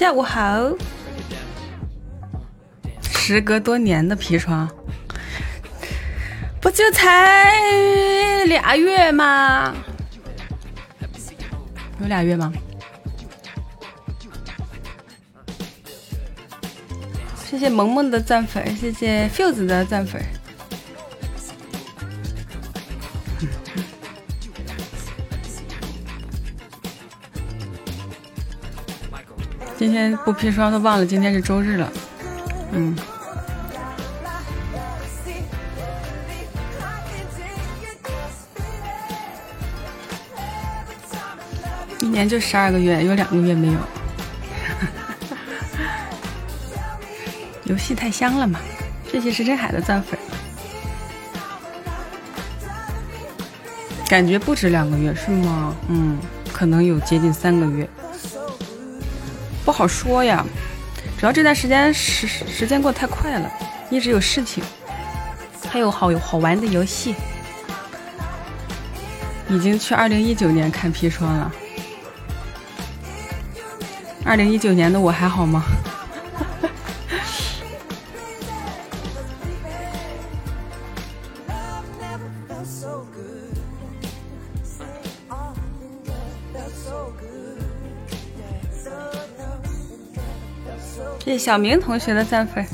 下午好。时隔多年的皮床，不就才俩月吗？有俩月吗？谢谢萌萌的赞粉，谢谢 Fuse 的赞粉。今天不砒霜都忘了今天是周日了，嗯。一年就十二个月，有两个月没有。游戏太香了嘛！谢谢石真海的赞粉。感觉不止两个月是吗？嗯，可能有接近三个月，好说呀。主要这段时间时时间过太快了，一直有事情，还有好有好玩的游戏。已经去二零一九年看砒霜了。二零一九年的我还好吗？小明同学的赞粉。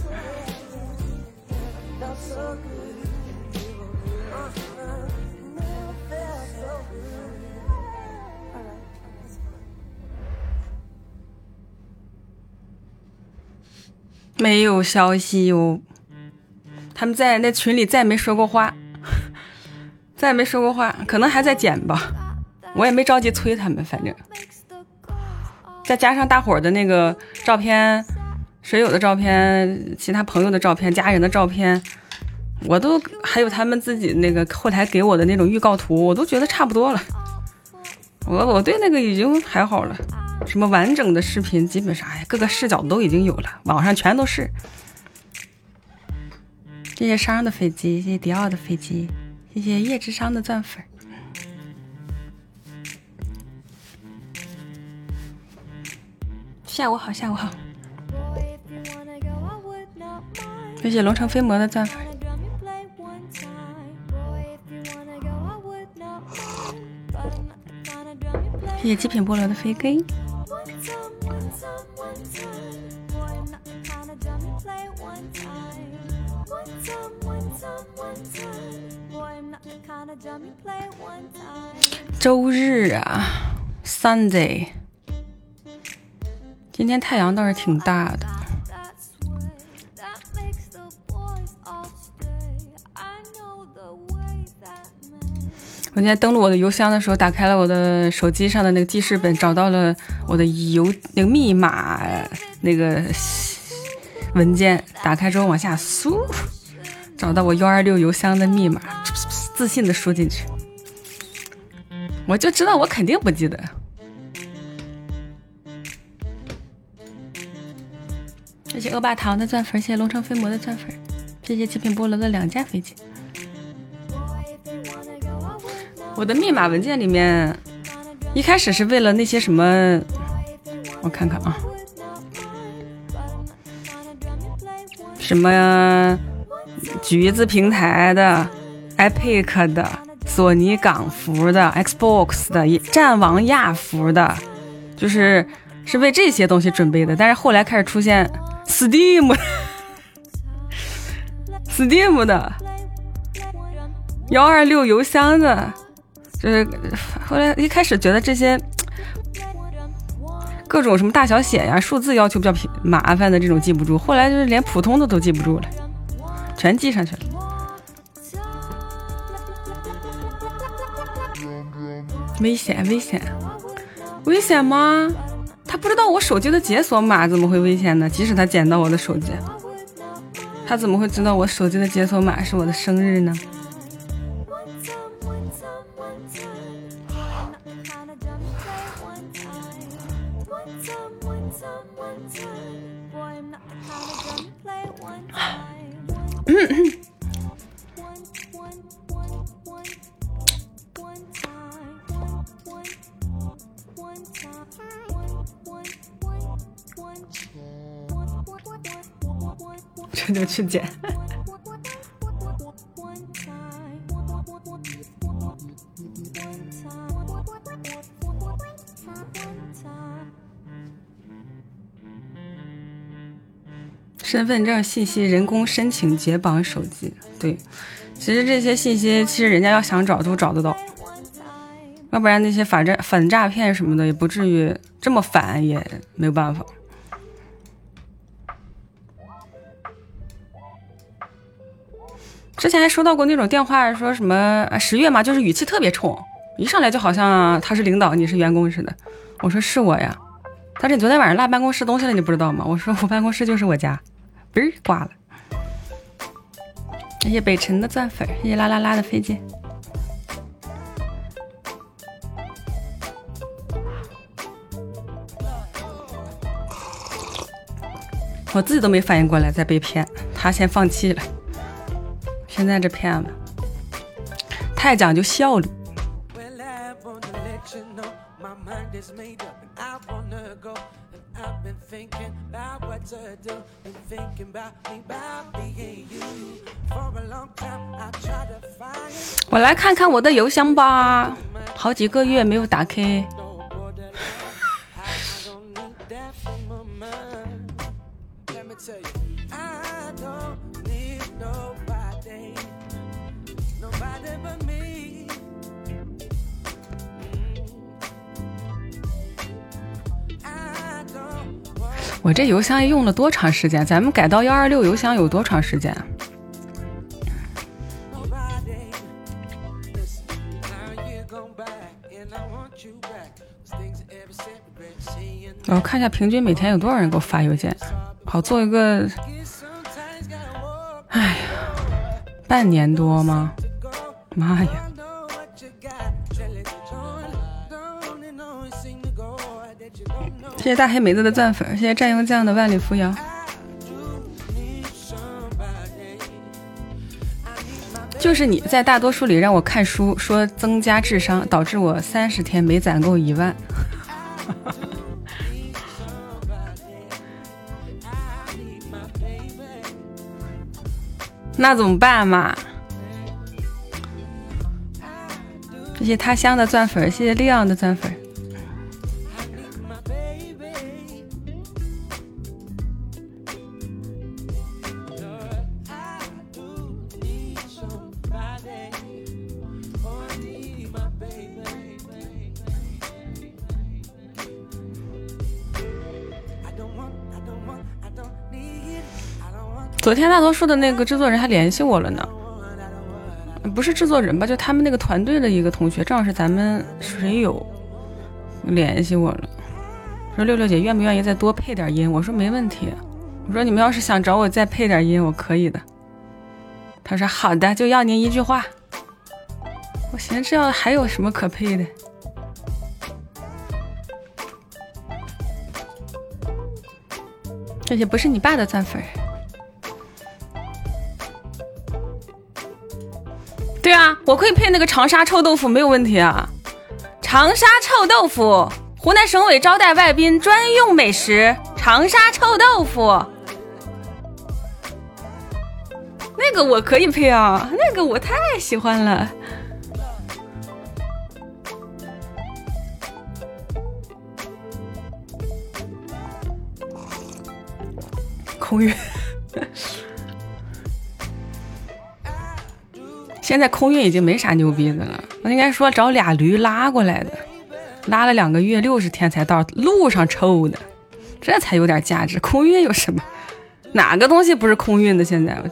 没有消息哟，他们在那群里再也没说过话，再也没说过话，可能还在剪吧，我也没着急催他们，反正。再加上大伙儿的那个照片，水友的照片，其他朋友的照片，家人的照片，我都还有他们自己那个后台给我的那种预告图，我都觉得差不多了，我我对那个已经还好了。什么完整的视频，基本上哎，各个视角都已经有了，网上全都是。谢谢商的飞机，谢谢迪奥的飞机，谢谢叶之商的钻粉。下午好，下午好。谢谢龙城飞魔的钻粉。谢谢极品菠萝的飞根。周日啊，Sunday。今天太阳倒是挺大的。我今天登录我的邮箱的时候，打开了我的手机上的那个记事本，找到了我的邮那个密码那个文件，打开之后往下输，找到我幺二六邮箱的密码，自信的输进去。我就知道我肯定不记得。谢谢恶霸糖的钻粉，谢谢龙城飞魔的钻粉，谢谢极品菠萝的两架飞机。我的密码文件里面，一开始是为了那些什么，我看看啊，什么橘子平台的、Epic 的、索尼港服的、Xbox 的、战王亚服的，就是是为这些东西准备的。但是后来开始出现 Steam、Steam 的、幺二六邮箱的。就是后来一开始觉得这些各种什么大小写呀、数字要求比较麻烦的这种记不住，后来就是连普通的都记不住了，全记上去了。危险危险危险吗？他不知道我手机的解锁码怎么会危险呢？即使他捡到我的手机，他怎么会知道我手机的解锁码是我的生日呢？这就去剪。身份证信息人工申请解绑手机，对，其实这些信息其实人家要想找都找得到，要不然那些反诈反诈骗什么的也不至于这么反，也没有办法。之前还收到过那种电话，说什么十月嘛，就是语气特别冲，一上来就好像他是领导，你是员工似的。我说是我呀，他说你昨天晚上落办公室东西了，你不知道吗？我说我办公室就是我家。嘣挂了，谢谢北辰的钻粉，谢谢啦啦啦的飞机。我自己都没反应过来在被骗，他先放弃了，现在这骗子，太讲究效率。我来看看我的邮箱吧，好几个月没有打开。我这邮箱用了多长时间？咱们改到幺二六邮箱有多长时间？我看一下平均每天有多少人给我发邮件，好做一个。哎呀，半年多吗？妈呀！谢谢大黑梅子的钻粉，谢谢战用酱的万里扶摇。就是你在大多数里让我看书，说增加智商，导致我三十天没攒够一万。那怎么办嘛？谢谢他乡的钻粉，谢谢利昂的钻粉。昨天大多数的那个制作人还联系我了呢，不是制作人吧？就他们那个团队的一个同学，正好是咱们水友，联系我了，说六六姐愿不愿意再多配点音？我说没问题，我说你们要是想找我再配点音，我可以的。他说好的，就要您一句话。我寻思这要还有什么可配的？这些不是你爸的钻粉。对啊，我可以配那个长沙臭豆腐，没有问题啊！长沙臭豆腐，湖南省委招待外宾专用美食，长沙臭豆腐，那个我可以配啊，那个我太喜欢了。空运。现在空运已经没啥牛逼的了，我应该说找俩驴拉过来的，拉了两个月，六十天才到，路上臭的，这才有点价值。空运有什么？哪个东西不是空运的？现在我，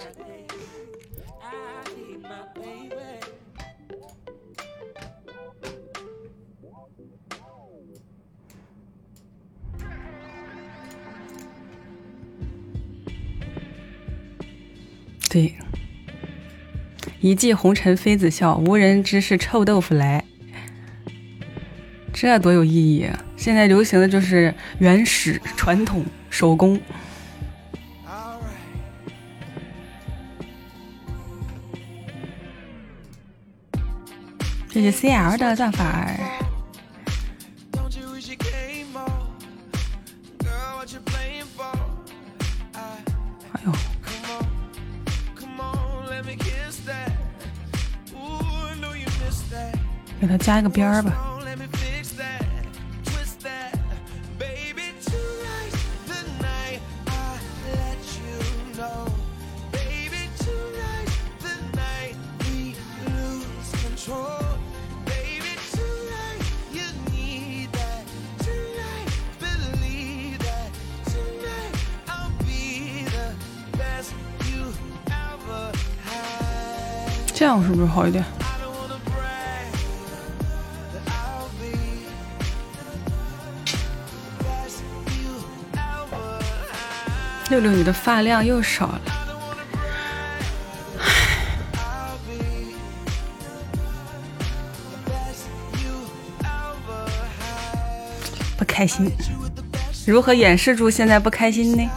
对。一骑红尘妃子笑，无人知是臭豆腐来。这多有意义啊！现在流行的就是原始传统手工。谢谢 CL 的钻法儿。给它加一个边儿吧。这样是不是好一点？六六，你的发量又少了，不开心。如何掩饰住现在不开心呢？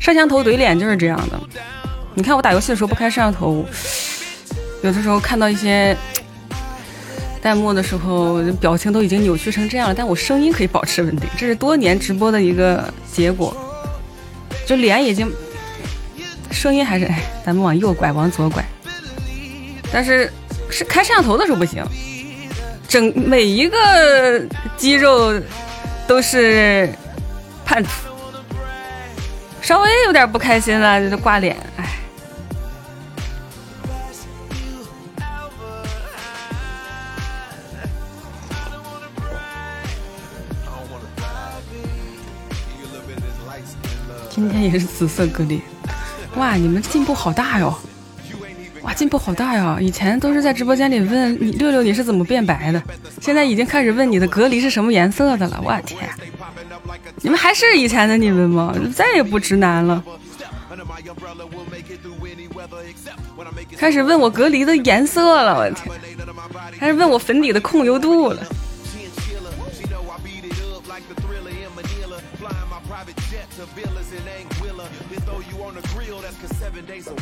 摄像头怼脸就是这样的。你看我打游戏的时候不开摄像头，有的时候看到一些弹幕的时候，表情都已经扭曲成这样了，但我声音可以保持稳定，这是多年直播的一个结果。就脸已经，声音还是哎，咱们往右拐，往左拐。但是是开摄像头的时候不行，整每一个肌肉都是叛徒。稍微有点不开心了，就挂脸，哎。今天也是紫色隔离，哇，你们进步好大哟！哇，进步好大呀！以前都是在直播间里问你六六你是怎么变白的，现在已经开始问你的隔离是什么颜色的了，我天！你们还是以前的你们吗？再也不直男了。开始问我隔离的颜色了，我天！开始问我粉底的控油度了。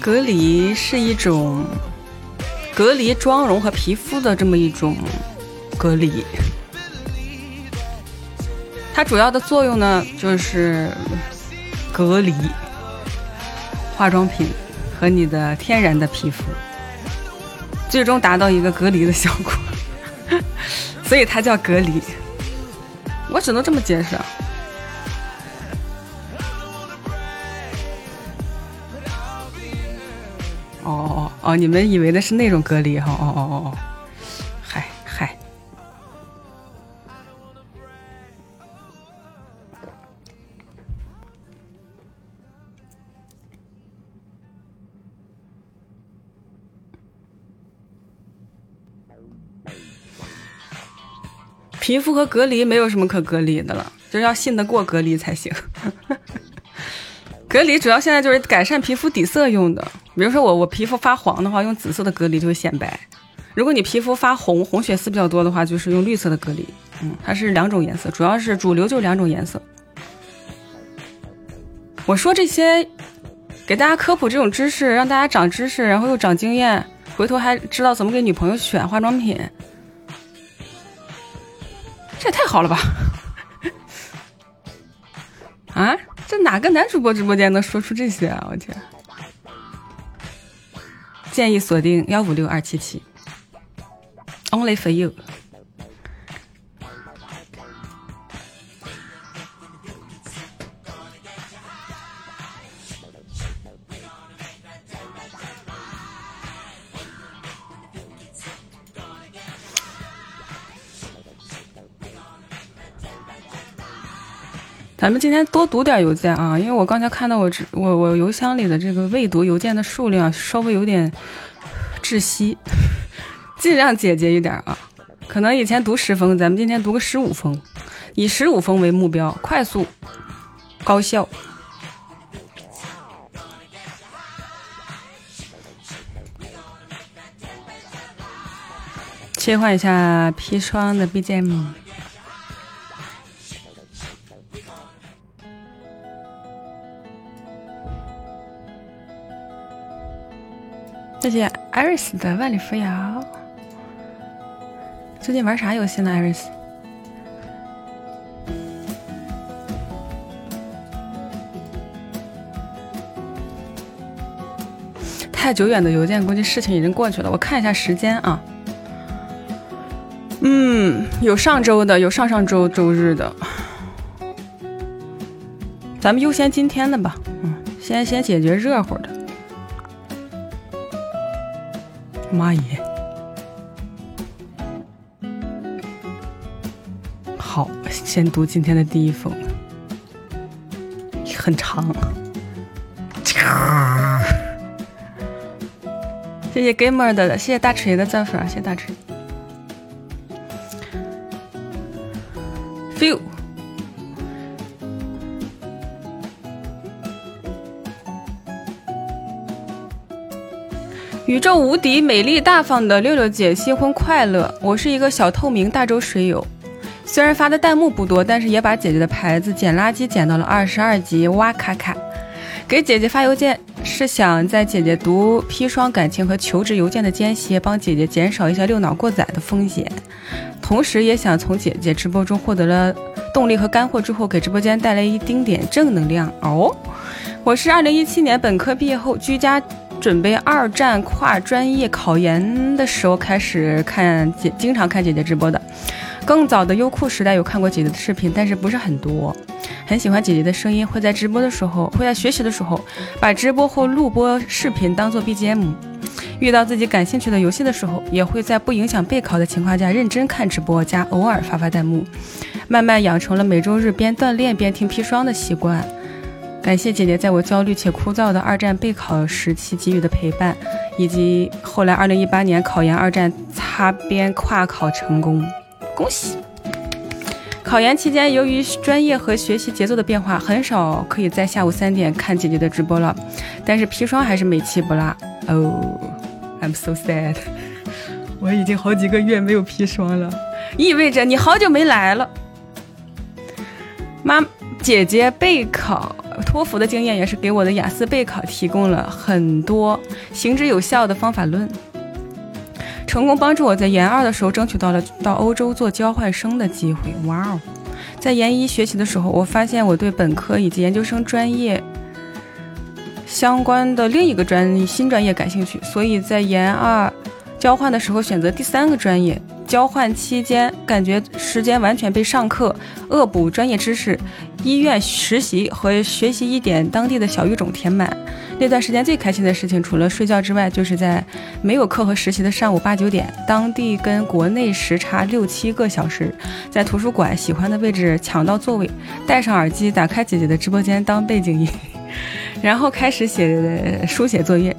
隔离是一种隔离妆容和皮肤的这么一种隔离，它主要的作用呢就是隔离化妆品和你的天然的皮肤，最终达到一个隔离的效果，所以它叫隔离。我只能这么解释。哦哦哦！你们以为的是那种隔离哈？哦哦哦哦！皮肤和隔离没有什么可隔离的了，就是要信得过隔离才行。隔离主要现在就是改善皮肤底色用的，比如说我我皮肤发黄的话，用紫色的隔离就会显白；如果你皮肤发红，红血丝比较多的话，就是用绿色的隔离。嗯，它是两种颜色，主要是主流就是两种颜色。我说这些，给大家科普这种知识，让大家长知识，然后又长经验，回头还知道怎么给女朋友选化妆品，这也太好了吧！啊？这哪个男主播直播间能说出这些啊？我天！建议锁定幺五六二七七，Only for you。咱们今天多读点邮件啊，因为我刚才看到我我我邮箱里的这个未读邮件的数量稍微有点窒息，尽量简洁一点啊。可能以前读十封，咱们今天读个十五封，以十五封为目标，快速高效。切换一下砒霜的 BGM。谢谢艾瑞斯的万里扶摇。最近玩啥游戏呢，艾瑞斯？太久远的邮件，估计事情已经过去了。我看一下时间啊。嗯，有上周的，有上上周周日的。咱们优先今天的吧。嗯，先先解决热乎的。妈耶！好，先读今天的第一封，很长。谢谢 gamer 的，谢谢大锤的赞粉，谢谢大锤。feel，宇宙无敌、美丽大方的六六姐新婚快乐！我是一个小透明大洲水友，虽然发的弹幕不多，但是也把姐姐的牌子捡垃圾捡到了二十二级，哇咔咔！给姐姐发邮件是想在姐姐读砒霜感情和求职邮件的间隙，帮姐姐减少一下六脑过载的风险，同时也想从姐姐直播中获得了动力和干货之后，给直播间带来一丁点正能量哦。我是二零一七年本科毕业后，居家准备二战跨专业考研的时候开始看姐，经常看姐姐直播的。更早的优酷时代有看过姐姐的视频，但是不是很多。很喜欢姐姐的声音，会在直播的时候，会在学习的时候，把直播或录播视频当做 BGM。遇到自己感兴趣的游戏的时候，也会在不影响备考的情况下认真看直播，加偶尔发发弹幕。慢慢养成了每周日边锻炼边听砒霜的习惯。感谢姐姐在我焦虑且枯燥的二战备考时期给予的陪伴，以及后来2018年考研二战擦边跨考成功，恭喜！考研期间，由于专业和学习节奏的变化，很少可以在下午三点看姐姐的直播了。但是砒霜还是每期不落。Oh, I'm so sad。我已经好几个月没有砒霜了，意味着你好久没来了。妈，姐姐备考托福的经验，也是给我的雅思备考提供了很多行之有效的方法论。成功帮助我在研二的时候争取到了到欧洲做交换生的机会。哇哦，在研一学习的时候，我发现我对本科以及研究生专业相关的另一个专新专业感兴趣，所以在研二交换的时候选择第三个专业。交换期间，感觉时间完全被上课、恶补专业知识、医院实习和学习一点当地的小语种填满。那段时间最开心的事情，除了睡觉之外，就是在没有课和实习的上午八九点，当地跟国内时差六七个小时，在图书馆喜欢的位置抢到座位，戴上耳机，打开姐姐的直播间当背景音，然后开始写书写作业。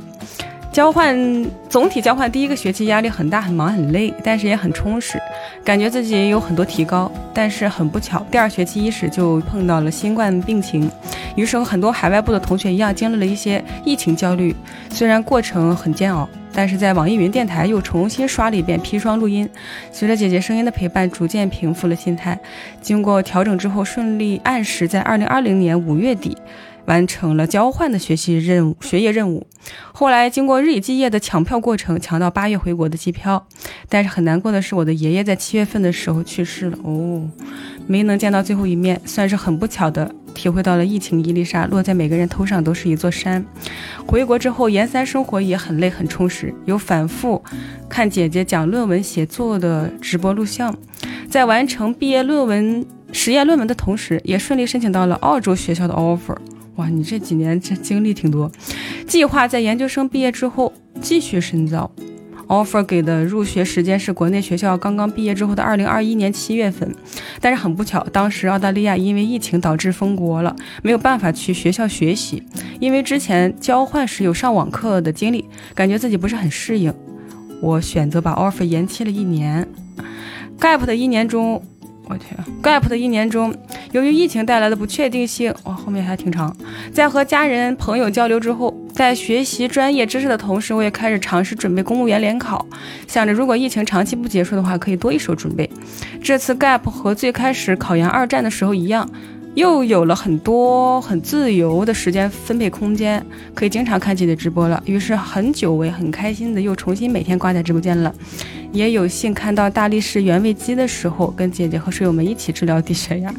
交换总体交换第一个学期压力很大，很忙很累，但是也很充实，感觉自己有很多提高。但是很不巧，第二学期伊始就碰到了新冠病情，于是和很多海外部的同学一样，经历了一些疫情焦虑。虽然过程很煎熬，但是在网易云电台又重新刷了一遍砒霜录音，随着姐姐声音的陪伴，逐渐平复了心态。经过调整之后，顺利按时在二零二零年五月底。完成了交换的学习任务、学业任务。后来经过日以继夜的抢票过程，抢到八月回国的机票。但是很难过的是，我的爷爷在七月份的时候去世了。哦，没能见到最后一面，算是很不巧的体会到了疫情伊丽莎落在每个人头上都是一座山。回国之后，研三生活也很累很充实，有反复看姐姐讲论文写作的直播录像，在完成毕业论文实验论文的同时，也顺利申请到了澳洲学校的 offer。哇，你这几年这经历挺多，计划在研究生毕业之后继续深造。offer 给的入学时间是国内学校刚刚毕业之后的二零二一年七月份，但是很不巧，当时澳大利亚因为疫情导致封国了，没有办法去学校学习。因为之前交换时有上网课的经历，感觉自己不是很适应，我选择把 offer 延期了一年。gap 的一年中。我天，gap 的一年中，由于疫情带来的不确定性，哇，后面还挺长。在和家人朋友交流之后，在学习专业知识的同时，我也开始尝试准备公务员联考，想着如果疫情长期不结束的话，可以多一手准备。这次 gap 和最开始考研二战的时候一样，又有了很多很自由的时间分配空间，可以经常看姐姐直播了。于是很久违、很开心的又重新每天挂在直播间了。也有幸看到大力士原味鸡的时候，跟姐姐和水友们一起治疗低血压。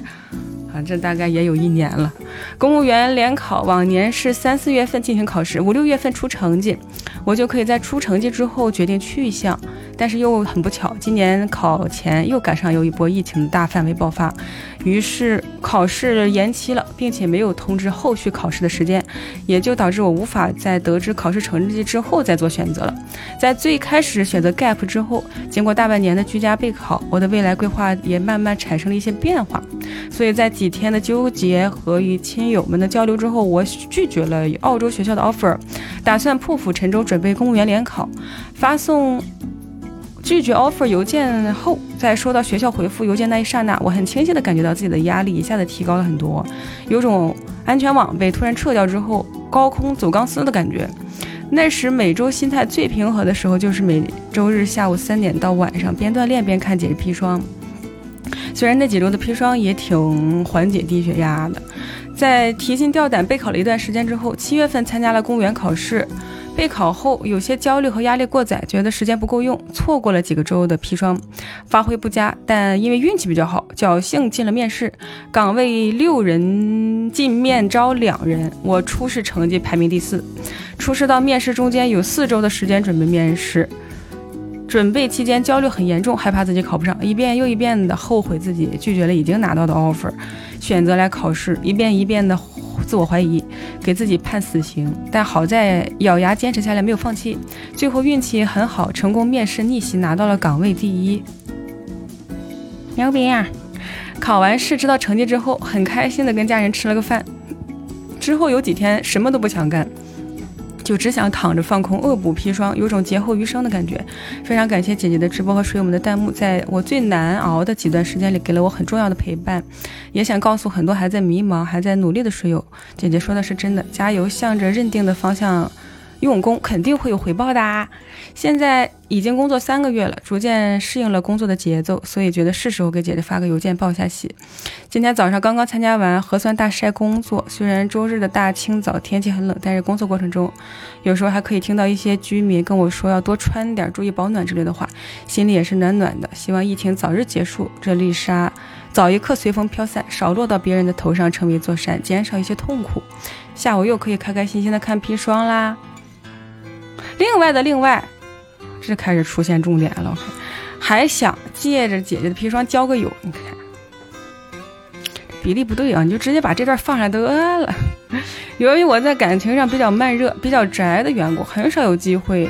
啊，这大概也有一年了。公务员联考往年是三四月份进行考试，五六月份出成绩，我就可以在出成绩之后决定去向。但是又很不巧，今年考前又赶上有一波疫情大范围爆发，于是考试延期了，并且没有通知后续考试的时间，也就导致我无法在得知考试成绩之后再做选择了。在最开始选择 gap 之后，经过大半年的居家备考，我的未来规划也慢慢产生了一些变化。所以在几天的纠结和与亲友们的交流之后，我拒绝了澳洲学校的 offer，打算破釜沉舟准备公务员联考。发送拒绝 offer 邮件后，在收到学校回复邮件那一刹那，我很清晰的感觉到自己的压力一下子提高了很多，有种安全网被突然撤掉之后高空走钢丝的感觉。那时每周心态最平和的时候，就是每周日下午三点到晚上边锻炼边看姐姐砒霜。虽然那几周的砒霜也挺缓解低血压的，在提心吊胆备考了一段时间之后，七月份参加了公务员考试。备考后有些焦虑和压力过载，觉得时间不够用，错过了几个周的砒霜，发挥不佳。但因为运气比较好，侥幸进了面试。岗位六人进面招两人，我初试成绩排名第四。初试到面试中间有四周的时间准备面试。准备期间焦虑很严重，害怕自己考不上，一遍又一遍的后悔自己拒绝了已经拿到的 offer，选择来考试，一遍一遍的自我怀疑，给自己判死刑。但好在咬牙坚持下来，没有放弃，最后运气很好，成功面试逆袭，拿到了岗位第一。牛逼呀！考完试知道成绩之后，很开心的跟家人吃了个饭，之后有几天什么都不想干。就只想躺着放空，恶补砒霜，有种劫后余生的感觉。非常感谢姐姐的直播和水友们的弹幕，在我最难熬的几段时间里，给了我很重要的陪伴。也想告诉很多还在迷茫、还在努力的水友，姐姐说的是真的，加油，向着认定的方向。用功肯定会有回报的。现在已经工作三个月了，逐渐适应了工作的节奏，所以觉得是时候给姐姐发个邮件报一下喜。今天早上刚刚参加完核酸大筛工作，虽然周日的大清早天气很冷，但是工作过程中有时候还可以听到一些居民跟我说要多穿点，注意保暖之类的话，心里也是暖暖的。希望疫情早日结束，这粒沙早一刻随风飘散，少落到别人的头上成为一座山，减少一些痛苦。下午又可以开开心心的看砒霜啦。另外的另外，这开始出现重点了，还想借着姐姐的砒霜交个友。你看，比例不对啊，你就直接把这段放下得了。由于我在感情上比较慢热、比较宅的缘故，很少有机会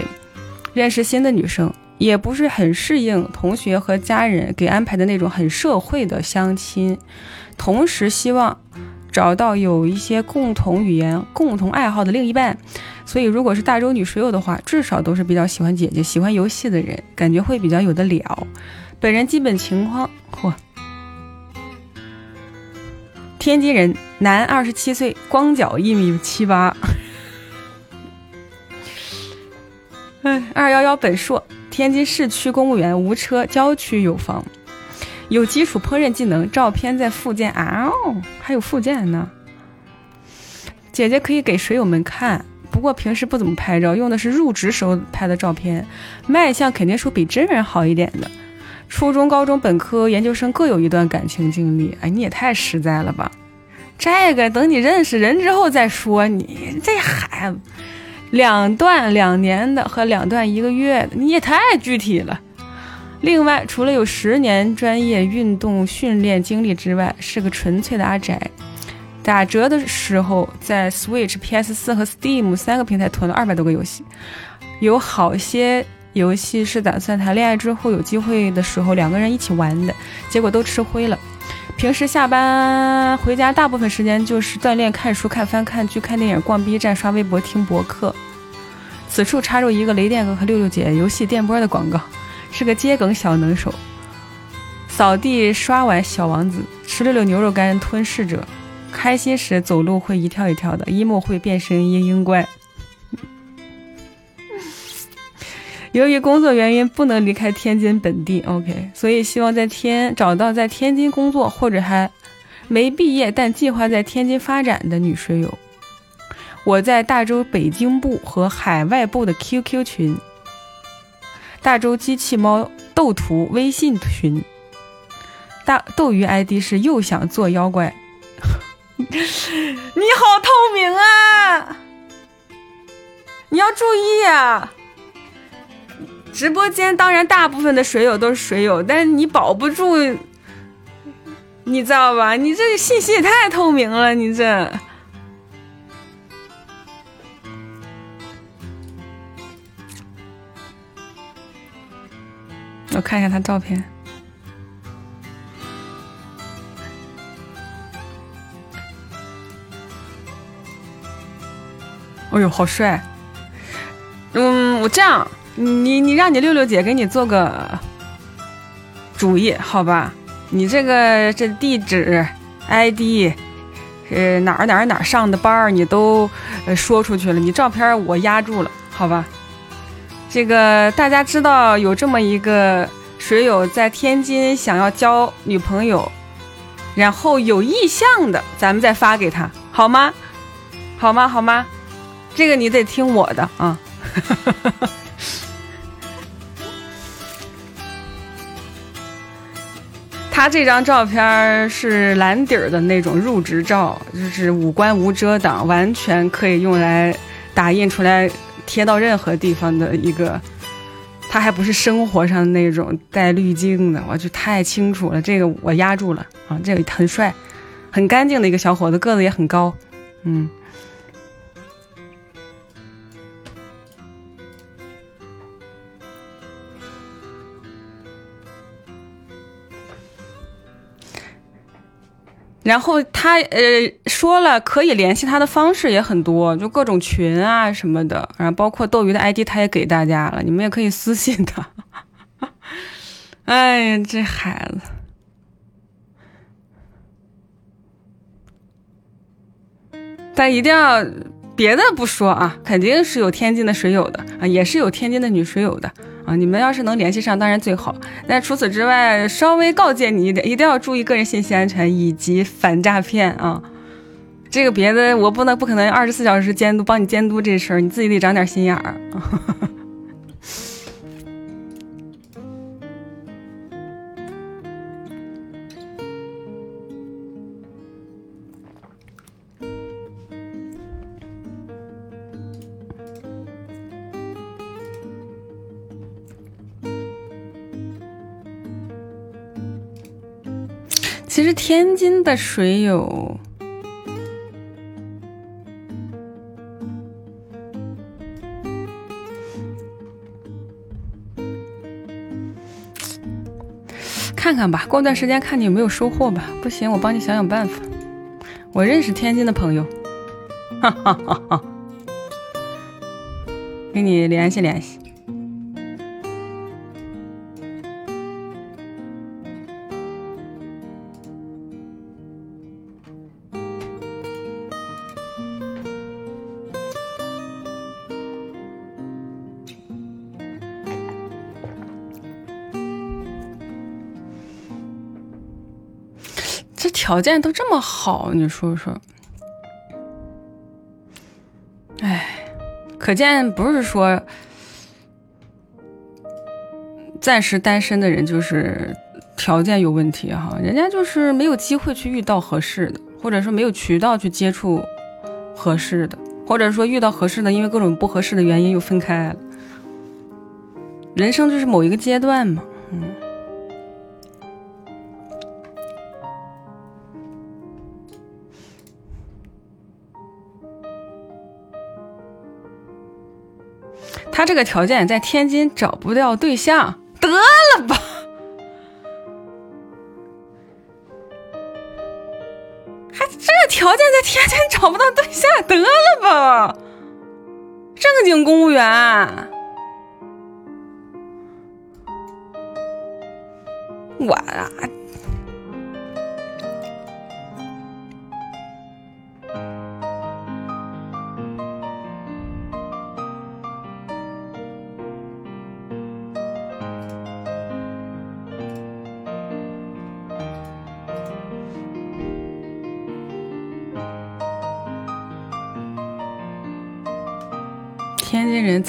认识新的女生，也不是很适应同学和家人给安排的那种很社会的相亲。同时，希望找到有一些共同语言、共同爱好的另一半。所以，如果是大洲女水友的话，至少都是比较喜欢姐姐、喜欢游戏的人，感觉会比较有的了。本人基本情况：嚯，天津人，男，二十七岁，光脚，一米七八。哎，二幺幺本硕，天津市区公务员，无车，郊区有房，有基础烹饪技能。照片在附件啊哦，还有附件呢。姐姐可以给水友们看。不过平时不怎么拍照，用的是入职时候拍的照片，卖相肯定是比真人好一点的。初中、高中、本科、研究生各有一段感情经历，哎，你也太实在了吧！这个等你认识人之后再说。你这孩子，两段两年的和两段一个月的，你也太具体了。另外，除了有十年专业运动训练经历之外，是个纯粹的阿宅。打折的时候，在 Switch、PS 四和 Steam 三个平台囤了二百多个游戏，有好些游戏是打算谈恋爱之后有机会的时候两个人一起玩的，结果都吃灰了。平时下班回家，大部分时间就是锻炼、看书、看番、看剧、看电影、逛 B 站、刷微博、听博客。此处插入一个雷电哥和六六姐游戏电波的广告，是个接梗小能手。扫地、刷碗、小王子，吃六六牛肉干、吞噬者。开心时走路会一跳一跳的，emo 会变身嘤嘤怪。由于工作原因不能离开天津本地，OK，所以希望在天找到在天津工作或者还没毕业但计划在天津发展的女水友。我在大洲北京部和海外部的 QQ 群，大洲机器猫斗图微信群，大斗鱼 ID 是又想做妖怪。你好透明啊！你要注意啊！直播间当然大部分的水友都是水友，但是你保不住，你知道吧？你这信息也太透明了，你这。我看一下他照片。哎呦，好帅！嗯，我这样，你你让你六六姐给你做个主意，好吧？你这个这地址、ID，呃，哪儿哪儿哪儿上的班儿，你都说出去了。你照片我压住了，好吧？这个大家知道有这么一个水友在天津想要交女朋友，然后有意向的，咱们再发给他，好吗？好吗？好吗？这个你得听我的啊。他这张照片是蓝底儿的那种入职照，就是五官无遮挡，完全可以用来打印出来。贴到任何地方的一个，他还不是生活上那种带滤镜的，我就太清楚了。这个我压住了啊，这个很帅，很干净的一个小伙子，个子也很高，嗯。然后他呃说了可以联系他的方式也很多，就各种群啊什么的，然后包括斗鱼的 ID 他也给大家了，你们也可以私信他。哎呀，这孩子，但一定要别的不说啊，肯定是有天津的水友的啊，也是有天津的女水友的。啊，你们要是能联系上，当然最好。但除此之外，稍微告诫你一点，一定要注意个人信息安全以及反诈骗啊。这个别的我不能不可能二十四小时监督帮你监督这事儿，你自己得长点心眼儿。其实天津的水友，看看吧，过段时间看你有没有收获吧。不行，我帮你想想办法。我认识天津的朋友，哈哈哈哈，跟你联系联系。条件都这么好，你说说，哎，可见不是说暂时单身的人就是条件有问题哈，人家就是没有机会去遇到合适的，或者说没有渠道去接触合适的，或者说遇到合适的，因为各种不合适的原因又分开了。人生就是某一个阶段嘛，嗯。他这个条件在天津找不到对象，得了吧？还这条件在天津找不到对象，得了吧？正经公务员，我啊。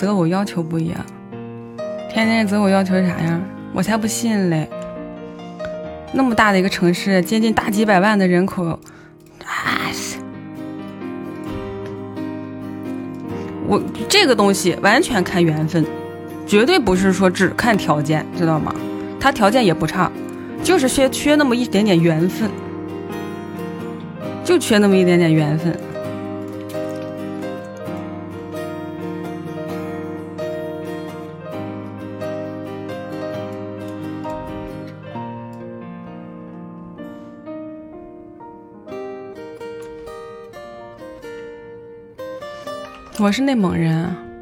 择偶要求不一样。天津人择偶要求是啥样？我才不信嘞！那么大的一个城市，接近大几百万的人口，啊！我这个东西完全看缘分，绝对不是说只看条件，知道吗？他条件也不差，就是缺缺那么一点点缘分，就缺那么一点点缘分。我是内蒙人。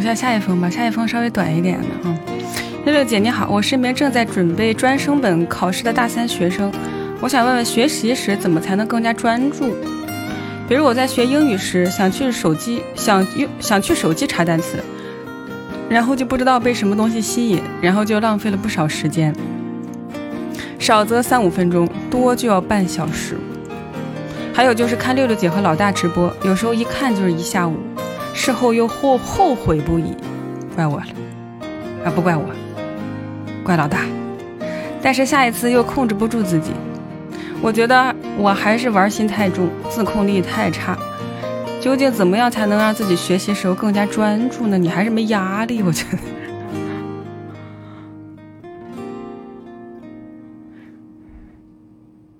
躲下下一封吧，下一封稍微短一点的啊。六六姐你好，我是一名正在准备专升本考试的大三学生，我想问问学习时怎么才能更加专注？比如我在学英语时，想去手机想用想去手机查单词，然后就不知道被什么东西吸引，然后就浪费了不少时间，少则三五分钟，多就要半小时。还有就是看六六姐和老大直播，有时候一看就是一下午。事后又后后悔不已，怪我了，啊不怪我，怪老大。但是下一次又控制不住自己，我觉得我还是玩心太重，自控力太差。究竟怎么样才能让自己学习时候更加专注呢？你还是没压力，我觉得。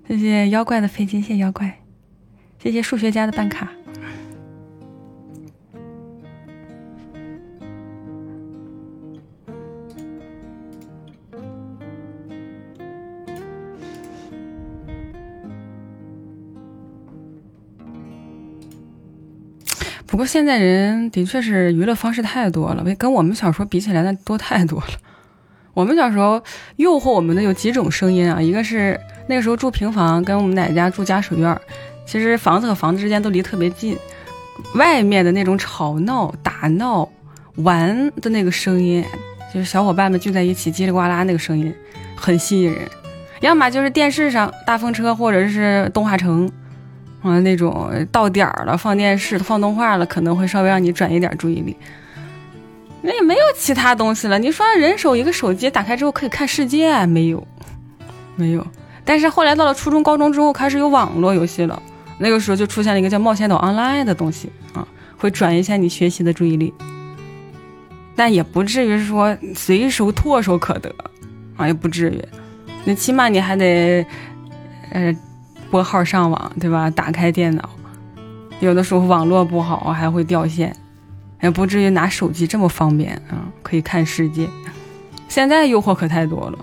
谢谢妖怪的飞机，谢谢妖怪，谢谢数学家的办卡。不过现在人的确是娱乐方式太多了，跟我们小时候比起来，那多太多了。我们小时候诱惑我们的有几种声音啊，一个是那个时候住平房，跟我们奶奶家住家属院，其实房子和房子之间都离特别近，外面的那种吵闹、打闹、玩的那个声音，就是小伙伴们聚在一起叽里呱啦那个声音，很吸引人。要么就是电视上大风车，或者是动画城。啊，那种到点儿了，放电视、放动画了，可能会稍微让你转移点注意力。那也没有其他东西了。你说人手一个手机，打开之后可以看世界，没有，没有。但是后来到了初中、高中之后，开始有网络游戏了。那个时候就出现了一个叫《冒险岛 Online》的东西啊，会转移一下你学习的注意力。但也不至于说随手唾手可得啊，也不至于。那起码你还得，呃。拨号上网，对吧？打开电脑，有的时候网络不好还会掉线，也不至于拿手机这么方便啊，可以看世界。现在诱惑可太多了，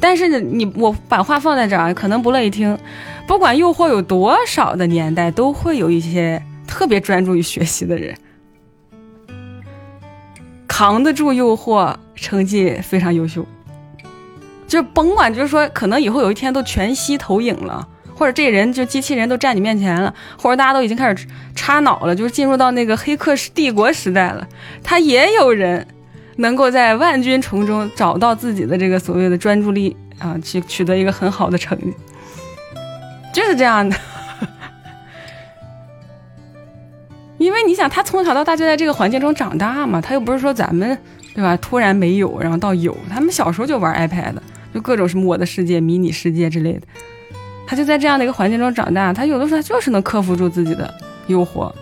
但是呢你我把话放在这儿，可能不乐意听。不管诱惑有多少的年代，都会有一些特别专注于学习的人，扛得住诱惑，成绩非常优秀。就是甭管，就是说，可能以后有一天都全息投影了，或者这人就机器人都站你面前了，或者大家都已经开始插脑了，就是进入到那个黑客帝国时代了。他也有人能够在万军丛中找到自己的这个所谓的专注力啊，去取得一个很好的成绩，就是这样的。因为你想，他从小到大就在这个环境中长大嘛，他又不是说咱们对吧？突然没有，然后到有，他们小时候就玩 iPad。就各种什么我的世界、迷你世界之类的，他就在这样的一个环境中长大。他有的时候他就是能克服住自己的诱惑，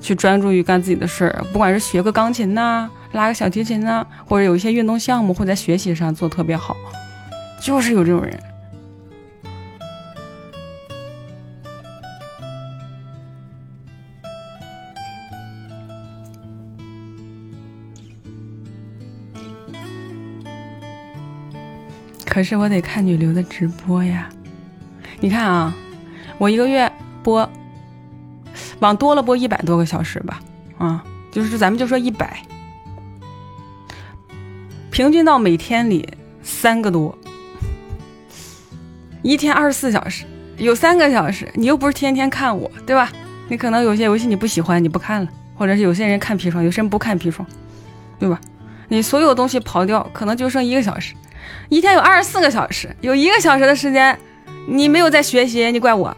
去专注于干自己的事儿。不管是学个钢琴呐，拉个小提琴呐，或者有一些运动项目，会在学习上做特别好，就是有这种人。可是我得看女流的直播呀，你看啊，我一个月播，往多了播一百多个小时吧，啊，就是咱们就说一百，平均到每天里三个多，一天二十四小时，有三个小时，你又不是天天看我，对吧？你可能有些游戏你不喜欢，你不看了，或者是有些人看砒霜，有些人不看砒霜，对吧？你所有东西刨掉，可能就剩一个小时，一天有二十四个小时，有一个小时的时间，你没有在学习，你怪我。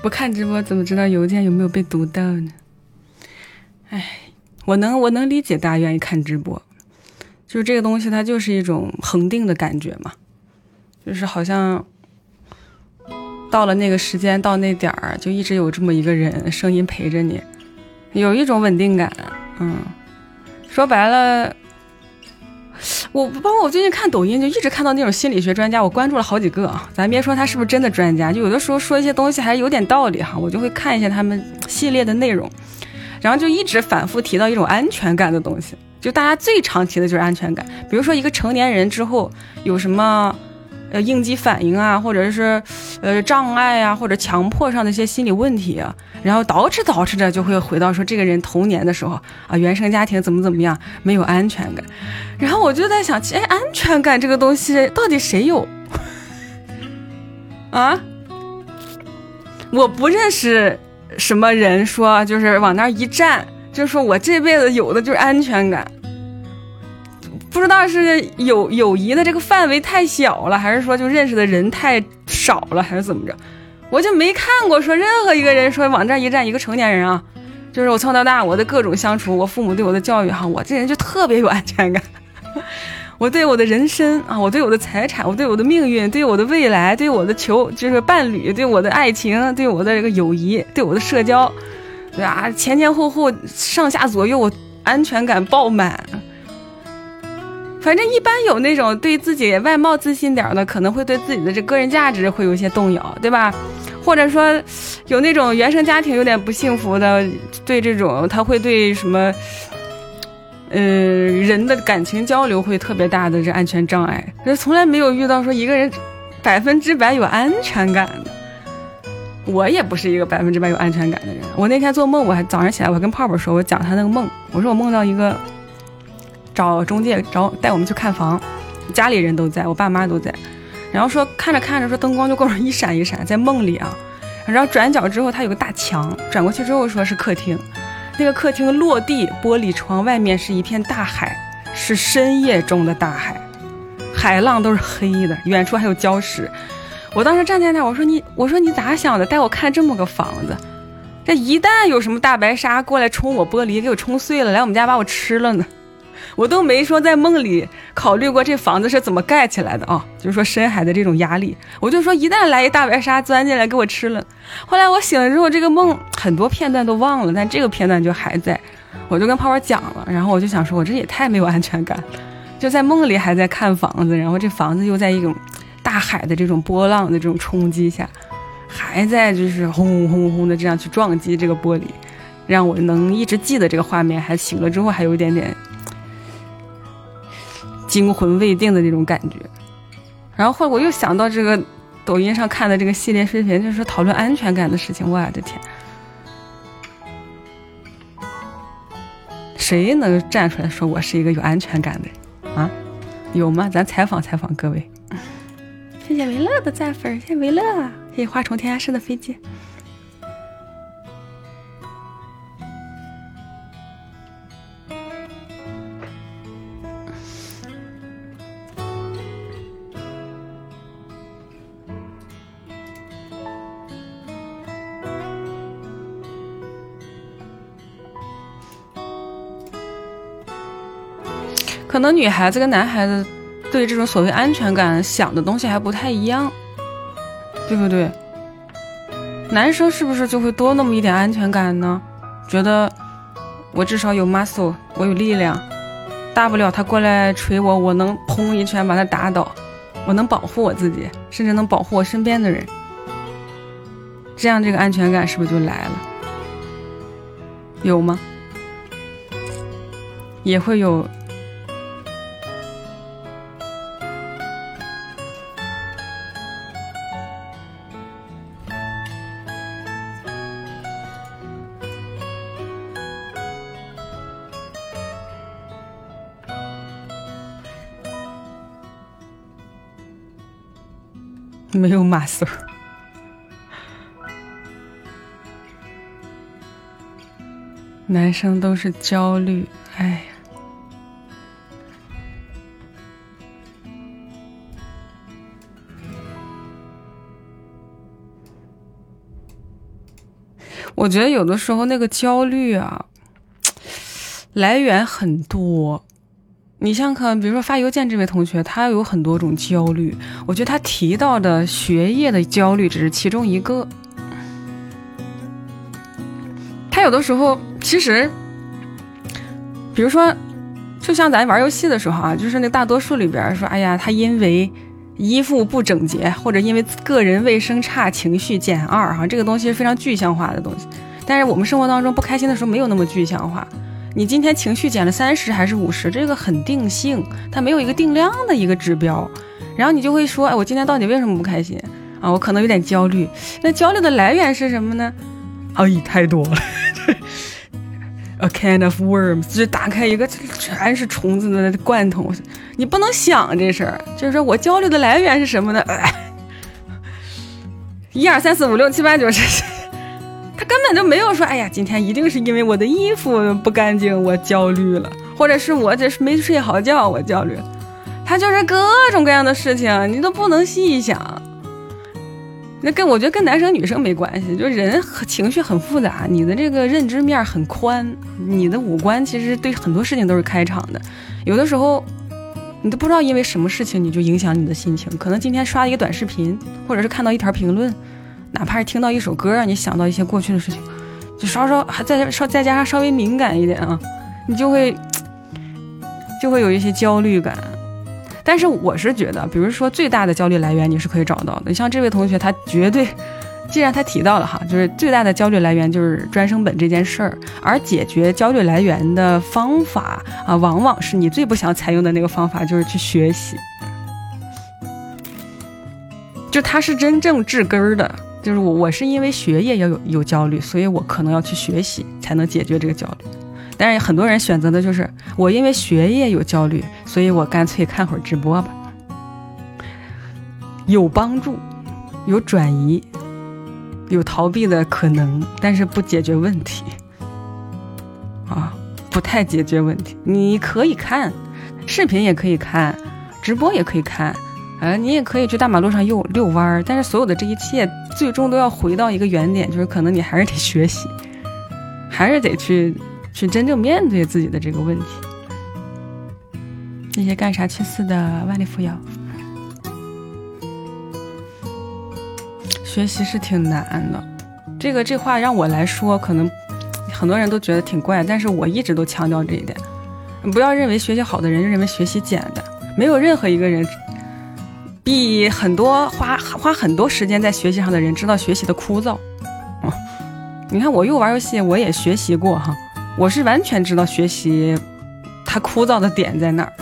不看直播怎么知道邮件有没有被读到呢？哎，我能我能理解大家愿意看直播，就是这个东西它就是一种恒定的感觉嘛，就是好像到了那个时间到那点儿就一直有这么一个人声音陪着你，有一种稳定感。嗯，说白了。我包括我最近看抖音，就一直看到那种心理学专家，我关注了好几个啊。咱别说他是不是真的专家，就有的时候说一些东西还有点道理哈，我就会看一下他们系列的内容，然后就一直反复提到一种安全感的东西，就大家最常提的就是安全感。比如说一个成年人之后有什么。呃，应激反应啊，或者是呃障碍啊，或者强迫上的一些心理问题，然后捯饬捯饬着就会回到说这个人童年的时候啊，原生家庭怎么怎么样，没有安全感。然后我就在想，哎，安全感这个东西到底谁有？啊？我不认识什么人说就是往那一站，就是说我这辈子有的就是安全感。不知道是友友谊的这个范围太小了，还是说就认识的人太少了，还是怎么着？我就没看过说任何一个人说往这一站，一个成年人啊，就是我从小到大我的各种相处，我父母对我的教育哈，我这人就特别有安全感。我对我的人生啊，我对我的财产，我对我的命运，对我的未来，对我的求就是伴侣，对我的爱情，对我的这个友谊，对我的社交，对啊，前前后后上下左右，我安全感爆满。反正一般有那种对自己外貌自信点的，可能会对自己的这个人价值会有一些动摇，对吧？或者说有那种原生家庭有点不幸福的，对这种他会对什么，嗯，人的感情交流会特别大的这安全障碍。可是从来没有遇到说一个人百分之百有安全感的。我也不是一个百分之百有安全感的人。我那天做梦，我还早上起来，我还跟泡泡说，我讲他那个梦，我说我梦到一个。找中介找带我们去看房，家里人都在，我爸妈都在，然后说看着看着说灯光就各种一闪一闪，在梦里啊，然后转角之后它有个大墙，转过去之后说是客厅，那个客厅落地玻璃窗外面是一片大海，是深夜中的大海，海浪都是黑的，远处还有礁石。我当时站在那，我说你我说你咋想的，带我看这么个房子，这一旦有什么大白鲨过来冲我玻璃，给我冲碎了，来我们家把我吃了呢？我都没说在梦里考虑过这房子是怎么盖起来的啊，就是说深海的这种压力，我就说一旦来一大白鲨钻进来给我吃了，后来我醒了之后，这个梦很多片段都忘了，但这个片段就还在，我就跟泡泡讲了，然后我就想说，我这也太没有安全感，就在梦里还在看房子，然后这房子又在一种大海的这种波浪的这种冲击下，还在就是轰轰轰的这样去撞击这个玻璃，让我能一直记得这个画面，还醒了之后还有一点点。惊魂未定的那种感觉，然后后来我又想到这个抖音上看的这个系列视频，就是讨论安全感的事情。我的天，谁能站出来说我是一个有安全感的啊？有吗？咱采访采访各位。谢谢维乐的赞粉，谢谢维乐，谢谢花虫天涯式的飞机。可能女孩子跟男孩子对这种所谓安全感想的东西还不太一样，对不对？男生是不是就会多那么一点安全感呢？觉得我至少有 muscle，我有力量，大不了他过来捶我，我能砰一拳把他打倒，我能保护我自己，甚至能保护我身边的人。这样这个安全感是不是就来了？有吗？也会有。没有马穗儿，男生都是焦虑，哎呀，我觉得有的时候那个焦虑啊，来源很多。你像看，比如说发邮件这位同学，他有很多种焦虑。我觉得他提到的学业的焦虑只是其中一个。他有的时候其实，比如说，就像咱玩游戏的时候啊，就是那大多数里边说，哎呀，他因为衣服不整洁，或者因为个人卫生差，情绪减二，哈，这个东西是非常具象化的东西。但是我们生活当中不开心的时候没有那么具象化。你今天情绪减了三十还是五十？这个很定性，它没有一个定量的一个指标。然后你就会说，哎，我今天到底为什么不开心啊？我可能有点焦虑。那焦虑的来源是什么呢？哎，太多了。A can of worms，就是打开一个全是虫子的罐头。你不能想这事儿，就是说我焦虑的来源是什么呢？一二三四五六七八九十。他根本就没有说，哎呀，今天一定是因为我的衣服不干净，我焦虑了，或者是我这是没睡好觉，我焦虑。他就是各种各样的事情，你都不能细想。那跟我觉得跟男生女生没关系，就人情绪很复杂，你的这个认知面很宽，你的五官其实对很多事情都是开场的。有的时候你都不知道因为什么事情你就影响你的心情，可能今天刷一个短视频，或者是看到一条评论。哪怕是听到一首歌，让你想到一些过去的事情，就稍稍还再稍再加上稍微敏感一点啊，你就会 就会有一些焦虑感。但是我是觉得，比如说最大的焦虑来源你是可以找到的。像这位同学，他绝对，既然他提到了哈，就是最大的焦虑来源就是专升本这件事儿，而解决焦虑来源的方法啊，往往是你最不想采用的那个方法，就是去学习。就他是真正治根儿的。就是我，我是因为学业要有有焦虑，所以我可能要去学习才能解决这个焦虑。但是很多人选择的就是我因为学业有焦虑，所以我干脆看会儿直播吧，有帮助，有转移，有逃避的可能，但是不解决问题啊，不太解决问题。你可以看视频，也可以看直播，也可以看。呃，你也可以去大马路上遛遛弯儿，但是所有的这一切最终都要回到一个原点，就是可能你还是得学习，还是得去去真正面对自己的这个问题。那些干啥去死的万里扶摇，学习是挺难的。这个这话让我来说，可能很多人都觉得挺怪，但是我一直都强调这一点。不要认为学习好的人就认为学习简单，没有任何一个人。比很多花花很多时间在学习上的人知道学习的枯燥。你看，我又玩游戏，我也学习过哈，我是完全知道学习它枯燥的点在哪儿，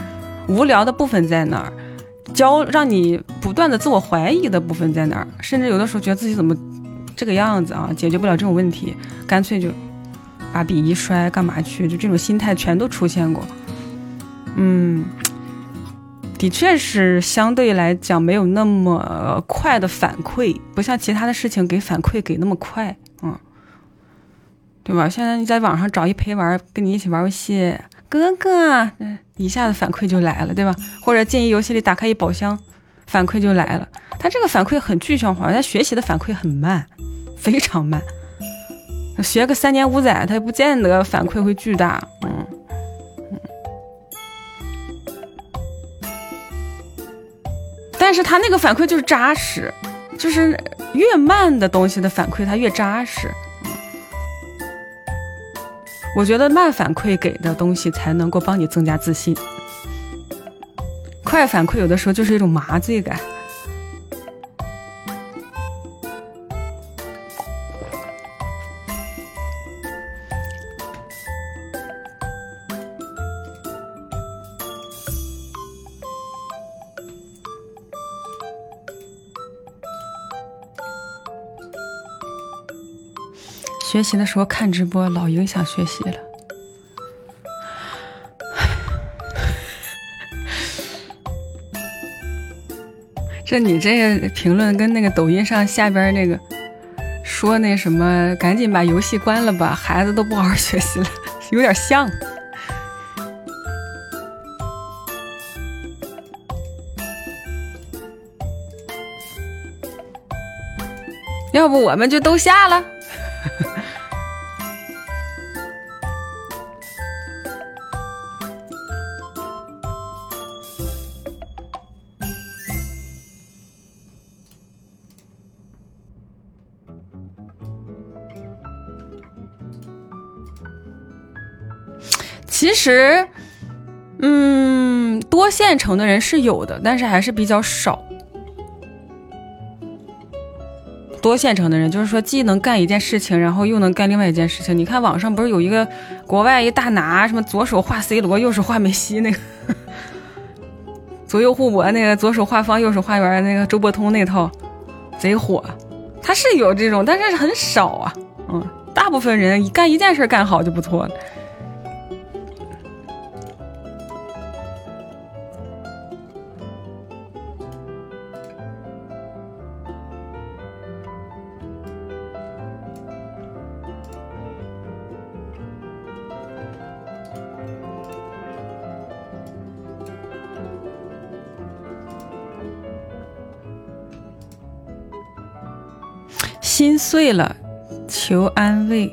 无聊的部分在哪儿，教让你不断的自我怀疑的部分在哪儿，甚至有的时候觉得自己怎么这个样子啊，解决不了这种问题，干脆就把笔一摔，干嘛去？就这种心态全都出现过。嗯。的确是相对来讲没有那么快的反馈，不像其他的事情给反馈给那么快，嗯，对吧？现在你在网上找一陪玩，跟你一起玩游戏，哥哥，嗯，一下子反馈就来了，对吧？或者进一游戏里打开一宝箱，反馈就来了。他这个反馈很具象化，他学习的反馈很慢，非常慢。学个三年五载，他也不见得反馈会巨大，嗯。但是他那个反馈就是扎实，就是越慢的东西的反馈它越扎实。我觉得慢反馈给的东西才能够帮你增加自信，快反馈有的时候就是一种麻醉感。学习的时候看直播老影响学习了。这你这个评论跟那个抖音上下边那个说那什么，赶紧把游戏关了吧，孩子都不好好学习了，有点像。要不我们就都下了。其实，嗯，多线程的人是有的，但是还是比较少。多线程的人，就是说既能干一件事情，然后又能干另外一件事情。你看网上不是有一个国外一大拿，什么左手画 C 罗，右手画梅西那个，左右互搏那个，左手画方，右手画圆那个周伯通那套，贼火。他是有这种，但是很少啊。嗯，大部分人干一件事干好就不错了。心碎了，求安慰。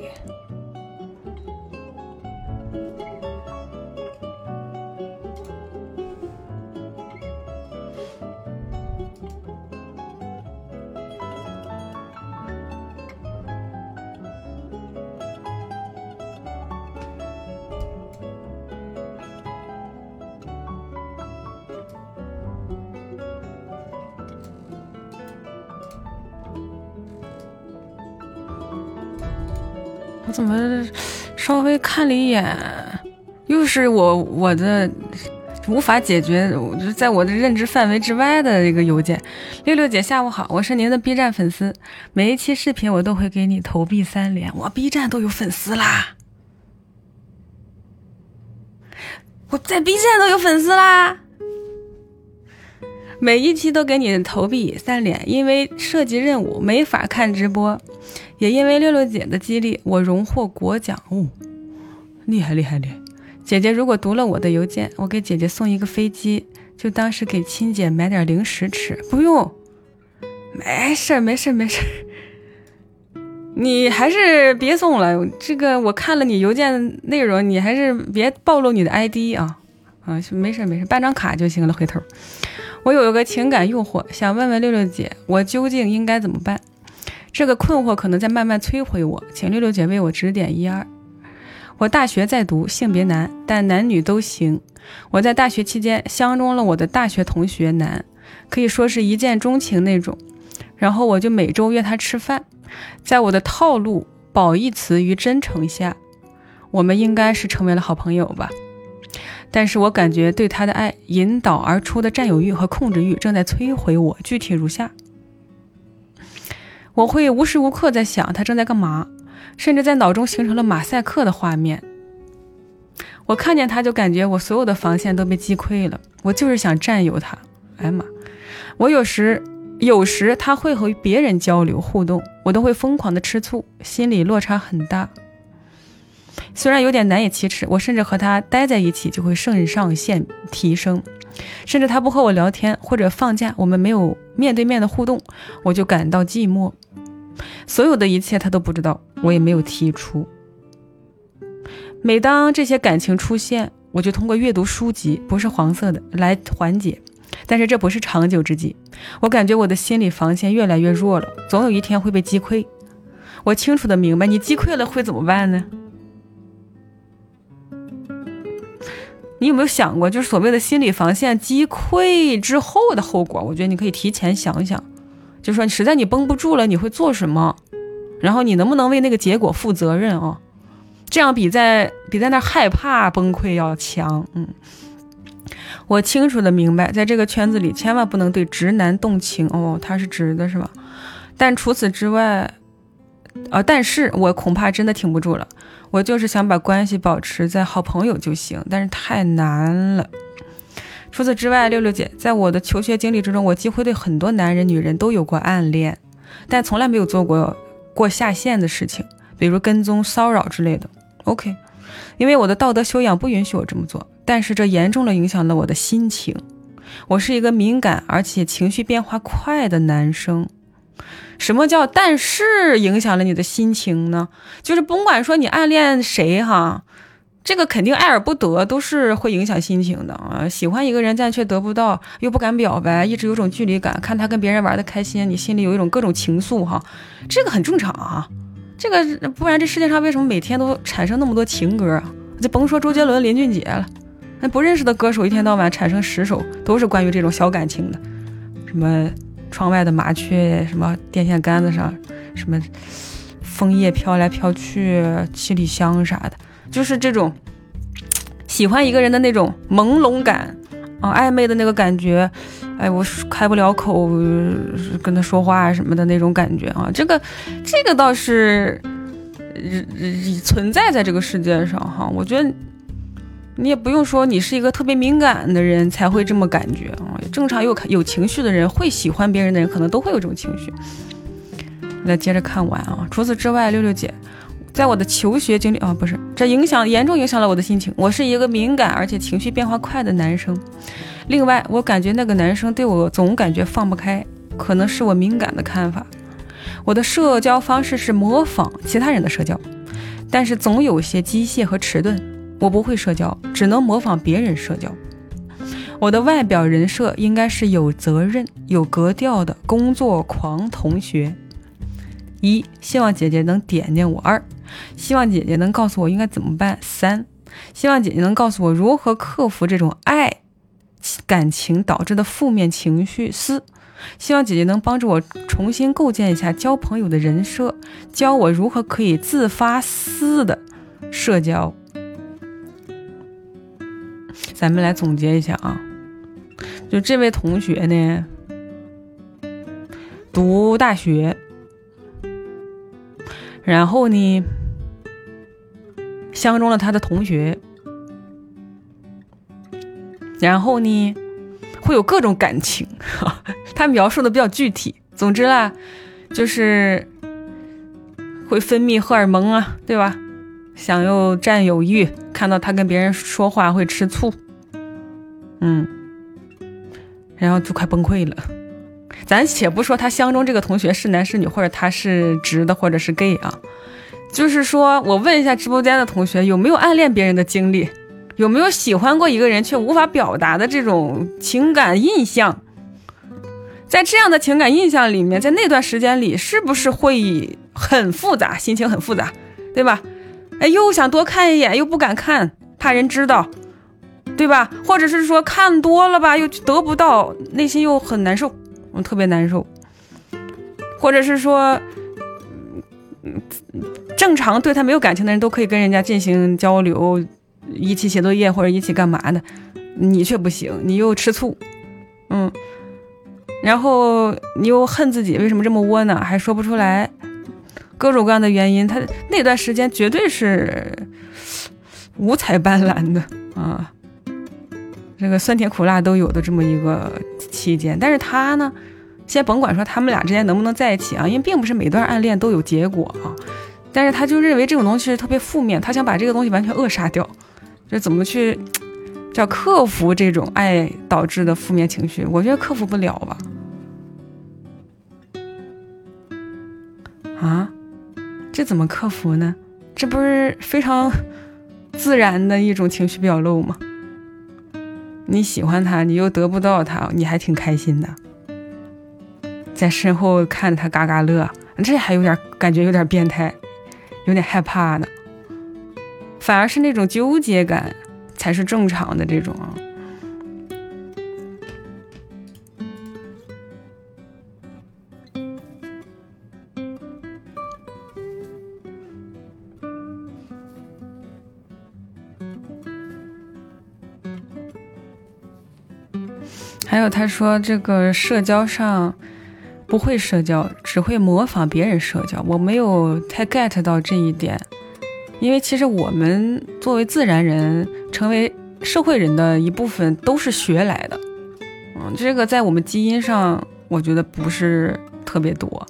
怎么稍微看了一眼，又是我我的无法解决，就在我的认知范围之外的一个邮件。六六姐下午好，我是您的 B 站粉丝，每一期视频我都会给你投币三连，我 B 站都有粉丝啦，我在 B 站都有粉丝啦，每一期都给你投币三连，因为涉及任务没法看直播。也因为六六姐的激励，我荣获国奖哦，厉害厉害厉害！姐姐如果读了我的邮件，我给姐姐送一个飞机，就当是给亲姐买点零食吃。不用，没事没事没事，你还是别送了。这个我看了你邮件内容，你还是别暴露你的 ID 啊啊！没事没事，办张卡就行了。回头，我有一个情感诱惑，想问问六六姐，我究竟应该怎么办？这个困惑可能在慢慢摧毁我，请六六姐为我指点一二。我大学在读，性别男，但男女都行。我在大学期间相中了我的大学同学男，可以说是一见钟情那种。然后我就每周约他吃饭，在我的套路、褒义词与真诚下，我们应该是成为了好朋友吧。但是我感觉对他的爱引导而出的占有欲和控制欲正在摧毁我。具体如下。我会无时无刻在想他正在干嘛，甚至在脑中形成了马赛克的画面。我看见他就感觉我所有的防线都被击溃了，我就是想占有他。哎妈！我有时有时他会和别人交流互动，我都会疯狂的吃醋，心里落差很大。虽然有点难以启齿，我甚至和他待在一起就会肾上腺提升，甚至他不和我聊天或者放假，我们没有面对面的互动，我就感到寂寞。所有的一切他都不知道，我也没有提出。每当这些感情出现，我就通过阅读书籍，不是黄色的，来缓解。但是这不是长久之计。我感觉我的心理防线越来越弱了，总有一天会被击溃。我清楚的明白，你击溃了会怎么办呢？你有没有想过，就是所谓的心理防线击溃之后的后果？我觉得你可以提前想想。就说实在你绷不住了，你会做什么？然后你能不能为那个结果负责任啊？这样比在比在那害怕崩溃要强。嗯，我清楚的明白，在这个圈子里千万不能对直男动情哦，他是直的是吧？但除此之外，啊，但是我恐怕真的挺不住了。我就是想把关系保持在好朋友就行，但是太难了。除此之外，六六姐在我的求学经历之中，我几乎对很多男人、女人都有过暗恋，但从来没有做过过下线的事情，比如跟踪、骚扰之类的。OK，因为我的道德修养不允许我这么做，但是这严重的影响了我的心情。我是一个敏感而且情绪变化快的男生。什么叫但是影响了你的心情呢？就是甭管说你暗恋谁哈，这个肯定爱而不得，都是会影响心情的啊。喜欢一个人但却得不到，又不敢表白，一直有种距离感。看他跟别人玩的开心，你心里有一种各种情愫哈，这个很正常啊。这个不然这世界上为什么每天都产生那么多情歌？就甭说周杰伦、林俊杰了，那不认识的歌手一天到晚产生十首都是关于这种小感情的，什么。窗外的麻雀，什么电线杆子上，什么枫叶飘来飘去，七里香啥的，就是这种喜欢一个人的那种朦胧感啊，暧昧的那个感觉，哎，我开不了口跟他说话什么的那种感觉啊，这个这个倒是存在在这个世界上哈，我觉得。你也不用说，你是一个特别敏感的人才会这么感觉啊。正常有有情绪的人，会喜欢别人的人，可能都会有这种情绪。来接着看完啊。除此之外，六六姐，在我的求学经历啊，不是这影响严重影响了我的心情。我是一个敏感而且情绪变化快的男生。另外，我感觉那个男生对我总感觉放不开，可能是我敏感的看法。我的社交方式是模仿其他人的社交，但是总有些机械和迟钝。我不会社交，只能模仿别人社交。我的外表人设应该是有责任、有格调的工作狂同学。一，希望姐姐能点点我；二，希望姐姐能告诉我应该怎么办；三，希望姐姐能告诉我如何克服这种爱感情导致的负面情绪；四，希望姐姐能帮助我重新构建一下交朋友的人设，教我如何可以自发私的社交。咱们来总结一下啊，就这位同学呢，读大学，然后呢，相中了他的同学，然后呢，会有各种感情，他描述的比较具体。总之啦，就是会分泌荷尔蒙啊，对吧？想要占有欲，看到他跟别人说话会吃醋。嗯，然后就快崩溃了。咱且不说他相中这个同学是男是女，或者他是直的，或者是 gay 啊，就是说我问一下直播间的同学，有没有暗恋别人的经历？有没有喜欢过一个人却无法表达的这种情感印象？在这样的情感印象里面，在那段时间里，是不是会很复杂，心情很复杂，对吧？哎，又想多看一眼，又不敢看，怕人知道。对吧？或者是说看多了吧，又得不到，内心又很难受，我特别难受。或者是说，正常对他没有感情的人都可以跟人家进行交流，一起写作业或者一起干嘛的，你却不行，你又吃醋，嗯，然后你又恨自己为什么这么窝囊，还说不出来，各种各样的原因，他那段时间绝对是五彩斑斓的啊。这个酸甜苦辣都有的这么一个期间，但是他呢，先甭管说他们俩之间能不能在一起啊，因为并不是每段暗恋都有结果啊。但是他就认为这种东西是特别负面，他想把这个东西完全扼杀掉，就怎么去叫克服这种爱导致的负面情绪？我觉得克服不了吧？啊，这怎么克服呢？这不是非常自然的一种情绪表露吗？你喜欢他，你又得不到他，你还挺开心的，在身后看着他嘎嘎乐，这还有点感觉有点变态，有点害怕呢。反而是那种纠结感才是正常的这种。还有他说这个社交上不会社交，只会模仿别人社交。我没有太 get 到这一点，因为其实我们作为自然人，成为社会人的一部分都是学来的。嗯，这个在我们基因上，我觉得不是特别多。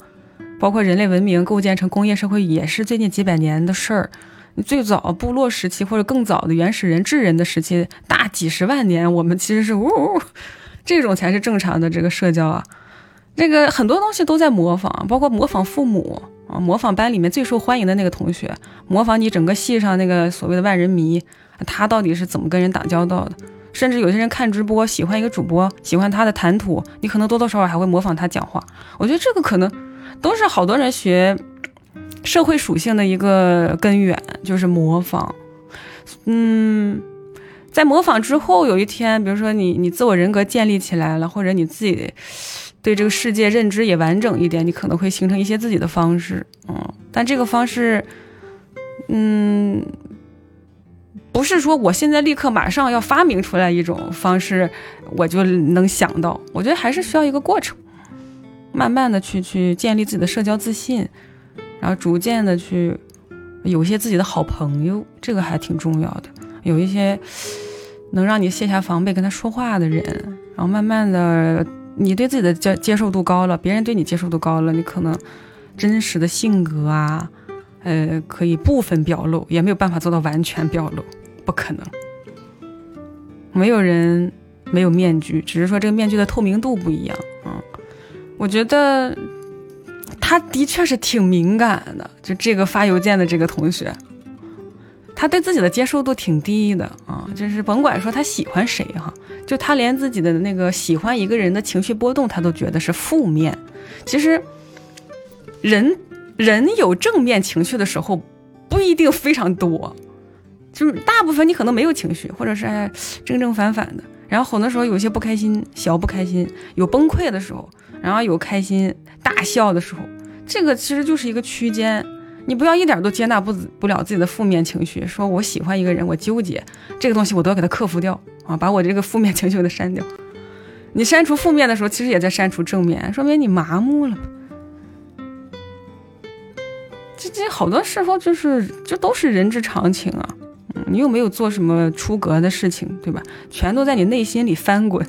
包括人类文明构建成工业社会，也是最近几百年的事儿。你最早部落时期或者更早的原始人、智人的时期，大几十万年，我们其实是呜，这种才是正常的这个社交啊。这个很多东西都在模仿，包括模仿父母啊，模仿班里面最受欢迎的那个同学，模仿你整个系上那个所谓的万人迷，他到底是怎么跟人打交道的？甚至有些人看直播喜欢一个主播，喜欢他的谈吐，你可能多多少少还会模仿他讲话。我觉得这个可能都是好多人学社会属性的一个根源，就是模仿。嗯，在模仿之后，有一天，比如说你你自我人格建立起来了，或者你自己。对这个世界认知也完整一点，你可能会形成一些自己的方式，嗯，但这个方式，嗯，不是说我现在立刻马上要发明出来一种方式，我就能想到。我觉得还是需要一个过程，慢慢的去去建立自己的社交自信，然后逐渐的去有一些自己的好朋友，这个还挺重要的。有一些能让你卸下防备跟他说话的人，然后慢慢的。你对自己的接接受度高了，别人对你接受度高了，你可能真实的性格啊，呃，可以部分表露，也没有办法做到完全表露，不可能。没有人没有面具，只是说这个面具的透明度不一样啊。我觉得他的确是挺敏感的，就这个发邮件的这个同学。他对自己的接受度挺低的啊，就是甭管说他喜欢谁哈，就他连自己的那个喜欢一个人的情绪波动，他都觉得是负面。其实，人人有正面情绪的时候不一定非常多，就是大部分你可能没有情绪，或者是正正反反的。然后很多时候有些不开心，小不开心，有崩溃的时候，然后有开心大笑的时候，这个其实就是一个区间。你不要一点都接纳不不了自己的负面情绪，说我喜欢一个人，我纠结这个东西，我都要给他克服掉啊，把我这个负面情绪给他删掉。你删除负面的时候，其实也在删除正面，说明你麻木了。这这好多时候就是，这都是人之常情啊。你又没有做什么出格的事情，对吧？全都在你内心里翻滚。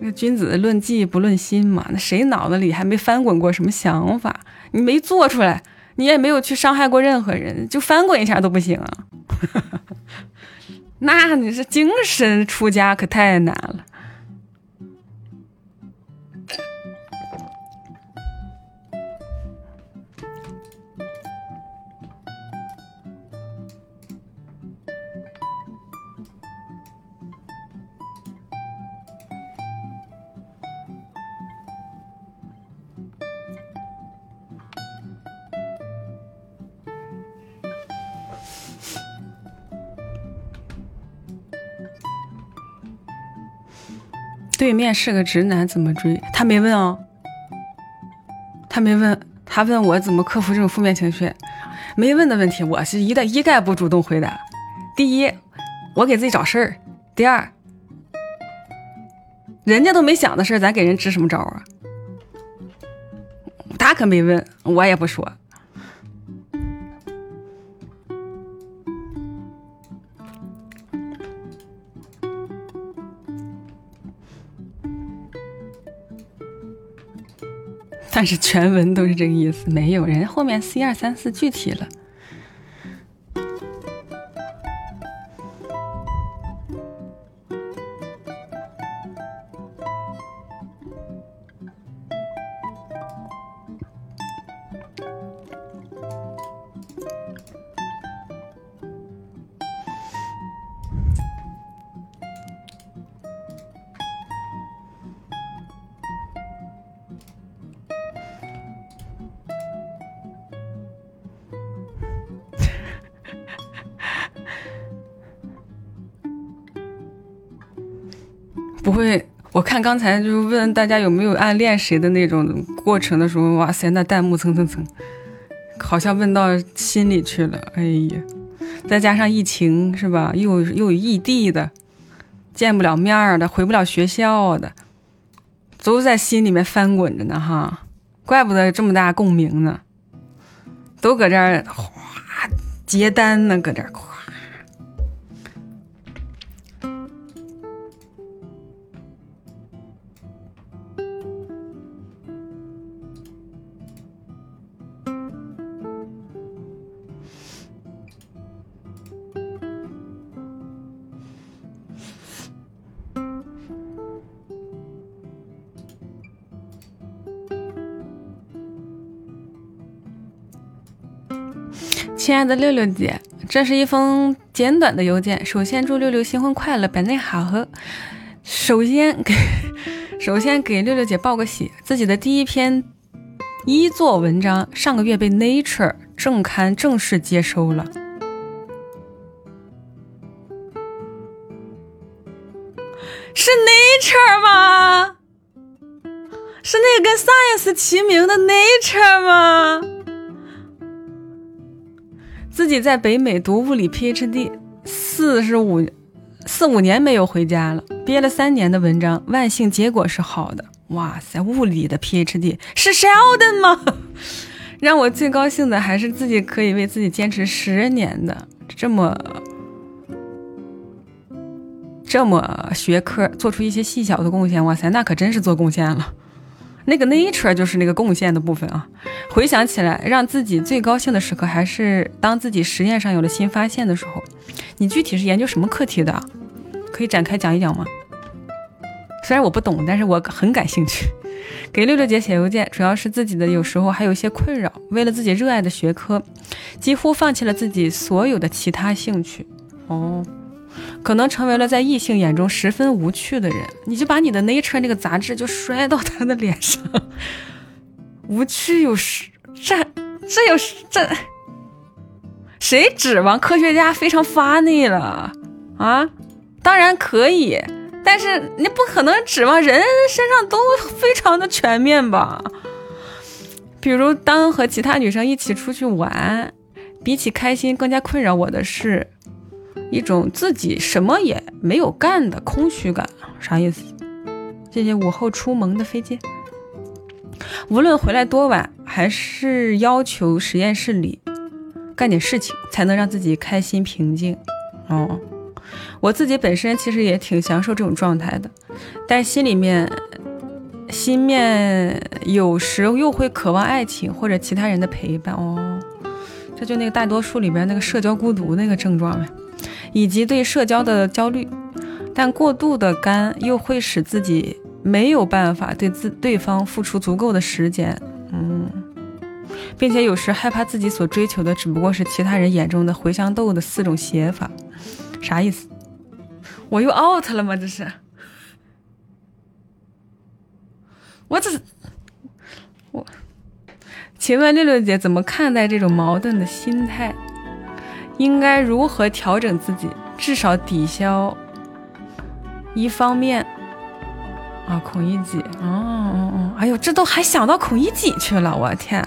那君子论迹不论心嘛，那谁脑子里还没翻滚过什么想法？你没做出来。你也没有去伤害过任何人，就翻滚一下都不行啊！那你是精神出家可太难了。对面是个直男，怎么追？他没问哦，他没问，他问我怎么克服这种负面情绪，没问的问题，我是一概一概不主动回答。第一，我给自己找事儿；第二，人家都没想的事儿，咱给人支什么招啊？他可没问，我也不说。但是全文都是这个意思，没有人后面 C 二三四具体了。对，我看刚才就是问大家有没有暗恋谁的那种过程的时候，哇塞，那弹幕蹭蹭蹭，好像问到心里去了。哎呀，再加上疫情是吧？又又有异地的，见不了面的，回不了学校的，都在心里面翻滚着呢哈，怪不得这么大共鸣呢，都搁这儿哗接单呢，搁这儿亲爱的六六姐，这是一封简短的邮件。首先祝六六新婚快乐，本内好合。首先给 首先给六六姐报个喜，自己的第一篇一作文章上个月被 Nature 正刊正式接收了。是 Nature 吗？是那个跟 Science 齐名的 Nature 吗？自己在北美读物理 PhD，四十五四五年没有回家了，憋了三年的文章，万幸结果是好的。哇塞，物理的 PhD 是 Sheldon 吗？让我最高兴的还是自己可以为自己坚持十年的这么这么学科做出一些细小的贡献。哇塞，那可真是做贡献了。那个 nature 就是那个贡献的部分啊。回想起来，让自己最高兴的时刻还是当自己实验上有了新发现的时候。你具体是研究什么课题的？可以展开讲一讲吗？虽然我不懂，但是我很感兴趣。给六六姐写邮件，主要是自己的有时候还有一些困扰。为了自己热爱的学科，几乎放弃了自己所有的其他兴趣。哦。可能成为了在异性眼中十分无趣的人，你就把你的 Nature 那个杂志就摔到他的脸上，无趣有时这这有这，谁指望科学家非常 funny 了啊？当然可以，但是你不可能指望人身上都非常的全面吧？比如当和其他女生一起出去玩，比起开心，更加困扰我的是。一种自己什么也没有干的空虚感，啥意思？谢谢午后出门的飞机。无论回来多晚，还是要求实验室里干点事情，才能让自己开心平静。哦，我自己本身其实也挺享受这种状态的，但心里面、心面有时又会渴望爱情或者其他人的陪伴。哦，这就那个大多数里边那个社交孤独那个症状呗。以及对社交的焦虑，但过度的干又会使自己没有办法对自对方付出足够的时间，嗯，并且有时害怕自己所追求的只不过是其他人眼中的茴香豆的四种写法，啥意思？我又 out 了吗？这是？我这是我，请问六六姐怎么看待这种矛盾的心态？应该如何调整自己，至少抵消一方面啊？孔乙己，哦哦哦，哎呦，这都还想到孔乙己去了，我天！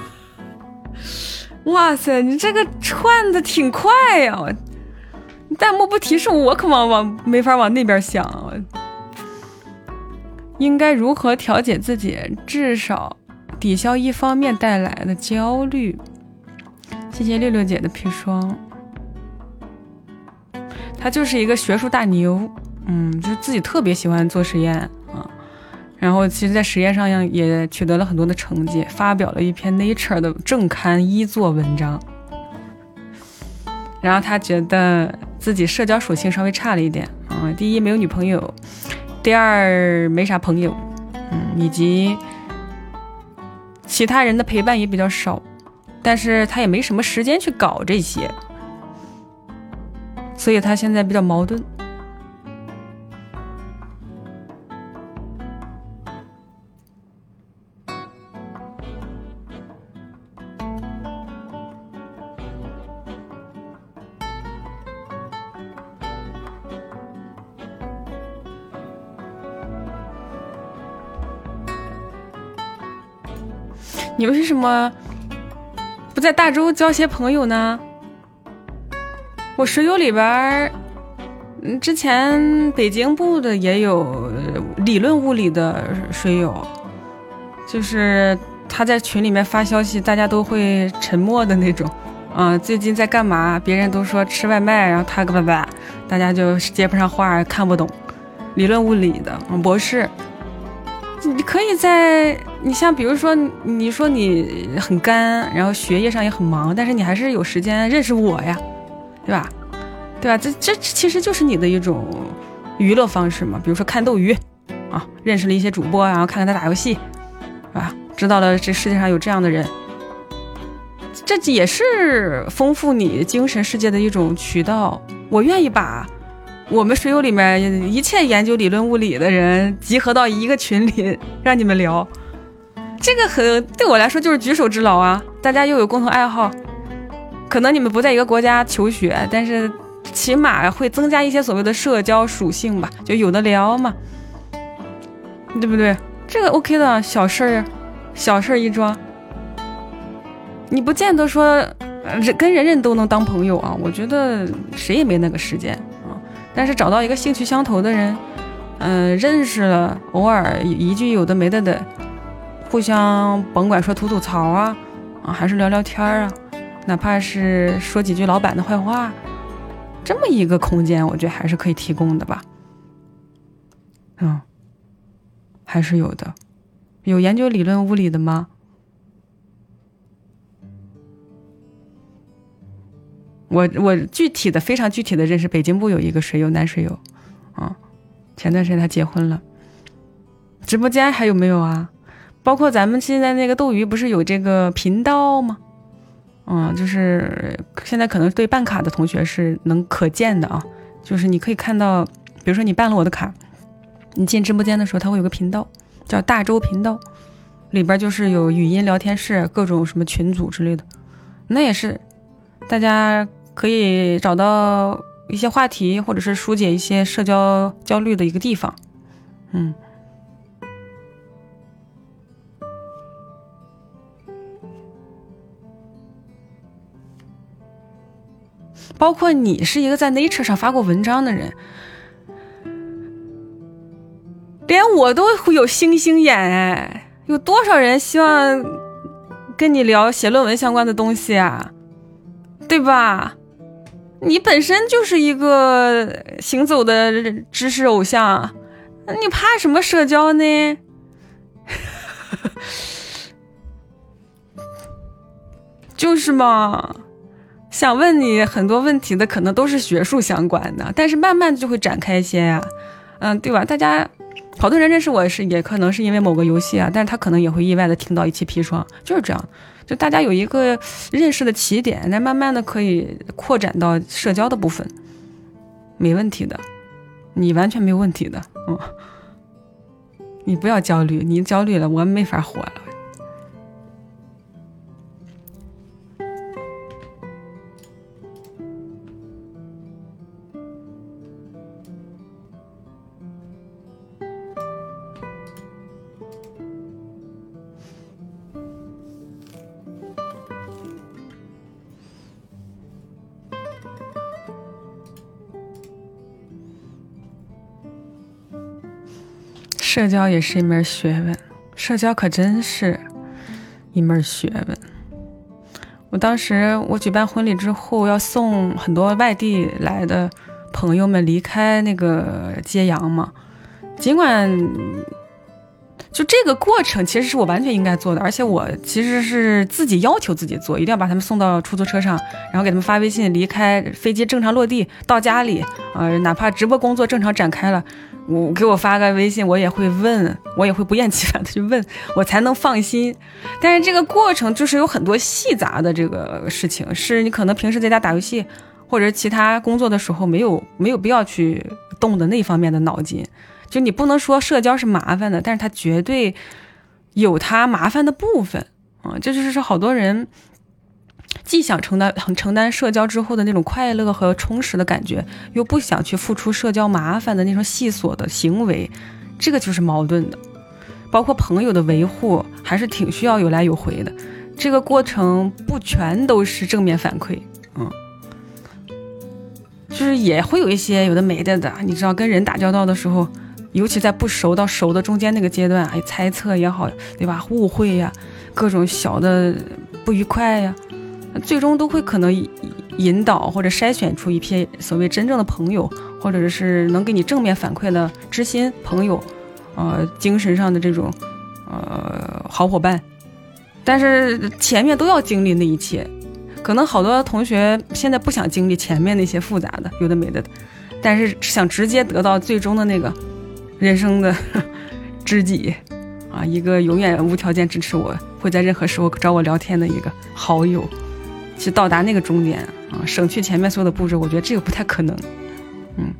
哇塞，你这个串的挺快呀！弹幕不提示我，可往往没法往那边想。应该如何调节自己，至少抵消一方面带来的焦虑？谢谢六六姐的砒霜，他就是一个学术大牛，嗯，就自己特别喜欢做实验啊，然后其实，在实验上也取得了很多的成绩，发表了一篇 Nature 的正刊一作文章。然后他觉得自己社交属性稍微差了一点啊，第一没有女朋友，第二没啥朋友，嗯，以及其他人的陪伴也比较少。但是他也没什么时间去搞这些，所以他现在比较矛盾。你为什么？在大洲交些朋友呢，我室友里边嗯，之前北京部的也有理论物理的水友，就是他在群里面发消息，大家都会沉默的那种。啊，最近在干嘛？别人都说吃外卖，然后他个叭叭，大家就接不上话，看不懂。理论物理的博士，你可以在你像比如说，你说你很干，然后学业上也很忙，但是你还是有时间认识我呀，对吧？对吧？这这其实就是你的一种娱乐方式嘛。比如说看斗鱼，啊，认识了一些主播，然后看看他打游戏，是吧？知道了这世界上有这样的人，这也是丰富你精神世界的一种渠道。我愿意把我们水友里面一切研究理论物理的人集合到一个群里，让你们聊。这个很对我来说就是举手之劳啊！大家又有共同爱好，可能你们不在一个国家求学，但是。起码会增加一些所谓的社交属性吧，就有的聊嘛，对不对？这个 OK 的小事儿，小事儿一桩。你不见得说人跟人人都能当朋友啊，我觉得谁也没那个时间。但是找到一个兴趣相投的人，嗯，认识了，偶尔一句有的没的的，互相甭管说吐吐槽啊，啊，还是聊聊天啊，哪怕是说几句老板的坏话。这么一个空间，我觉得还是可以提供的吧。嗯，还是有的。有研究理论物理的吗？我我具体的非常具体的认识北京部有一个水友，男水友，啊，前段时间他结婚了。直播间还有没有啊？包括咱们现在那个斗鱼不是有这个频道吗？嗯，就是现在可能对办卡的同学是能可见的啊，就是你可以看到，比如说你办了我的卡，你进直播间的时候，它会有个频道，叫大周频道，里边就是有语音聊天室，各种什么群组之类的，那也是大家可以找到一些话题，或者是疏解一些社交焦虑的一个地方，嗯。包括你是一个在 Nature 上发过文章的人，连我都会有星星眼哎！有多少人希望跟你聊写论文相关的东西啊？对吧？你本身就是一个行走的知识偶像，你怕什么社交呢？就是嘛。想问你很多问题的，可能都是学术相关的，但是慢慢就会展开一些呀，嗯，对吧？大家好多人认识我是，也可能是因为某个游戏啊，但是他可能也会意外的听到一期砒霜，就是这样，就大家有一个认识的起点，再慢慢的可以扩展到社交的部分，没问题的，你完全没有问题的，嗯，你不要焦虑，你焦虑了，我没法活了。社交也是一门学问，社交可真是一门学问。我当时我举办婚礼之后，要送很多外地来的朋友们离开那个揭阳嘛，尽管。就这个过程，其实是我完全应该做的，而且我其实是自己要求自己做，一定要把他们送到出租车上，然后给他们发微信，离开飞机正常落地到家里，呃，哪怕直播工作正常展开了，我给我发个微信，我也会问，我也会不厌其烦的去问，我才能放心。但是这个过程就是有很多细杂的这个事情，是你可能平时在家打游戏或者其他工作的时候没有没有必要去动的那方面的脑筋。就你不能说社交是麻烦的，但是它绝对有它麻烦的部分啊！这就是说，好多人既想承担承担社交之后的那种快乐和充实的感觉，又不想去付出社交麻烦的那种细琐的行为，这个就是矛盾的。包括朋友的维护，还是挺需要有来有回的。这个过程不全都是正面反馈，嗯。就是也会有一些有的没的的，你知道，跟人打交道的时候，尤其在不熟到熟的中间那个阶段，哎，猜测也好，对吧？误会呀，各种小的不愉快呀，最终都会可能引导或者筛选出一批所谓真正的朋友，或者是能给你正面反馈的知心朋友，呃，精神上的这种呃好伙伴。但是前面都要经历那一切。可能好多同学现在不想经历前面那些复杂的、有的没的，但是想直接得到最终的那个人生的 知己啊，一个永远无条件支持我、会在任何时候找我聊天的一个好友，去到达那个终点啊，省去前面所有的步骤，我觉得这个不太可能。嗯，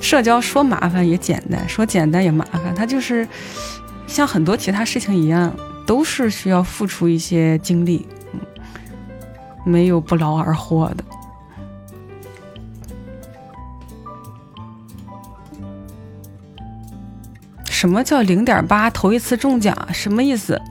社交说麻烦也简单，说简单也麻烦，它就是像很多其他事情一样，都是需要付出一些精力。嗯没有不劳而获的。什么叫零点八头一次中奖？什么意思？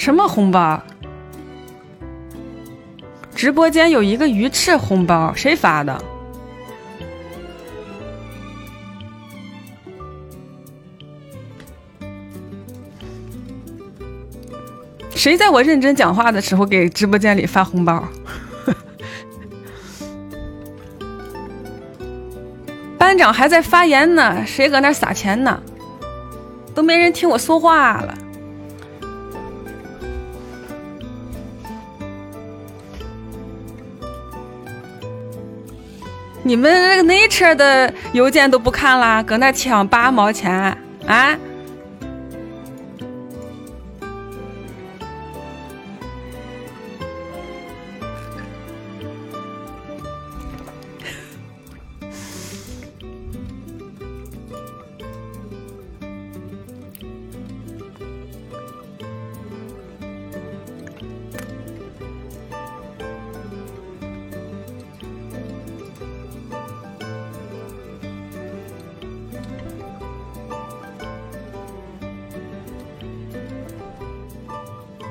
什么红包？直播间有一个鱼翅红包，谁发的？谁在我认真讲话的时候给直播间里发红包？班长还在发言呢，谁搁那撒钱呢？都没人听我说话了。你们那个 Nature 的邮件都不看啦，搁那抢八毛钱啊？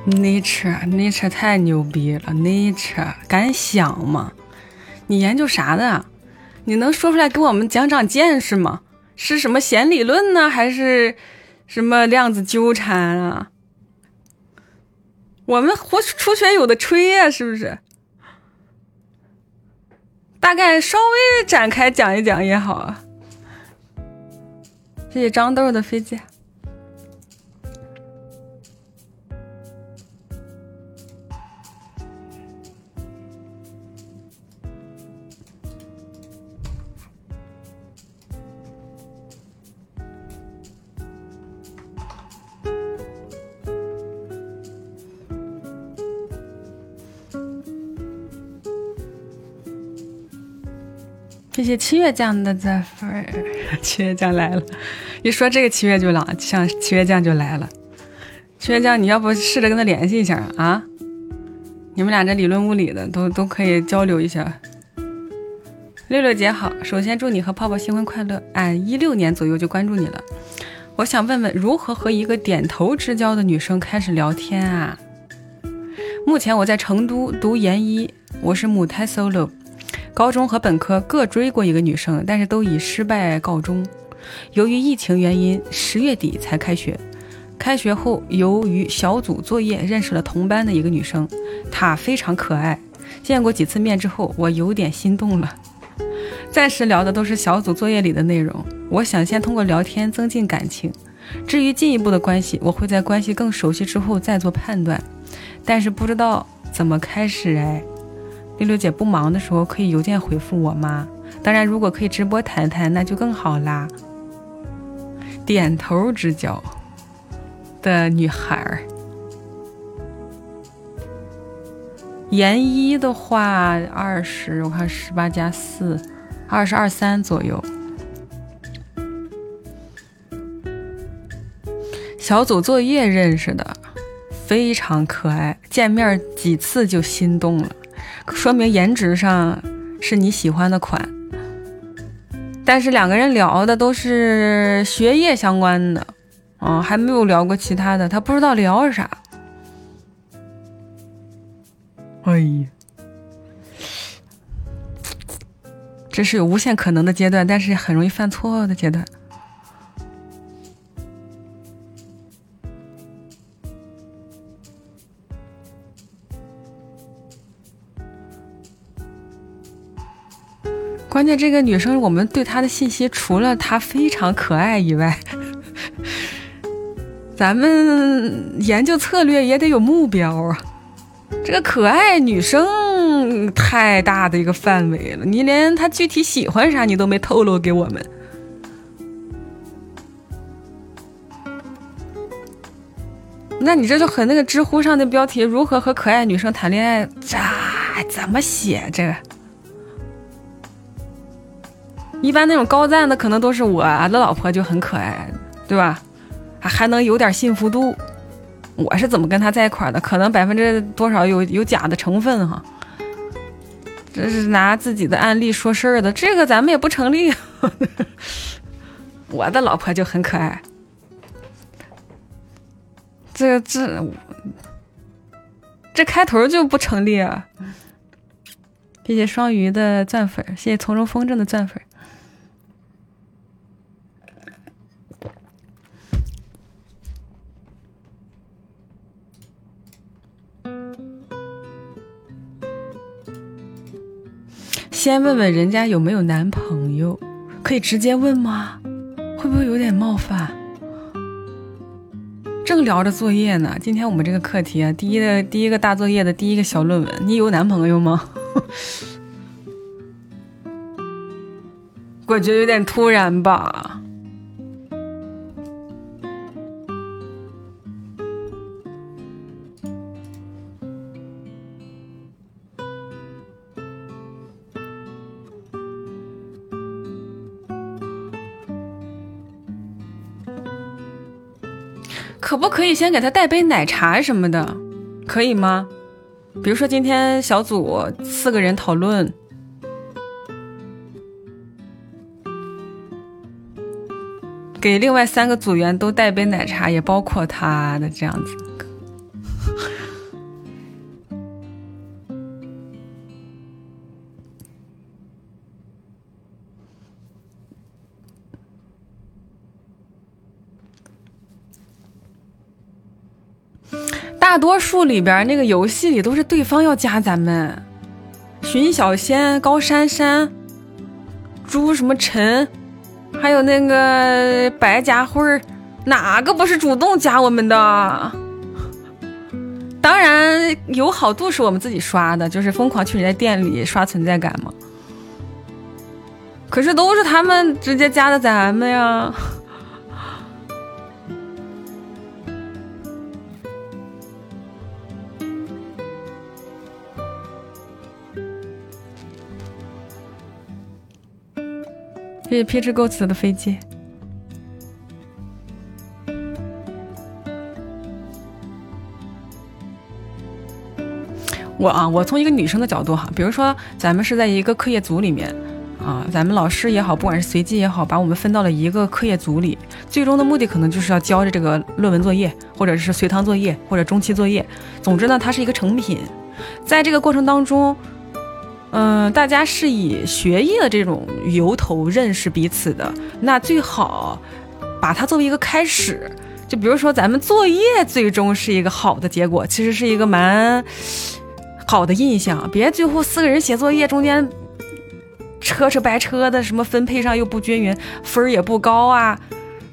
！Nature，Nature 太牛逼了！Nature 敢想吗？你研究啥的？你能说出来给我们讲讲见识吗？是什么弦理论呢？还是什么量子纠缠啊？我们活初学有的吹呀，是不是？大概稍微展开讲一讲也好啊。谢谢张豆的飞机。谢谢七月酱的赞粉，七月酱来了。一说这个七月就来，像七月酱就来了。七月酱，你要不试着跟他联系一下啊？你们俩这理论物理的都都可以交流一下。六六姐好，首先祝你和泡泡新婚快乐。俺一六年左右就关注你了。我想问问，如何和一个点头之交的女生开始聊天啊？目前我在成都读研一，我是母胎 solo。高中和本科各追过一个女生，但是都以失败告终。由于疫情原因，十月底才开学。开学后，由于小组作业认识了同班的一个女生，她非常可爱。见过几次面之后，我有点心动了。暂时聊的都是小组作业里的内容。我想先通过聊天增进感情，至于进一步的关系，我会在关系更熟悉之后再做判断。但是不知道怎么开始哎。六六姐不忙的时候可以邮件回复我吗？当然，如果可以直播谈谈，那就更好啦。点头之交的女孩儿，研一的话二十，我看十八加四，二十二三左右。小组作业认识的，非常可爱，见面几次就心动了。说明颜值上是你喜欢的款，但是两个人聊的都是学业相关的，嗯，还没有聊过其他的，他不知道聊啥。哎呀，这是有无限可能的阶段，但是很容易犯错的阶段。关键这个女生，我们对她的信息除了她非常可爱以外，咱们研究策略也得有目标啊。这个可爱女生太大的一个范围了，你连她具体喜欢啥你都没透露给我们。那你这就和那个知乎上的标题“如何和可爱女生谈恋爱”这怎么写这个？一般那种高赞的可能都是我的老婆就很可爱，对吧？还还能有点幸福度。我是怎么跟他在一块的？可能百分之多少有有假的成分哈。这是拿自己的案例说事儿的，这个咱们也不成立。我的老婆就很可爱。这这这开头就不成立啊！谢谢双鱼的钻粉，谢谢从容风筝的钻粉。先问问人家有没有男朋友，可以直接问吗？会不会有点冒犯？正聊着作业呢，今天我们这个课题啊，第一的第一个大作业的第一个小论文，你有男朋友吗？我觉得有点突然吧。我可以先给他带杯奶茶什么的，可以吗？比如说今天小组四个人讨论，给另外三个组员都带杯奶茶，也包括他的这样子。大多数里边那个游戏里都是对方要加咱们，寻小仙、高珊珊、朱什么陈，还有那个白家辉，哪个不是主动加我们的？当然友好度是我们自己刷的，就是疯狂去人家店里刷存在感嘛。可是都是他们直接加的咱们呀。谢谢 Peach Ghost 的飞机。我啊，我从一个女生的角度哈，比如说咱们是在一个课业组里面啊，咱们老师也好，不管是随机也好，把我们分到了一个课业组里，最终的目的可能就是要交着这个论文作业，或者是随堂作业，或者中期作业。总之呢，它是一个成品，在这个过程当中。嗯，大家是以学业的这种由头认识彼此的，那最好把它作为一个开始。就比如说，咱们作业最终是一个好的结果，其实是一个蛮好的印象。别最后四个人写作业中间扯扯白扯的，什么分配上又不均匀，分儿也不高啊，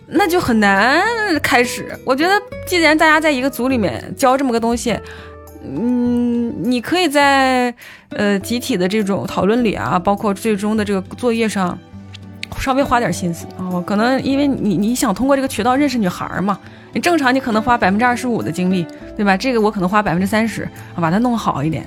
那就很难开始。我觉得，既然大家在一个组里面教这么个东西。嗯，你可以在呃集体的这种讨论里啊，包括最终的这个作业上，稍微花点心思啊。可能因为你你想通过这个渠道认识女孩嘛，你正常你可能花百分之二十五的精力，对吧？这个我可能花百分之三十，把它弄好一点，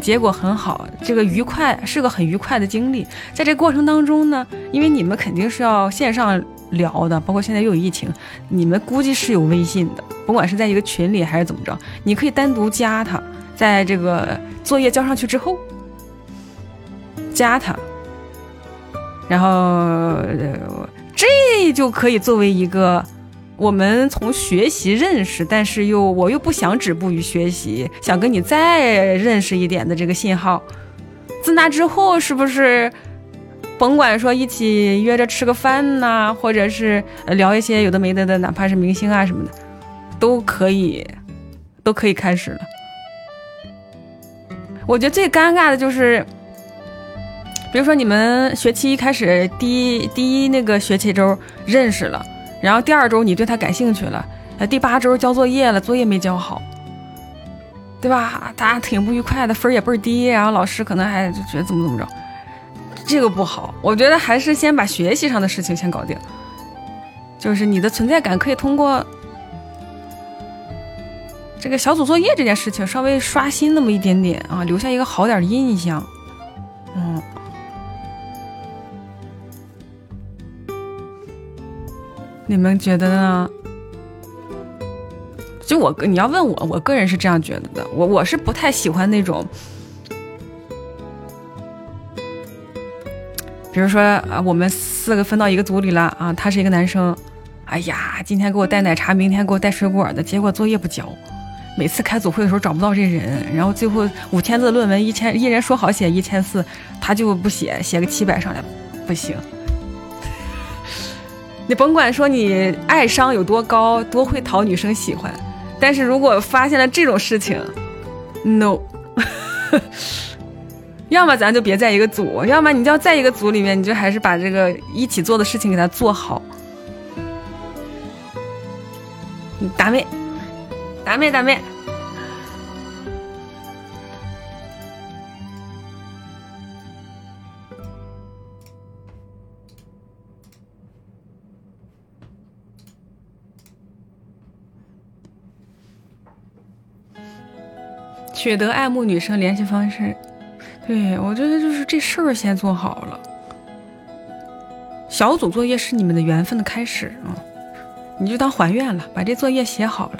结果很好，这个愉快是个很愉快的经历。在这过程当中呢，因为你们肯定是要线上聊的，包括现在又有疫情，你们估计是有微信的。不管是在一个群里还是怎么着，你可以单独加他，在这个作业交上去之后，加他，然后这就可以作为一个我们从学习认识，但是又我又不想止步于学习，想跟你再认识一点的这个信号。自那之后，是不是甭管说一起约着吃个饭呐，或者是聊一些有的没的的，哪怕是明星啊什么的，都可以，都可以开始了。我觉得最尴尬的就是。比如说你们学期一开始第一第一那个学期周认识了，然后第二周你对他感兴趣了，第八周交作业了，作业没交好，对吧？大家挺不愉快的，分儿也倍儿低，然后老师可能还就觉得怎么怎么着，这个不好。我觉得还是先把学习上的事情先搞定，就是你的存在感可以通过这个小组作业这件事情稍微刷新那么一点点啊，留下一个好点的印象，嗯。你们觉得呢？就我，你要问我，我个人是这样觉得的。我我是不太喜欢那种，比如说啊，我们四个分到一个组里了啊，他是一个男生，哎呀，今天给我带奶茶，明天给我带水果的，结果作业不交，每次开组会的时候找不到这人，然后最后五千字论文一千，一人说好写一千四，他就不写，写个七百上来，不行。你甭管说你爱商有多高，多会讨女生喜欢，但是如果发现了这种事情，no，要么咱就别在一个组，要么你就要在一个组里面，你就还是把这个一起做的事情给他做好。打妹，打妹，打妹。取得爱慕女生联系方式，对我觉得就是这事儿先做好了。小组作业是你们的缘分的开始啊，你就当还愿了，把这作业写好了，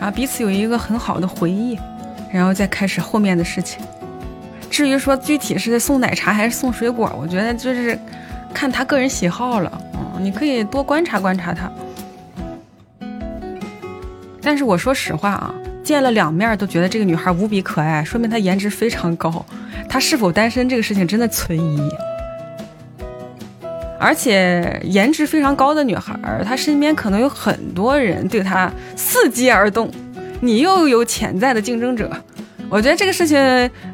然后彼此有一个很好的回忆，然后再开始后面的事情。至于说具体是送奶茶还是送水果，我觉得就是看他个人喜好了，嗯，你可以多观察观察他。但是我说实话啊。见了两面都觉得这个女孩无比可爱，说明她颜值非常高。她是否单身这个事情真的存疑。而且颜值非常高的女孩，她身边可能有很多人对她伺机而动，你又有潜在的竞争者。我觉得这个事情，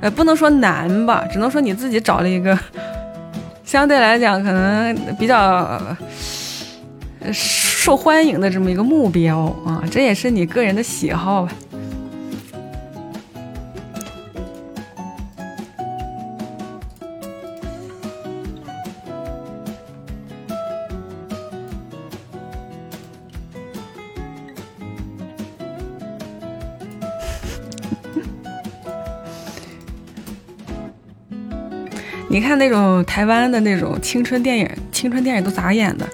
呃，不能说难吧，只能说你自己找了一个相对来讲可能比较受欢迎的这么一个目标啊，这也是你个人的喜好吧。你看那种台湾的那种青春电影，青春电影都咋演的？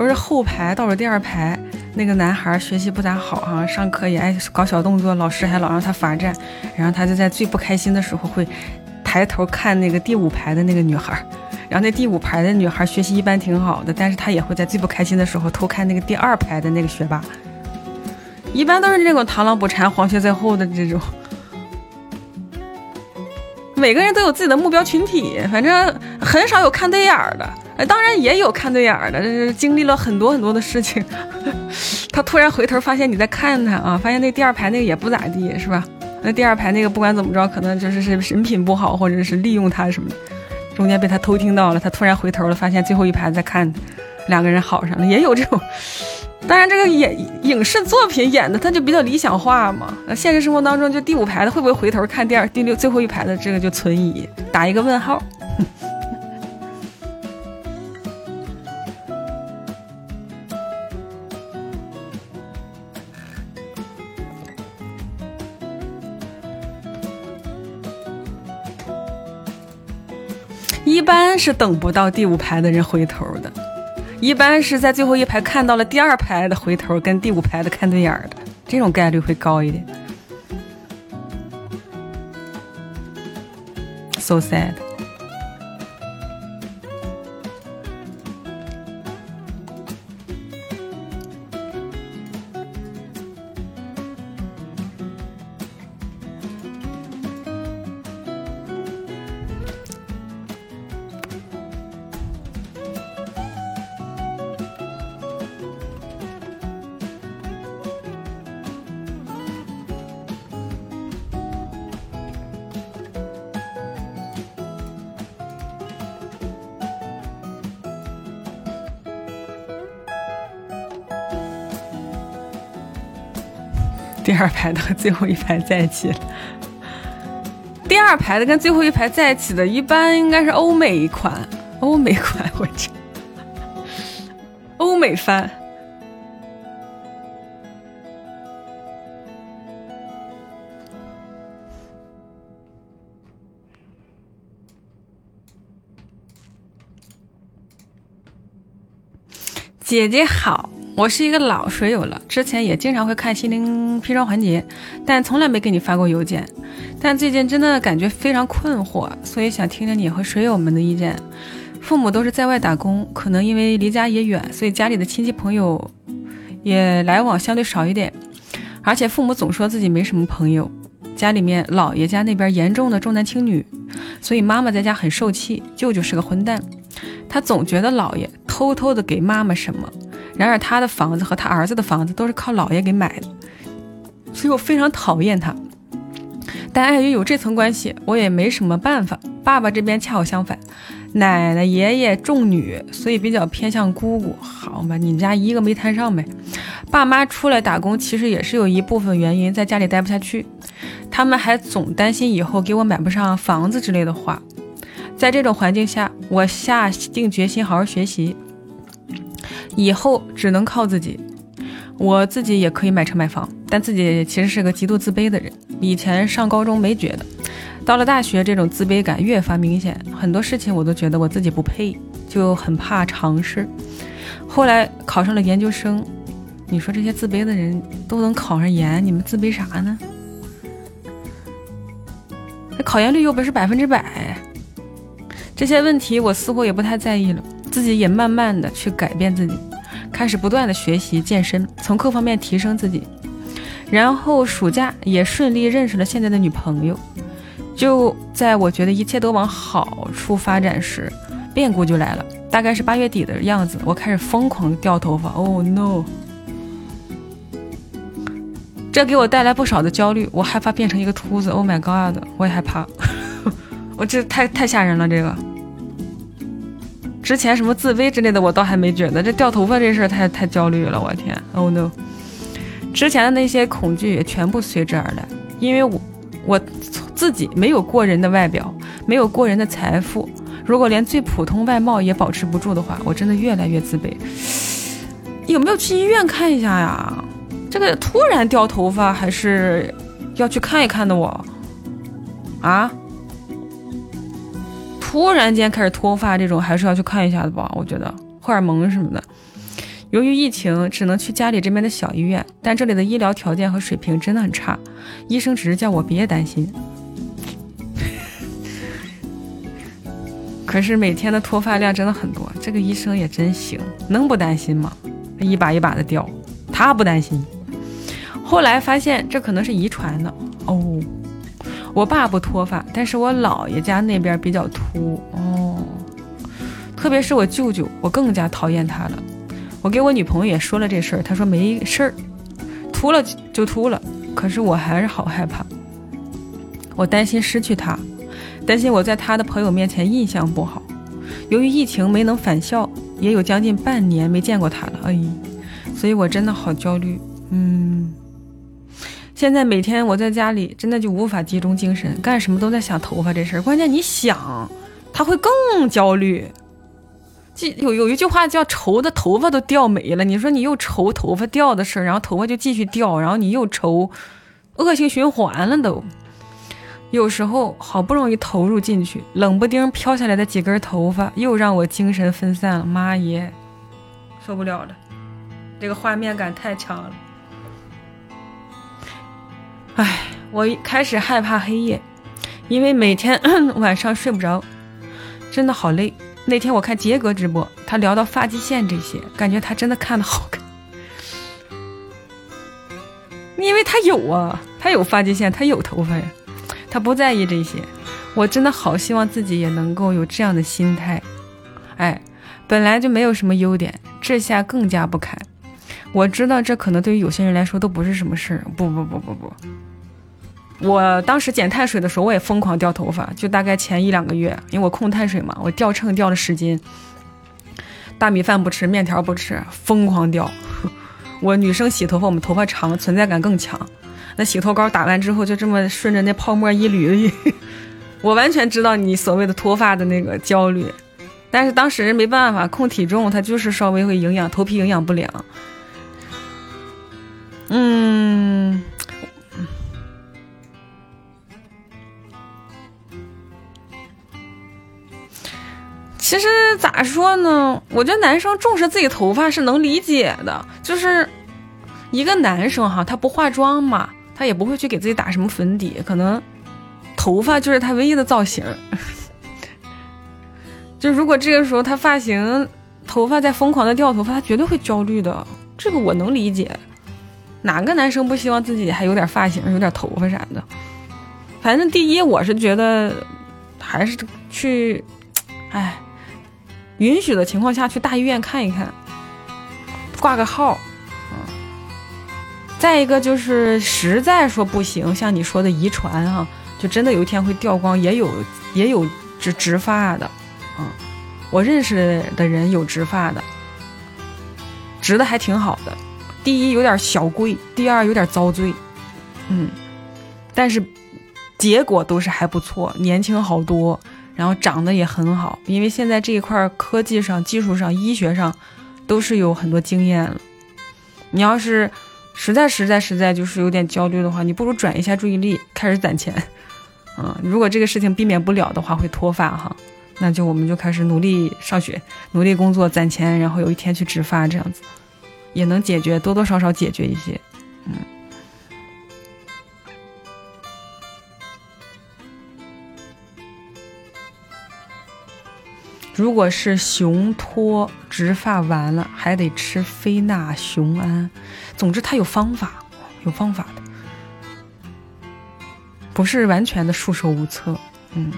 都是后排倒数第二排那个男孩学习不咋好哈，上课也爱搞小动作，老师还老让他罚站，然后他就在最不开心的时候会抬头看那个第五排的那个女孩，然后那第五排的女孩学习一般挺好的，但是他也会在最不开心的时候偷看那个第二排的那个学霸，一般都是那种螳螂捕蝉，黄雀在后的这种。每个人都有自己的目标群体，反正很少有看对眼儿的，当然也有看对眼儿的，这是经历了很多很多的事情。他突然回头发现你在看他啊，发现那第二排那个也不咋地，是吧？那第二排那个不管怎么着，可能就是是人品不好，或者是利用他什么的，中间被他偷听到了，他突然回头了，发现最后一排在看，两个人好上了，也有这种。当然，这个演影视作品演的他就比较理想化嘛。那现实生活当中，就第五排的会不会回头看第二、第六、最后一排的这个就存疑，打一个问号。一般是等不到第五排的人回头。一般是在最后一排看到了第二排的回头，跟第五排的看对眼的，这种概率会高一点。So sad。二排的和最后一排在一起。第二排的跟最后一排在一起的，一般应该是欧美款，欧美款，我这欧美番。姐姐好。我是一个老水友了，之前也经常会看心灵砒霜环节，但从来没给你发过邮件。但最近真的感觉非常困惑，所以想听听你和水友们的意见。父母都是在外打工，可能因为离家也远，所以家里的亲戚朋友也来往相对少一点。而且父母总说自己没什么朋友，家里面姥爷家那边严重的重男轻女，所以妈妈在家很受气。舅舅是个混蛋，他总觉得姥爷偷偷的给妈妈什么。然而他的房子和他儿子的房子都是靠姥爷给买的，所以我非常讨厌他。但碍于有这层关系，我也没什么办法。爸爸这边恰好相反，奶奶爷爷重女，所以比较偏向姑姑。好吧，你们家一个没摊上呗。爸妈出来打工，其实也是有一部分原因，在家里待不下去。他们还总担心以后给我买不上房子之类的话。在这种环境下，我下定决心好好学习。以后只能靠自己，我自己也可以买车买房，但自己其实是个极度自卑的人。以前上高中没觉得，到了大学，这种自卑感越发明显，很多事情我都觉得我自己不配，就很怕尝试。后来考上了研究生，你说这些自卑的人都能考上研，你们自卑啥呢？这考研率又不是百分之百，这些问题我似乎也不太在意了。自己也慢慢的去改变自己，开始不断的学习健身，从各方面提升自己。然后暑假也顺利认识了现在的女朋友。就在我觉得一切都往好处发展时，变故就来了。大概是八月底的样子，我开始疯狂掉头发。Oh no！这给我带来不少的焦虑，我害怕变成一个秃子。Oh my god！我也害怕，我这太太吓人了，这个。之前什么自卑之类的，我倒还没觉得。这掉头发这事儿太太焦虑了，我天！Oh no！之前的那些恐惧也全部随之而来，因为我我自己没有过人的外表，没有过人的财富。如果连最普通外貌也保持不住的话，我真的越来越自卑。有没有去医院看一下呀？这个突然掉头发，还是要去看一看的我啊？突然间开始脱发，这种还是要去看一下的吧？我觉得荷尔蒙什么的。由于疫情，只能去家里这边的小医院，但这里的医疗条件和水平真的很差。医生只是叫我别担心。可是每天的脱发量真的很多，这个医生也真行，能不担心吗？一把一把的掉，他不担心。后来发现这可能是遗传的哦。我爸不脱发，但是我姥爷家那边比较秃哦，特别是我舅舅，我更加讨厌他了。我给我女朋友也说了这事儿，她说没事儿，秃了就秃了。可是我还是好害怕，我担心失去他，担心我在他的朋友面前印象不好。由于疫情没能返校，也有将近半年没见过他了，哎，所以我真的好焦虑，嗯。现在每天我在家里，真的就无法集中精神，干什么都在想头发这事儿。关键你想，他会更焦虑。记有有一句话叫“愁的头发都掉没了”。你说你又愁头发掉的事儿，然后头发就继续掉，然后你又愁，恶性循环了都。有时候好不容易投入进去，冷不丁飘下来的几根头发，又让我精神分散了。妈耶，受不了了，这个画面感太强了。唉，我开始害怕黑夜，因为每天 晚上睡不着，真的好累。那天我看杰哥直播，他聊到发际线这些，感觉他真的看的好看。因为他有啊，他有发际线，他有头发呀，他不在意这些。我真的好希望自己也能够有这样的心态。哎，本来就没有什么优点，这下更加不堪。我知道这可能对于有些人来说都不是什么事儿。不不不不不。我当时减碳水的时候，我也疯狂掉头发，就大概前一两个月，因为我控碳水嘛，我掉秤掉了十斤，大米饭不吃，面条不吃，疯狂掉。我女生洗头发，我们头发长，存在感更强。那洗头膏打完之后就这么顺着那泡沫一捋，我完全知道你所谓的脱发的那个焦虑。但是当时没办法控体重，它就是稍微会营养头皮营养不良。嗯，其实咋说呢？我觉得男生重视自己头发是能理解的，就是一个男生哈，他不化妆嘛，他也不会去给自己打什么粉底，可能头发就是他唯一的造型。就如果这个时候他发型、头发在疯狂的掉头发，他绝对会焦虑的。这个我能理解，哪个男生不希望自己还有点发型、有点头发啥的？反正第一，我是觉得还是去，哎，允许的情况下去大医院看一看，挂个号，嗯。再一个就是实在说不行，像你说的遗传哈，就真的有一天会掉光，也有也有植植发的。嗯，我认识的人有植发的，植的还挺好的。第一有点小贵，第二有点遭罪。嗯，但是结果都是还不错，年轻好多，然后长得也很好。因为现在这一块科技上、技术上、医学上都是有很多经验了。你要是实在、实在、实在就是有点焦虑的话，你不如转移一下注意力，开始攒钱。嗯，如果这个事情避免不了的话，会脱发哈。那就我们就开始努力上学，努力工作攒钱，然后有一天去植发，这样子也能解决多多少少解决一些。嗯，如果是雄脱植发完了，还得吃非那雄胺。总之，它有方法，有方法的，不是完全的束手无策。嗯。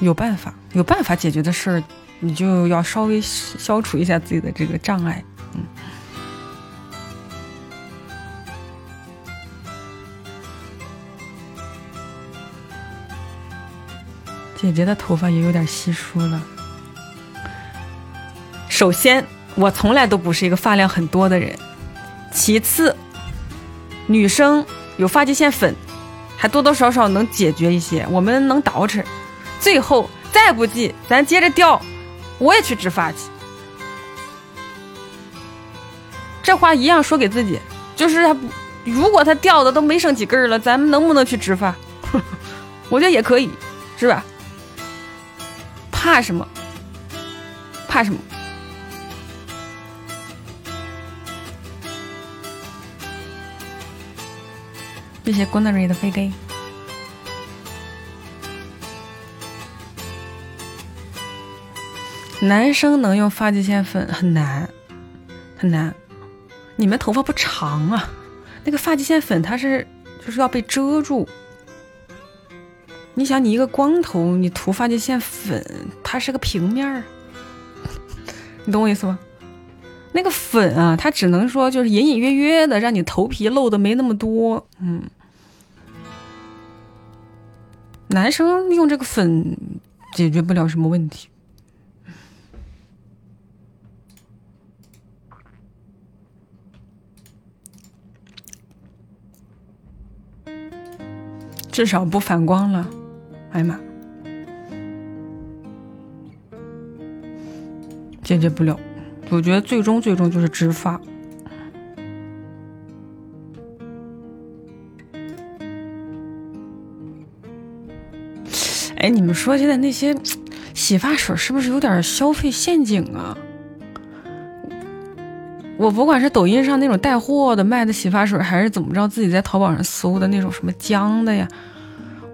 有办法，有办法解决的事儿，你就要稍微消除一下自己的这个障碍。嗯，姐姐的头发也有点稀疏了。首先，我从来都不是一个发量很多的人。其次，女生有发际线粉，还多多少少能解决一些，我们能捯饬。最后再不济，咱接着掉，我也去植发去。这话一样说给自己，就是他不，如果他掉的都没剩几根了，咱们能不能去植发？我觉得也可以，是吧？怕什么？怕什么？谢谢 g u n n a r 的飞给。男生能用发际线粉很难，很难。你们头发不长啊，那个发际线粉它是就是要被遮住。你想，你一个光头，你涂发际线粉，它是个平面儿，你懂我意思吗？那个粉啊，它只能说就是隐隐约约的让你头皮露的没那么多。嗯，男生用这个粉解决不了什么问题。至少不反光了，哎呀妈，解决不了。我觉得最终最终就是植发。哎，你们说现在那些洗发水是不是有点消费陷阱啊？我不管是抖音上那种带货的卖的洗发水，还是怎么着，自己在淘宝上搜的那种什么姜的呀，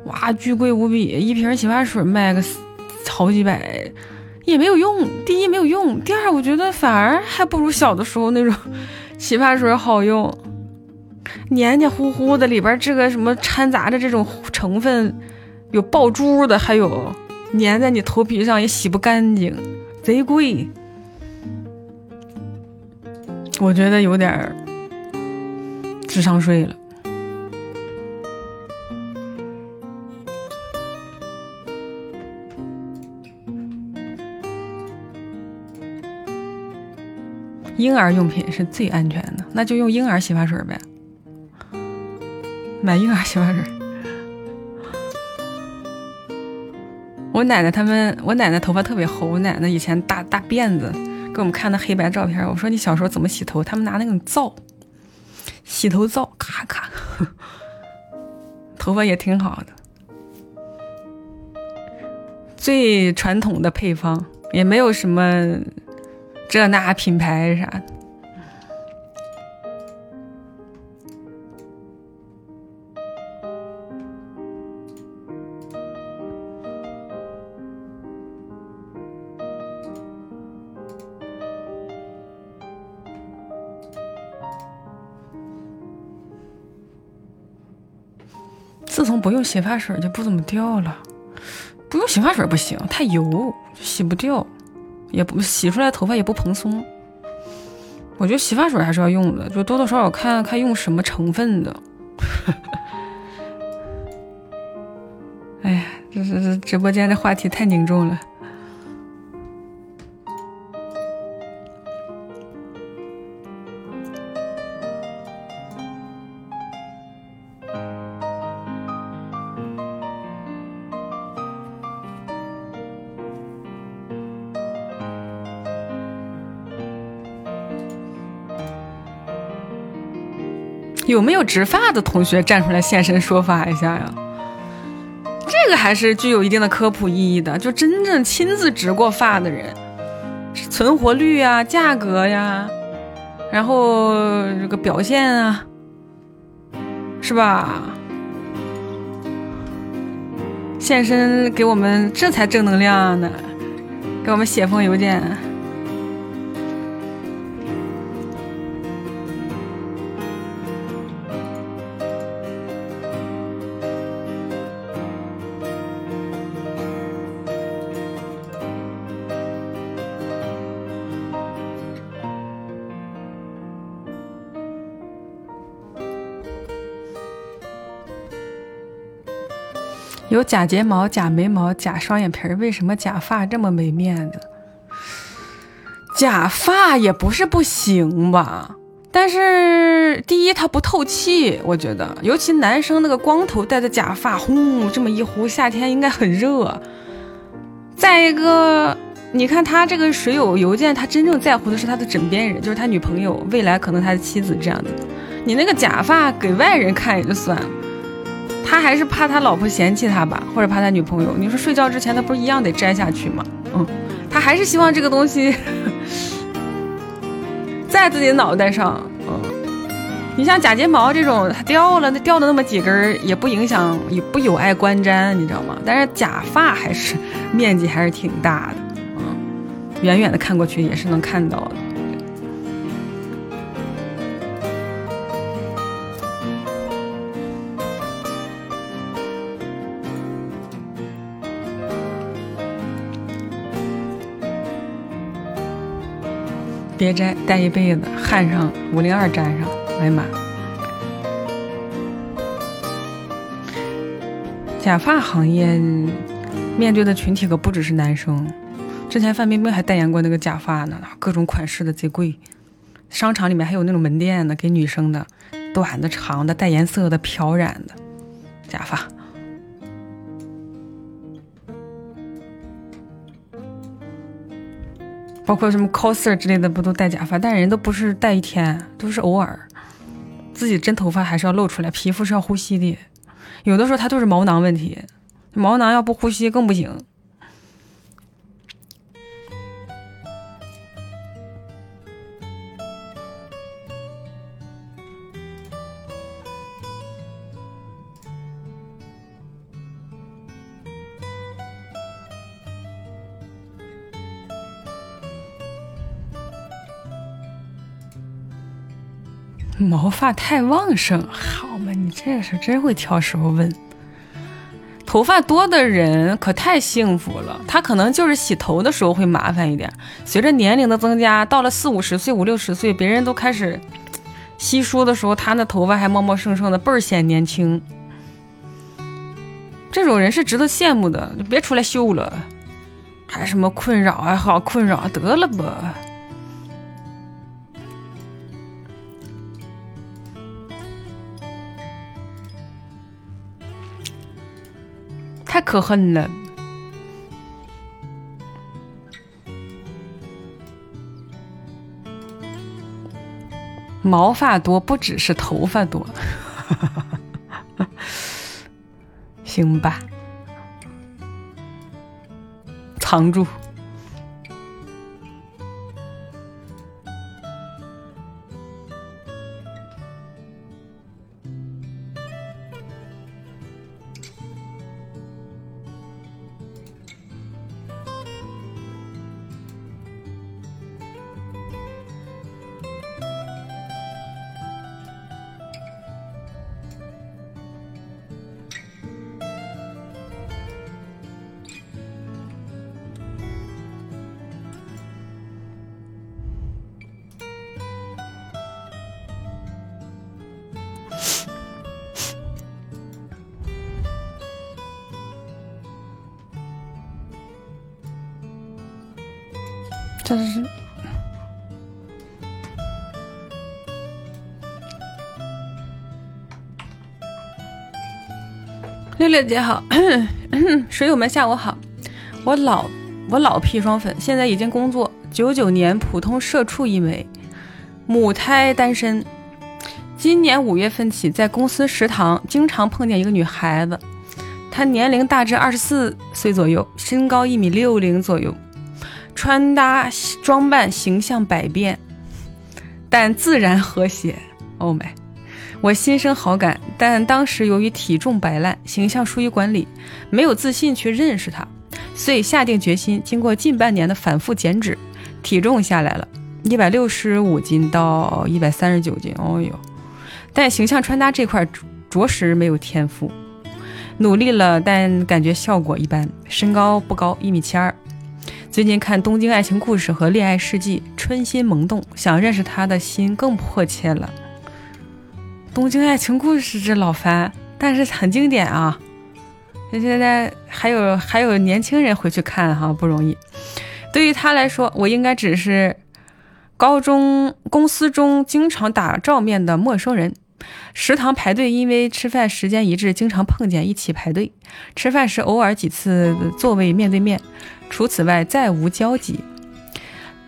哇，巨贵无比，一瓶洗发水卖个好几百，也没有用。第一没有用，第二我觉得反而还不如小的时候那种洗发水好用，黏黏糊糊的，里边这个什么掺杂着这种成分，有爆珠的，还有粘在你头皮上也洗不干净，贼贵。我觉得有点智商税了。婴儿用品是最安全的，那就用婴儿洗发水呗。买婴儿洗发水。我奶奶他们，我奶奶头发特别厚，我奶奶以前大大辫子，给我们看那黑白照片。我说你小时候怎么洗头？他们拿那种皂，洗头皂，咔咔，头发也挺好的。最传统的配方，也没有什么这那品牌啥的。自从不用洗发水就不怎么掉了，不用洗发水不行，太油洗不掉，也不洗出来头发也不蓬松。我觉得洗发水还是要用的，就多多少少看看用什么成分的。哎呀，这这直播间的话题太凝重了。有没有植发的同学站出来现身说法一下呀？这个还是具有一定的科普意义的。就真正亲自植过发的人，存活率呀、价格呀，然后这个表现啊，是吧？现身给我们，这才正能量呢！给我们写封邮件。有假睫毛、假眉毛、假双眼皮儿，为什么假发这么没面子？假发也不是不行吧，但是第一它不透气，我觉得，尤其男生那个光头戴的假发，轰这么一呼，夏天应该很热。再一个，你看他这个水友邮件，他真正在乎的是他的枕边人，就是他女朋友，未来可能他的妻子这样子。你那个假发给外人看也就算了。他还是怕他老婆嫌弃他吧，或者怕他女朋友。你说睡觉之前他不是一样得摘下去吗？嗯，他还是希望这个东西 在自己脑袋上。嗯，你像假睫毛这种，它掉了，那掉了那么几根也不影响，也不有碍观瞻，你知道吗？但是假发还是面积还是挺大的，嗯，远远的看过去也是能看到的。别摘，戴一辈子，焊上五零二粘上。哎呀妈！假发行业面对的群体可不只是男生。之前范冰冰还代言过那个假发呢，各种款式的贼贵。商场里面还有那种门店的，给女生的，短的、长的、带颜色的、漂染的假发。包括什么 coser 之类的，不都戴假发？但人都不是戴一天，都是偶尔。自己真头发还是要露出来，皮肤是要呼吸的。有的时候它就是毛囊问题，毛囊要不呼吸更不行。毛发太旺盛，好嘛？你这是真会挑时候问。头发多的人可太幸福了，他可能就是洗头的时候会麻烦一点。随着年龄的增加，到了四五十岁、五六十岁，别人都开始稀疏的时候，他那头发还茂茂盛盛的，倍儿显年轻。这种人是值得羡慕的，就别出来秀了，还什么困扰啊？好困扰，得了吧。太可恨了。毛发多不只是头发多，行吧，藏住。但是六六姐好，水友们下午好。我老我老砒霜粉，现在已经工作九九年普通社畜一枚，母胎单身。今年五月份起，在公司食堂经常碰见一个女孩子，她年龄大致二十四岁左右，身高一米六零左右。穿搭装扮形象百变，但自然和谐。Oh my，我心生好感，但当时由于体重摆烂，形象疏于管理，没有自信去认识他，所以下定决心，经过近半年的反复减脂，体重下来了，一百六十五斤到一百三十九斤。哦呦，但形象穿搭这块着实没有天赋，努力了，但感觉效果一般。身高不高，一米七二。最近看《东京爱情故事》和《恋爱世纪》，春心萌动，想认识他的心更迫切了。《东京爱情故事》这老番，但是很经典啊！现在还有还有年轻人回去看哈，不容易。对于他来说，我应该只是高中公司中经常打照面的陌生人。食堂排队，因为吃饭时间一致，经常碰见，一起排队吃饭时，偶尔几次座位面对面。除此外，再无交集。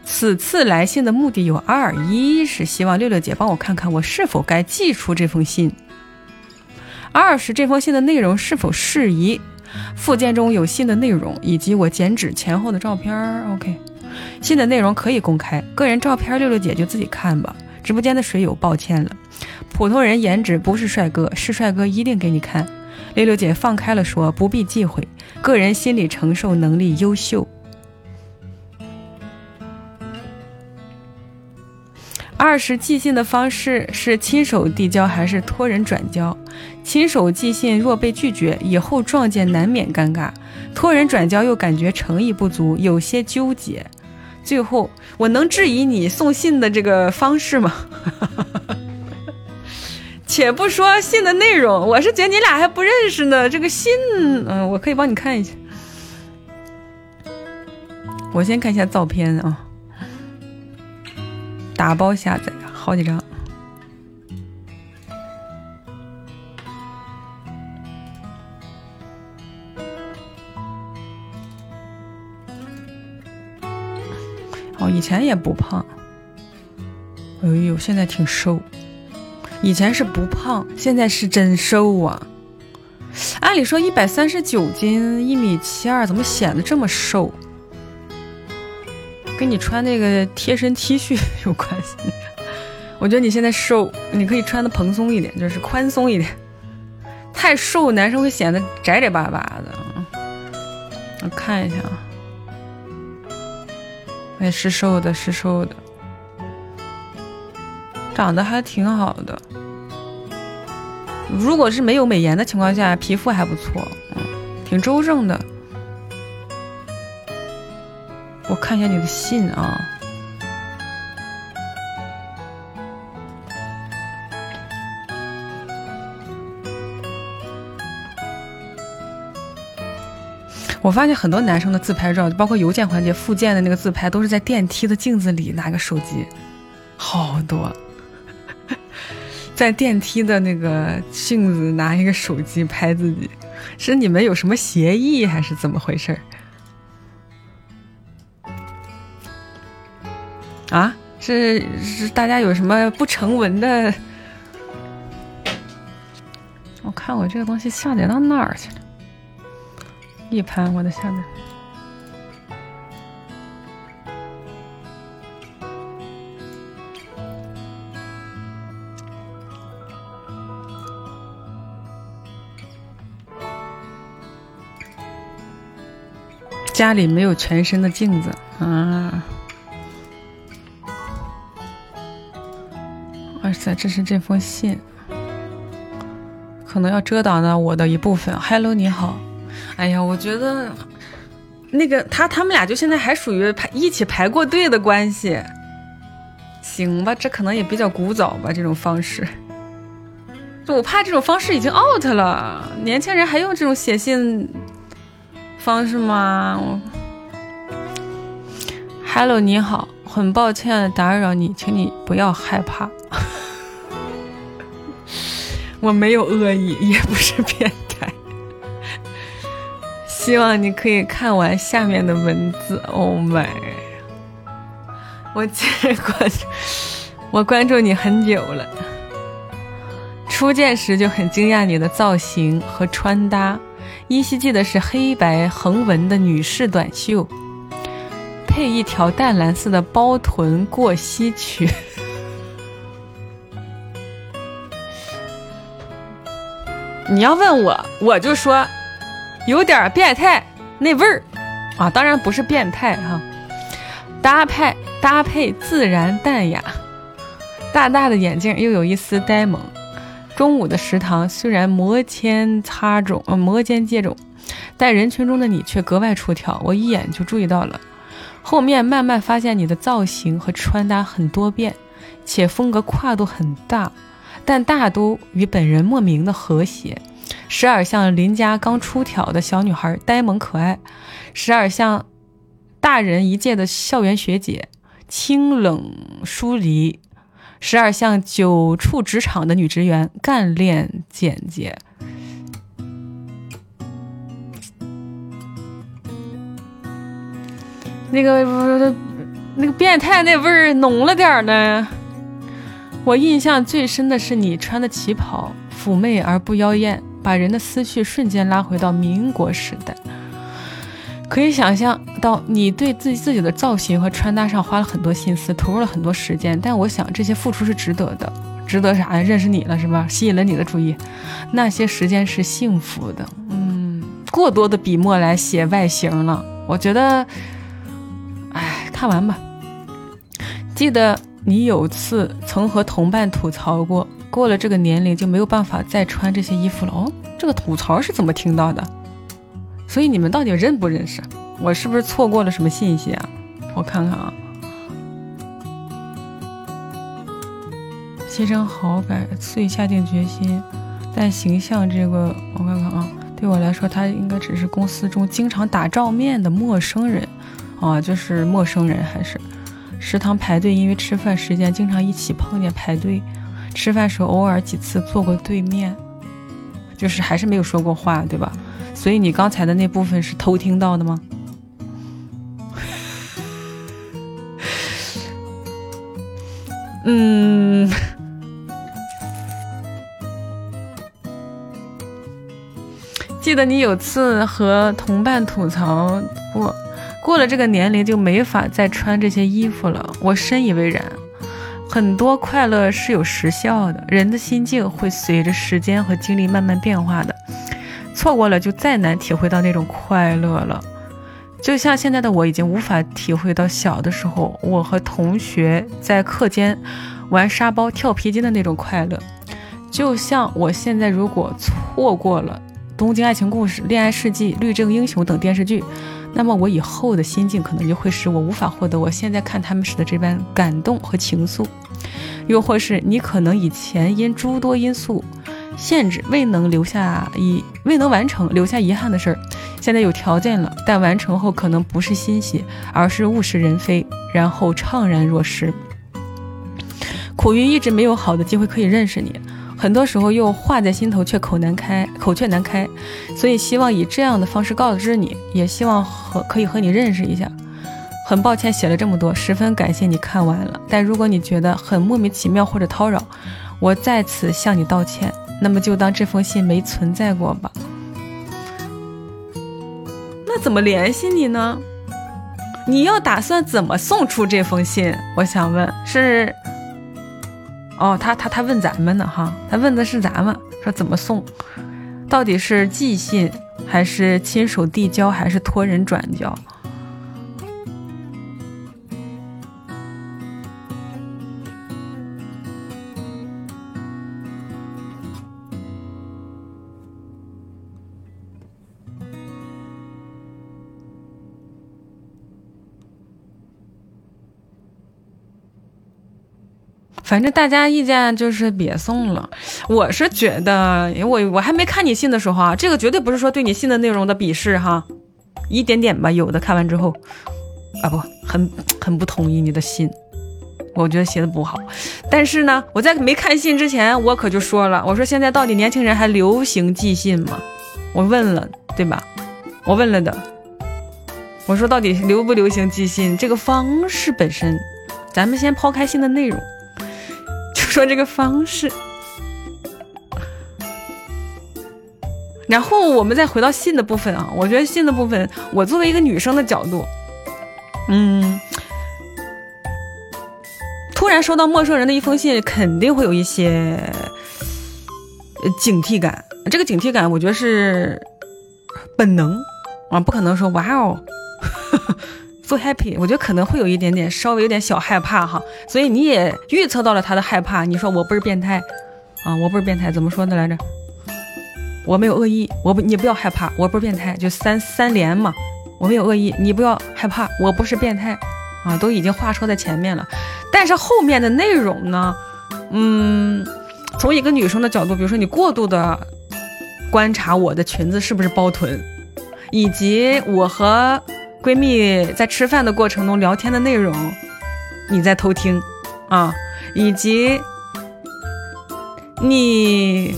此次来信的目的有二：一是希望六六姐帮我看看我是否该寄出这封信；二是这封信的内容是否适宜。附件中有信的内容以及我剪纸前后的照片。OK，信的内容可以公开，个人照片六六姐就自己看吧。直播间的水友，抱歉了，普通人颜值不是帅哥，是帅哥一定给你看。六六姐放开了说，不必忌讳。个人心理承受能力优秀。二是寄信的方式是亲手递交还是托人转交？亲手寄信若被拒绝，以后撞见难免尴尬；托人转交又感觉诚意不足，有些纠结。最后，我能质疑你送信的这个方式吗？且不说信的内容，我是觉得你俩还不认识呢。这个信，嗯，我可以帮你看一下。我先看一下照片啊，打包下载好几张。哦，以前也不胖，哎呦，现在挺瘦。以前是不胖，现在是真瘦啊！按理说一百三十九斤，一米七二，怎么显得这么瘦？跟你穿那个贴身 T 恤 有关系。我觉得你现在瘦，你可以穿的蓬松一点，就是宽松一点。太瘦，男生会显得窄窄巴巴的。我看一下啊，哎，是瘦的，是瘦的。长得还挺好的，如果是没有美颜的情况下，皮肤还不错，嗯，挺周正的。我看一下你的信啊，我发现很多男生的自拍照，包括邮件环节附件的那个自拍，都是在电梯的镜子里拿个手机，好多。在电梯的那个镜子拿一个手机拍自己，是你们有什么协议还是怎么回事啊？是是大家有什么不成文的？我看我这个东西下载到哪儿去了？一盘我的下载。家里没有全身的镜子啊！哇塞，这是这封信，可能要遮挡到我的一部分。Hello，你好。哎呀，我觉得那个他他们俩就现在还属于排一起排过队的关系，行吧？这可能也比较古早吧，这种方式。就我怕这种方式已经 out 了，年轻人还用这种写信。方式吗？Hello，你好，很抱歉打扰你，请你不要害怕，我没有恶意，也不是变态。希望你可以看完下面的文字。Oh my！我关注，我关注你很久了，初见时就很惊讶你的造型和穿搭。依稀记得是黑白横纹的女士短袖，配一条淡蓝色的包臀过膝裙。你要问我，我就说有点变态那味儿啊，当然不是变态哈。搭配搭配自然淡雅，大大的眼镜又有一丝呆萌。中午的食堂虽然摩肩擦踵，呃，摩肩接踵，但人群中的你却格外出挑。我一眼就注意到了，后面慢慢发现你的造型和穿搭很多变，且风格跨度很大，但大都与本人莫名的和谐，时而像邻家刚出挑的小女孩，呆萌可爱；时而像大人一届的校园学姐，清冷疏离。十二像久处职场的女职员，干练简洁。那个那个变态那味儿浓了点儿呢。我印象最深的是你穿的旗袍，妩媚而不妖艳，把人的思绪瞬间拉回到民国时代。可以想象到你对自己自己的造型和穿搭上花了很多心思，投入了很多时间。但我想这些付出是值得的，值得啥呀？认识你了是吧？吸引了你的注意，那些时间是幸福的。嗯，过多的笔墨来写外形了，我觉得，哎，看完吧。记得你有次曾和同伴吐槽过，过了这个年龄就没有办法再穿这些衣服了。哦，这个吐槽是怎么听到的？所以你们到底认不认识？我是不是错过了什么信息啊？我看看啊，牺牲好感，遂下定决心。但形象这个，我看看啊，对我来说，他应该只是公司中经常打照面的陌生人啊，就是陌生人，还是食堂排队，因为吃饭时间经常一起碰见排队，吃饭时候偶尔几次坐过对面，就是还是没有说过话，对吧？所以你刚才的那部分是偷听到的吗？嗯，记得你有次和同伴吐槽过，过了这个年龄就没法再穿这些衣服了。我深以为然，很多快乐是有时效的，人的心境会随着时间和经历慢慢变化的。错过了，就再难体会到那种快乐了。就像现在的我，已经无法体会到小的时候，我和同学在课间玩沙包、跳皮筋的那种快乐。就像我现在，如果错过了《东京爱情故事》《恋爱世纪》《律政英雄》等电视剧，那么我以后的心境可能就会使我无法获得我现在看他们时的这般感动和情愫。又或是你可能以前因诸多因素。限制未能留下遗未能完成留下遗憾的事儿，现在有条件了，但完成后可能不是欣喜，而是物是人非，然后怅然若失。苦于一直没有好的机会可以认识你，很多时候又话在心头却口难开，口却难开，所以希望以这样的方式告知你，也希望和可以和你认识一下。很抱歉写了这么多，十分感谢你看完了。但如果你觉得很莫名其妙或者叨扰，我在此向你道歉。那么就当这封信没存在过吧。那怎么联系你呢？你要打算怎么送出这封信？我想问是。哦，他他他问咱们呢哈，他问的是咱们，说怎么送，到底是寄信还是亲手递交还是托人转交？反正大家意见就是别送了。我是觉得，因为我我还没看你信的时候啊，这个绝对不是说对你信的内容的鄙视哈，一点点吧。有的看完之后，啊不，很很不同意你的信，我觉得写的不好。但是呢，我在没看信之前，我可就说了，我说现在到底年轻人还流行寄信吗？我问了，对吧？我问了的。我说到底流不流行寄信这个方式本身，咱们先抛开信的内容。说这个方式，然后我们再回到信的部分啊。我觉得信的部分，我作为一个女生的角度，嗯，突然收到陌生人的一封信，肯定会有一些警惕感。这个警惕感，我觉得是本能啊，不可能说哇哦。So happy，我觉得可能会有一点点，稍微有点小害怕哈，所以你也预测到了他的害怕。你说我不是变态啊，我不是变态，怎么说的来着？我没有恶意，我不，你不要害怕，我不是变态，就三三连嘛，我没有恶意，你不要害怕，我不是变态啊，都已经话说在前面了。但是后面的内容呢，嗯，从一个女生的角度，比如说你过度的观察我的裙子是不是包臀，以及我和。闺蜜在吃饭的过程中聊天的内容，你在偷听啊？以及你，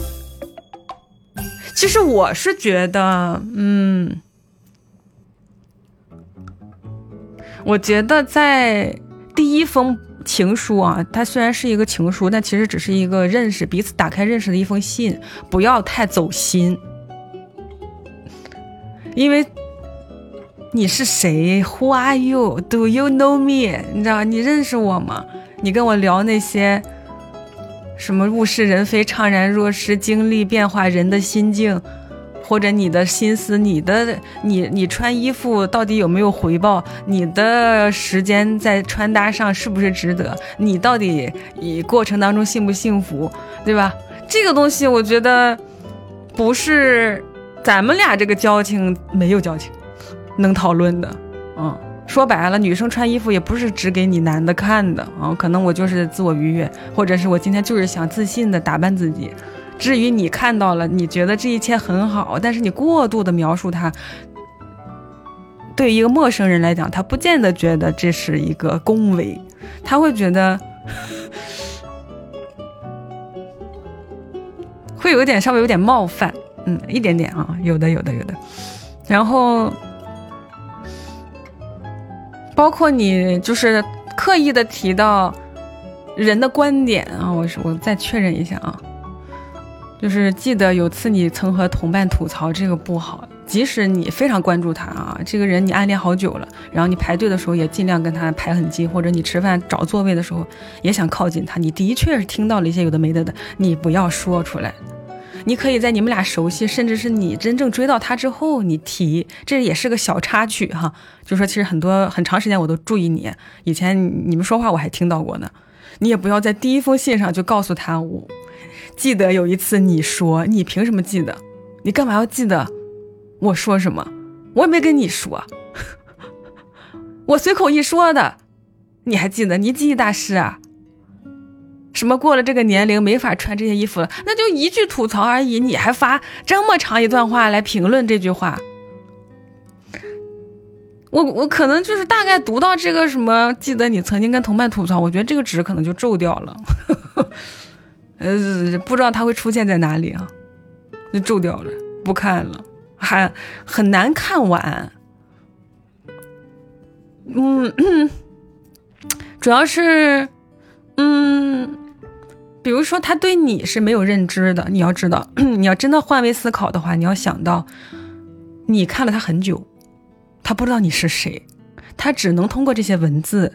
其实我是觉得，嗯，我觉得在第一封情书啊，它虽然是一个情书，但其实只是一个认识彼此、打开认识的一封信，不要太走心，因为。你是谁？Who are you? Do you know me? 你知道你认识我吗？你跟我聊那些什么物是人非、怅然若失、经历变化、人的心境，或者你的心思、你的你你穿衣服到底有没有回报？你的时间在穿搭上是不是值得？你到底以过程当中幸不幸福？对吧？这个东西我觉得不是咱们俩这个交情没有交情。能讨论的，嗯，说白了，女生穿衣服也不是只给你男的看的啊。可能我就是自我愉悦，或者是我今天就是想自信的打扮自己。至于你看到了，你觉得这一切很好，但是你过度的描述它，对于一个陌生人来讲，他不见得觉得这是一个恭维，他会觉得 会有点稍微有点冒犯，嗯，一点点啊，有的有的有的，然后。包括你就是刻意的提到人的观点啊，我我再确认一下啊，就是记得有次你曾和同伴吐槽这个不好，即使你非常关注他啊，这个人你暗恋好久了，然后你排队的时候也尽量跟他排很近，或者你吃饭找座位的时候也想靠近他，你的确是听到了一些有的没的的，你不要说出来。你可以在你们俩熟悉，甚至是你真正追到他之后，你提，这也是个小插曲哈。就说其实很多很长时间我都注意你，以前你们说话我还听到过呢。你也不要在第一封信上就告诉他，我记得有一次你说，你凭什么记得？你干嘛要记得我说什么？我也没跟你说，我随口一说的，你还记得？你记忆大师啊？什么过了这个年龄没法穿这些衣服了？那就一句吐槽而已，你还发这么长一段话来评论这句话？我我可能就是大概读到这个什么，记得你曾经跟同伴吐槽，我觉得这个纸可能就皱掉了，呃，不知道它会出现在哪里啊？就皱掉了，不看了，还很难看完。嗯，主要是，嗯，比如说他对你是没有认知的，你要知道，你要真的换位思考的话，你要想到，你看了他很久，他不知道你是谁，他只能通过这些文字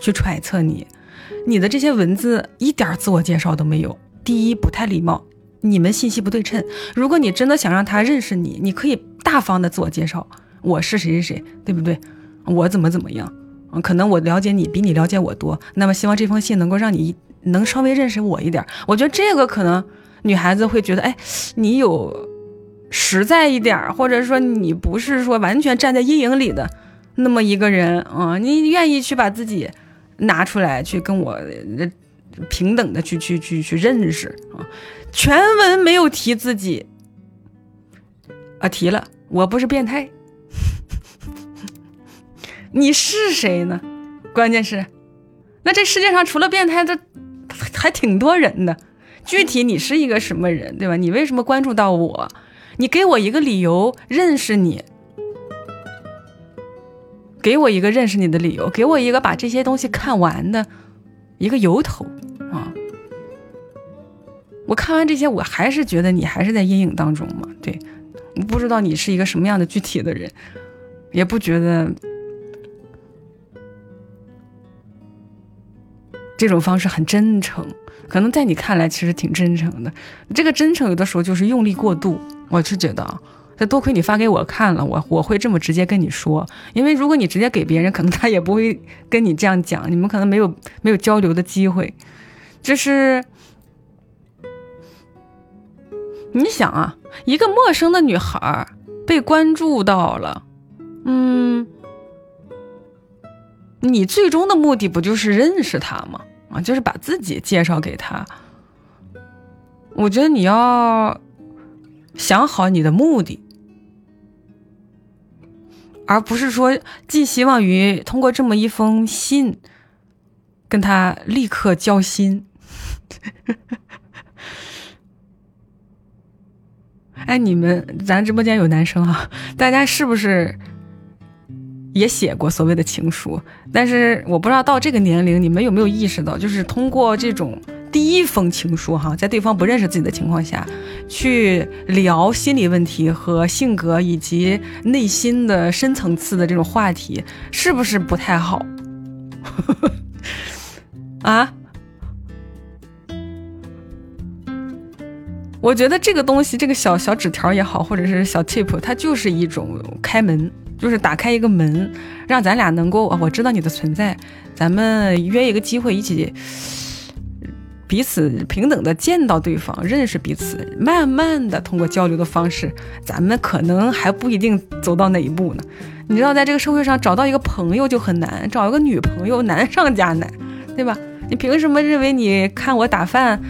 去揣测你，你的这些文字一点自我介绍都没有，第一不太礼貌，你们信息不对称。如果你真的想让他认识你，你可以大方的自我介绍，我是谁谁谁，对不对？我怎么怎么样？可能我了解你比你了解我多。那么希望这封信能够让你能稍微认识我一点。我觉得这个可能女孩子会觉得，哎，你有实在一点，或者说你不是说完全站在阴影里的那么一个人啊，你愿意去把自己拿出来去跟我平等的去去去去认识啊。全文没有提自己啊，提了，我不是变态。你是谁呢？关键是，那这世界上除了变态，这还挺多人的。具体你是一个什么人，对吧？你为什么关注到我？你给我一个理由认识你，给我一个认识你的理由，给我一个把这些东西看完的一个由头啊！我看完这些，我还是觉得你还是在阴影当中嘛。对，不知道你是一个什么样的具体的人，也不觉得。这种方式很真诚，可能在你看来其实挺真诚的。这个真诚有的时候就是用力过度。我是觉得，这多亏你发给我看了，我我会这么直接跟你说。因为如果你直接给别人，可能他也不会跟你这样讲，你们可能没有没有交流的机会。就是你想啊，一个陌生的女孩被关注到了，嗯，你最终的目的不就是认识她吗？啊，就是把自己介绍给他。我觉得你要想好你的目的，而不是说寄希望于通过这么一封信跟他立刻交心。哎，你们，咱直播间有男生啊，大家是不是？也写过所谓的情书，但是我不知道到这个年龄，你们有没有意识到，就是通过这种第一封情书，哈，在对方不认识自己的情况下，去聊心理问题和性格以及内心的深层次的这种话题，是不是不太好？啊？我觉得这个东西，这个小小纸条也好，或者是小 tip，它就是一种开门。就是打开一个门，让咱俩能够，我知道你的存在，咱们约一个机会，一起彼此平等的见到对方，认识彼此，慢慢的通过交流的方式，咱们可能还不一定走到哪一步呢。你知道，在这个社会上找到一个朋友就很难，找一个女朋友难上加难，对吧？你凭什么认为你看我打饭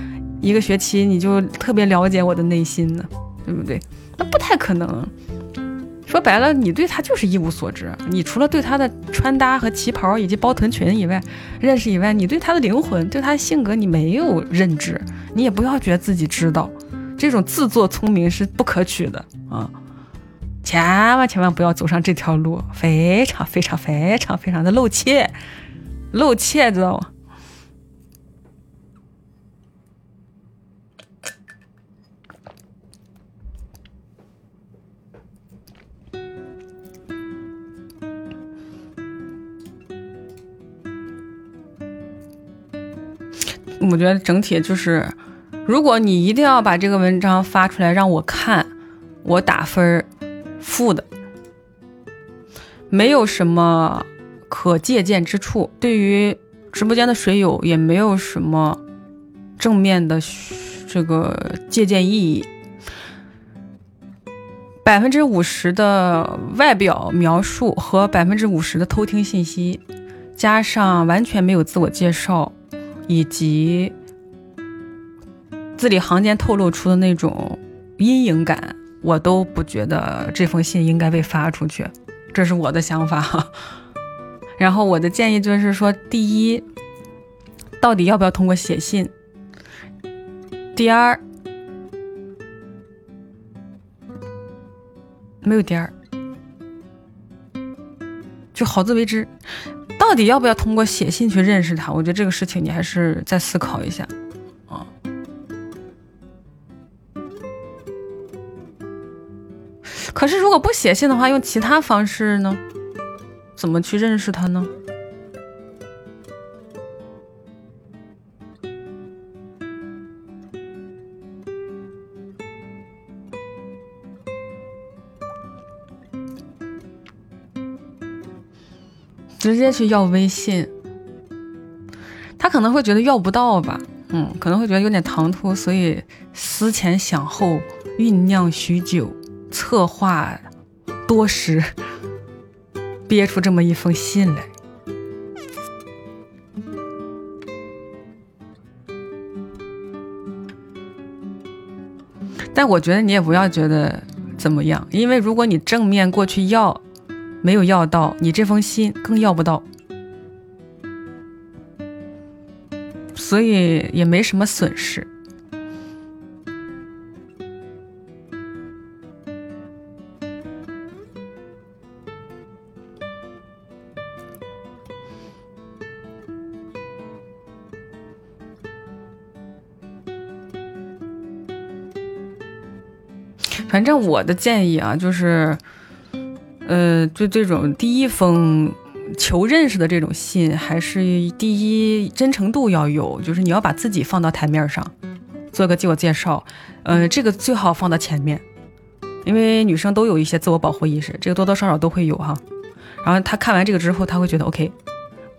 一个学期，你就特别了解我的内心呢？对不对？那不太可能。说白了，你对他就是一无所知。你除了对他的穿搭和旗袍以及包臀裙以外认识以外，你对他的灵魂、对他的性格你没有认知。你也不要觉得自己知道，这种自作聪明是不可取的啊！千万千万不要走上这条路，非常非常非常非常的露怯，露怯，知道吗？我觉得整体就是，如果你一定要把这个文章发出来让我看，我打分负的，没有什么可借鉴之处，对于直播间的水友也没有什么正面的这个借鉴意义。百分之五十的外表描述和百分之五十的偷听信息，加上完全没有自我介绍。以及字里行间透露出的那种阴影感，我都不觉得这封信应该被发出去，这是我的想法。然后我的建议就是说，第一，到底要不要通过写信？第二，没有第二，就好自为之。到底要不要通过写信去认识他？我觉得这个事情你还是再思考一下啊。可是如果不写信的话，用其他方式呢？怎么去认识他呢？直接去要微信，他可能会觉得要不到吧，嗯，可能会觉得有点唐突，所以思前想后，酝酿许久，策划多时，憋出这么一封信来。但我觉得你也不要觉得怎么样，因为如果你正面过去要。没有要到，你这封信更要不到，所以也没什么损失。反正我的建议啊，就是。呃，就这种第一封求认识的这种信，还是第一真诚度要有，就是你要把自己放到台面上，做个自我介绍。呃，这个最好放到前面，因为女生都有一些自我保护意识，这个多多少少都会有哈。然后他看完这个之后，他会觉得 OK，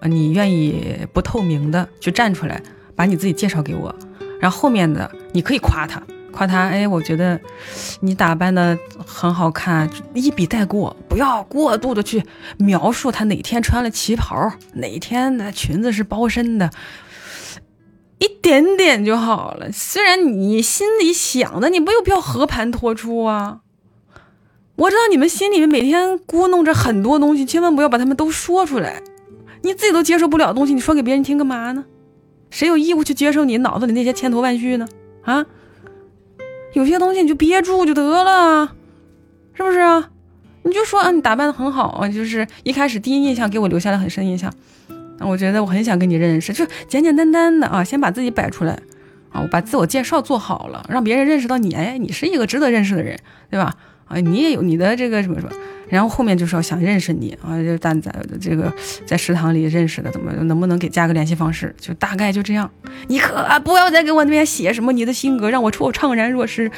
呃，你愿意不透明的去站出来，把你自己介绍给我，然后后面的你可以夸他。夸他，哎，我觉得你打扮的很好看，一笔带过，不要过度的去描述他哪天穿了旗袍，哪天的裙子是包身的，一点点就好了。虽然你心里想的，你没有必要和盘托出啊。我知道你们心里面每天咕哝着很多东西，千万不要把他们都说出来。你自己都接受不了的东西，你说给别人听干嘛呢？谁有义务去接受你脑子里那些千头万绪呢？啊？有些东西你就憋住就得了，是不是啊？你就说啊，你打扮的很好啊，就是一开始第一印象给我留下了很深印象，那我觉得我很想跟你认识，就简简单单的啊，先把自己摆出来啊，我把自我介绍做好了，让别人认识到你，哎，你是一个值得认识的人，对吧？啊，你也有你的这个什么什么。然后后面就说想认识你啊，就在在这个在食堂里认识的，怎么能不能给加个联系方式？就大概就这样。你可不要再给我那边写什么你的性格让我怅怅然若失。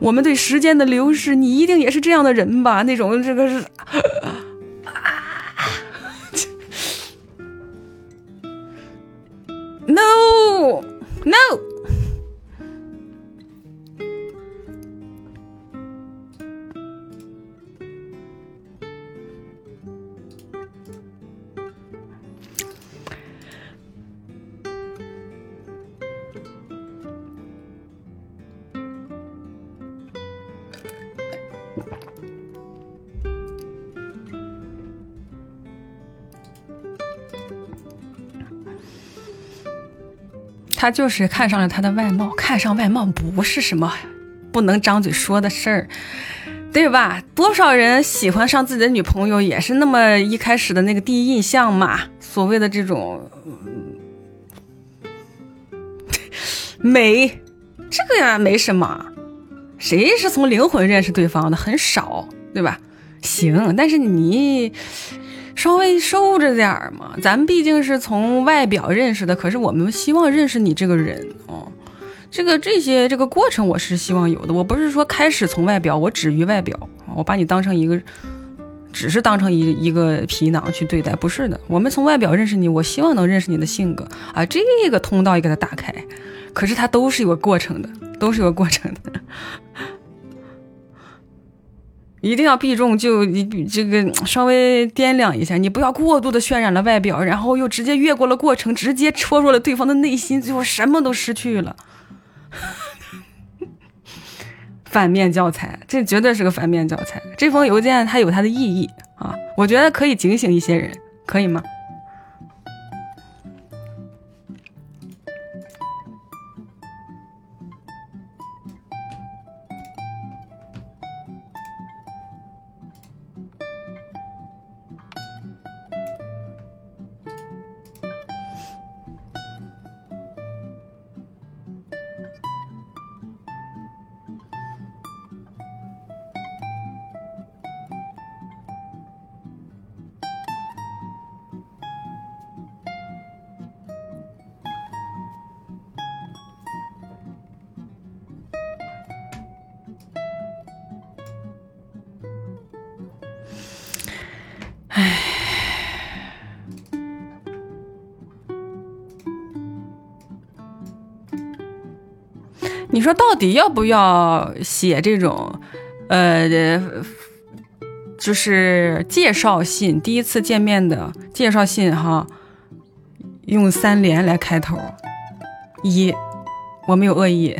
我们对时间的流逝，你一定也是这样的人吧？那种这个是，no no。他就是看上了他的外貌，看上外貌不是什么不能张嘴说的事儿，对吧？多少人喜欢上自己的女朋友，也是那么一开始的那个第一印象嘛。所谓的这种 美，这个呀没什么，谁是从灵魂认识对方的很少，对吧？行，但是你。稍微收着点儿嘛，咱毕竟是从外表认识的，可是我们希望认识你这个人哦。这个这些这个过程我是希望有的，我不是说开始从外表，我止于外表，我把你当成一个，只是当成一一个皮囊去对待，不是的。我们从外表认识你，我希望能认识你的性格啊，这个通道也给它打开，可是它都是有个过程的，都是有个过程的。一定要避重就你这个稍微掂量一下，你不要过度的渲染了外表，然后又直接越过了过程，直接戳入了对方的内心，最后什么都失去了。反面教材，这绝对是个反面教材。这封邮件它有它的意义啊，我觉得可以警醒一些人，可以吗？你说到底要不要写这种，呃，就是介绍信，第一次见面的介绍信哈，用三连来开头。一，我没有恶意。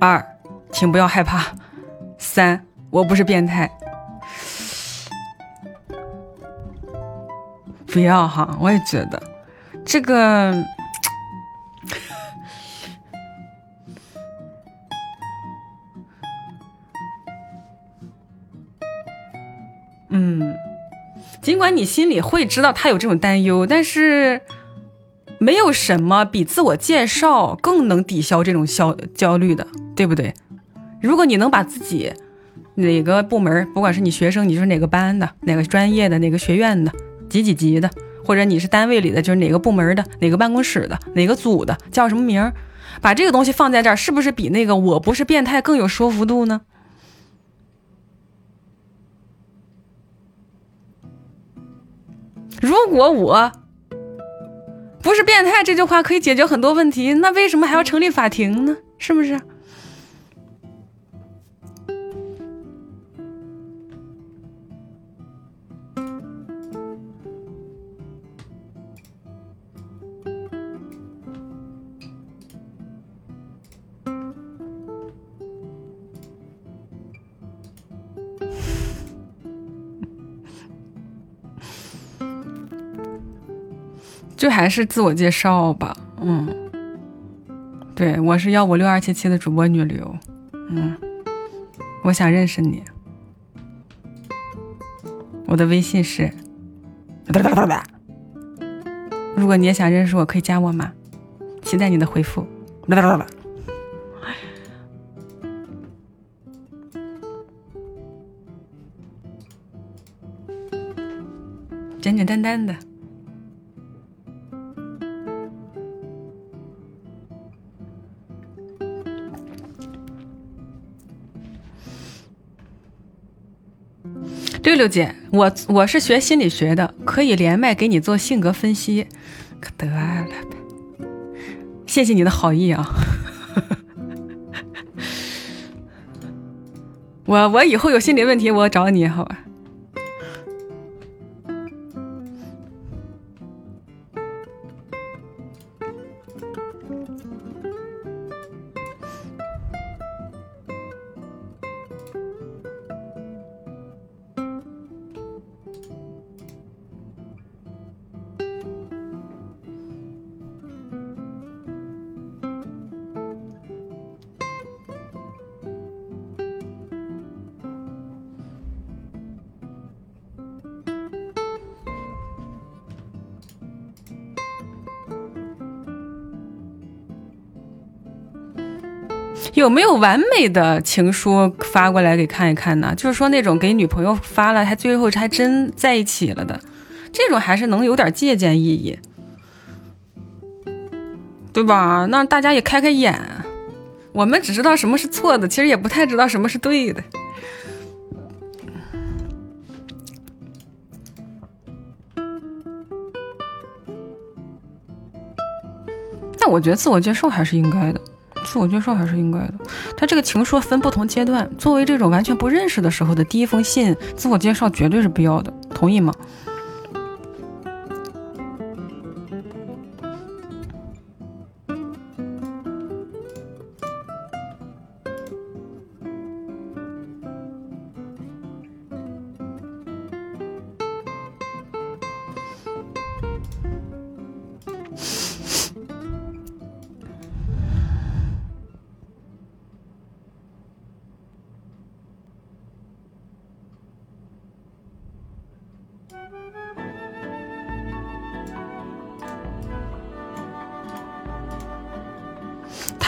二，请不要害怕。三，我不是变态。不要哈，我也觉得这个。嗯，尽管你心里会知道他有这种担忧，但是没有什么比自我介绍更能抵消这种焦焦虑的，对不对？如果你能把自己哪个部门，不管是你学生，你是哪个班的，哪个专业的，哪个学院的，几几级的，或者你是单位里的，就是哪个部门的，哪个办公室的，哪个组的，叫什么名儿，把这个东西放在这儿，是不是比那个我不是变态更有说服度呢？如果我不是变态，这句话可以解决很多问题，那为什么还要成立法庭呢？是不是？就还是自我介绍吧，嗯，对我是幺五六二七七的主播女流，嗯，我想认识你，我的微信是，如果你也想认识我，可以加我吗？期待你的回复，简简单单的。六六姐，我我是学心理学的，可以连麦给你做性格分析，可得了呗。谢谢你的好意啊！我我以后有心理问题，我找你，好吧？没有完美的情书发过来给看一看呢？就是说那种给女朋友发了，还最后还真在一起了的，这种还是能有点借鉴意义，对吧？那大家也开开眼。我们只知道什么是错的，其实也不太知道什么是对的。但我觉得自我接受还是应该的。自我介绍还是应该的，他这个情书分不同阶段，作为这种完全不认识的时候的第一封信，自我介绍绝对是必要的，同意吗？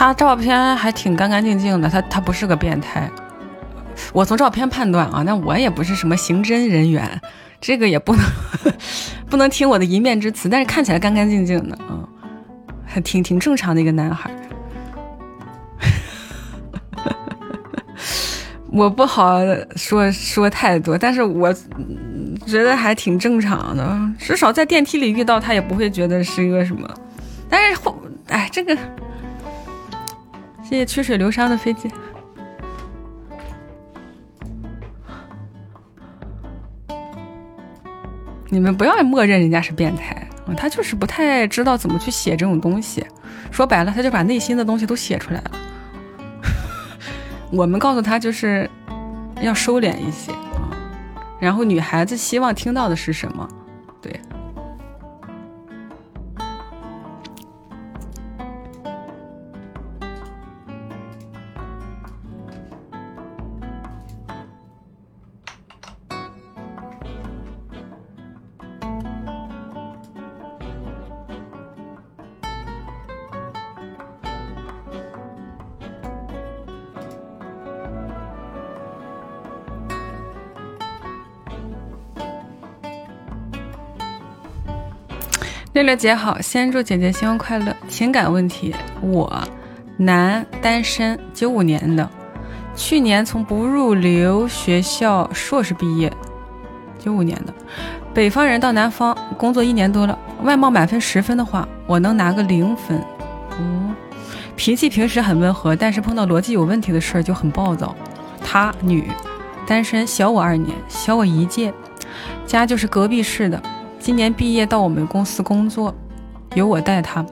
他照片还挺干干净净的，他他不是个变态。我从照片判断啊，那我也不是什么刑侦人员，这个也不能 不能听我的一面之词。但是看起来干干净净的啊，还挺挺正常的一个男孩。我不好说说太多，但是我觉得还挺正常的，至少在电梯里遇到他也不会觉得是一个什么。但是后，哎，这个。谢谢曲水流觞的飞机。你们不要默认人家是变态，他就是不太知道怎么去写这种东西。说白了，他就把内心的东西都写出来了。我们告诉他就是要收敛一些啊，然后女孩子希望听到的是什么？对。六六姐好，先祝姐姐新婚快乐。情感问题，我男，单身，九五年的，去年从不入流学校硕士毕业，九五年的，北方人到南方工作一年多了，外貌满分十分的话，我能拿个零分。嗯，脾气平时很温和，但是碰到逻辑有问题的事儿就很暴躁。他女，单身，小我二年，小我一届，家就是隔壁市的。今年毕业到我们公司工作，由我带他，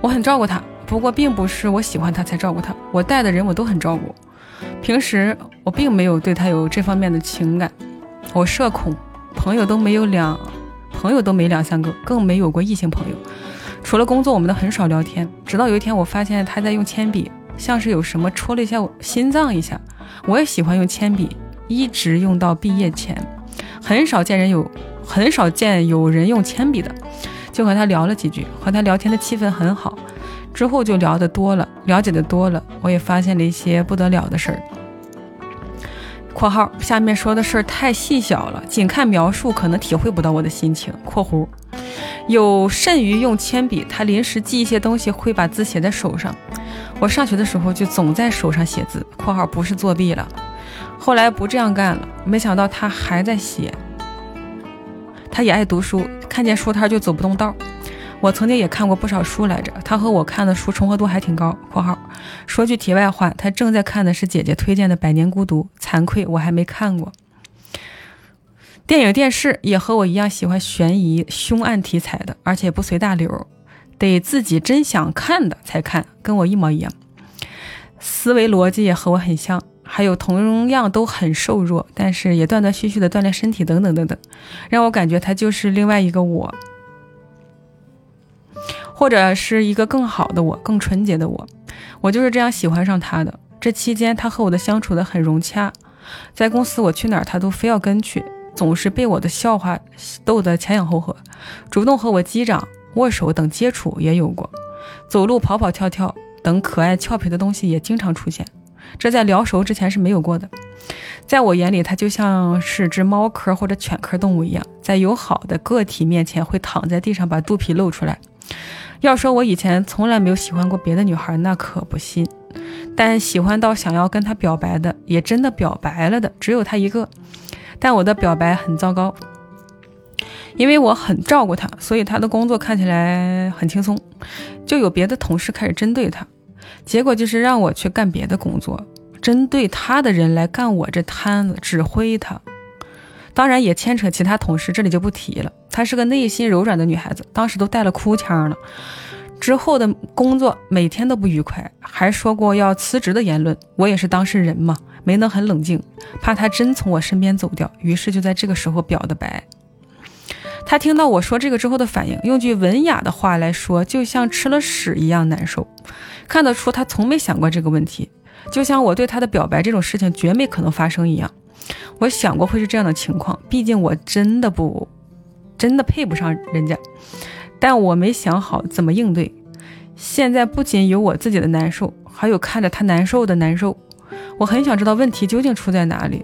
我很照顾他。不过并不是我喜欢他才照顾他，我带的人我都很照顾。平时我并没有对他有这方面的情感。我社恐，朋友都没有两，朋友都没两三个，更没有过异性朋友。除了工作，我们都很少聊天。直到有一天，我发现他在用铅笔，像是有什么戳了一下我心脏一下。我也喜欢用铅笔，一直用到毕业前，很少见人有。很少见有人用铅笔的，就和他聊了几句，和他聊天的气氛很好。之后就聊得多了，了解的多了，我也发现了一些不得了的事儿。（括号下面说的事儿太细小了，仅看描述可能体会不到我的心情。）（括弧有甚于用铅笔，他临时记一些东西会把字写在手上。我上学的时候就总在手上写字。）（括号不是作弊了，后来不这样干了，没想到他还在写。）他也爱读书，看见书摊就走不动道。我曾经也看过不少书来着，他和我看的书重合度还挺高。（括号说句题外话，他正在看的是姐姐推荐的《百年孤独》，惭愧我还没看过。电影电视也和我一样喜欢悬疑凶案题材的，而且不随大流，得自己真想看的才看，跟我一模一样。思维逻辑也和我很像。还有同样都很瘦弱，但是也断断续续的锻炼身体，等等等等，让我感觉他就是另外一个我，或者是一个更好的我，更纯洁的我。我就是这样喜欢上他的。这期间，他和我的相处的很融洽，在公司我去哪儿，他都非要跟去，总是被我的笑话逗得前仰后合，主动和我击掌、握手等接触也有过，走路跑跑跳跳等可爱俏皮的东西也经常出现。这在聊熟之前是没有过的，在我眼里，它就像是只猫科或者犬科动物一样，在友好的个体面前会躺在地上把肚皮露出来。要说我以前从来没有喜欢过别的女孩，那可不信。但喜欢到想要跟她表白的，也真的表白了的，只有她一个。但我的表白很糟糕，因为我很照顾她，所以她的工作看起来很轻松，就有别的同事开始针对她。结果就是让我去干别的工作，针对他的人来干我这摊子，指挥他。当然也牵扯其他同事，这里就不提了。她是个内心柔软的女孩子，当时都带了哭腔了。之后的工作每天都不愉快，还说过要辞职的言论。我也是当事人嘛，没能很冷静，怕她真从我身边走掉，于是就在这个时候表的白。他听到我说这个之后的反应，用句文雅的话来说，就像吃了屎一样难受。看得出他从没想过这个问题，就像我对他的表白这种事情绝没可能发生一样。我想过会是这样的情况，毕竟我真的不，真的配不上人家。但我没想好怎么应对。现在不仅有我自己的难受，还有看着他难受的难受。我很想知道问题究竟出在哪里。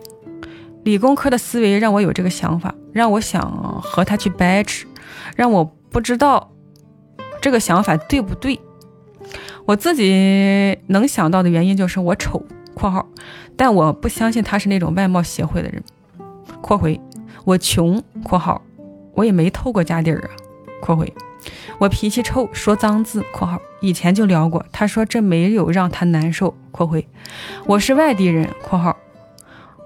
理工科的思维让我有这个想法，让我想和他去掰扯，让我不知道这个想法对不对。我自己能想到的原因就是我丑（括号），但我不相信他是那种外貌协会的人（括回）。我穷（括号），我也没透过家底儿啊。括回，我脾气臭，说脏字。括号以前就聊过，他说这没有让他难受。括回，我是外地人。括号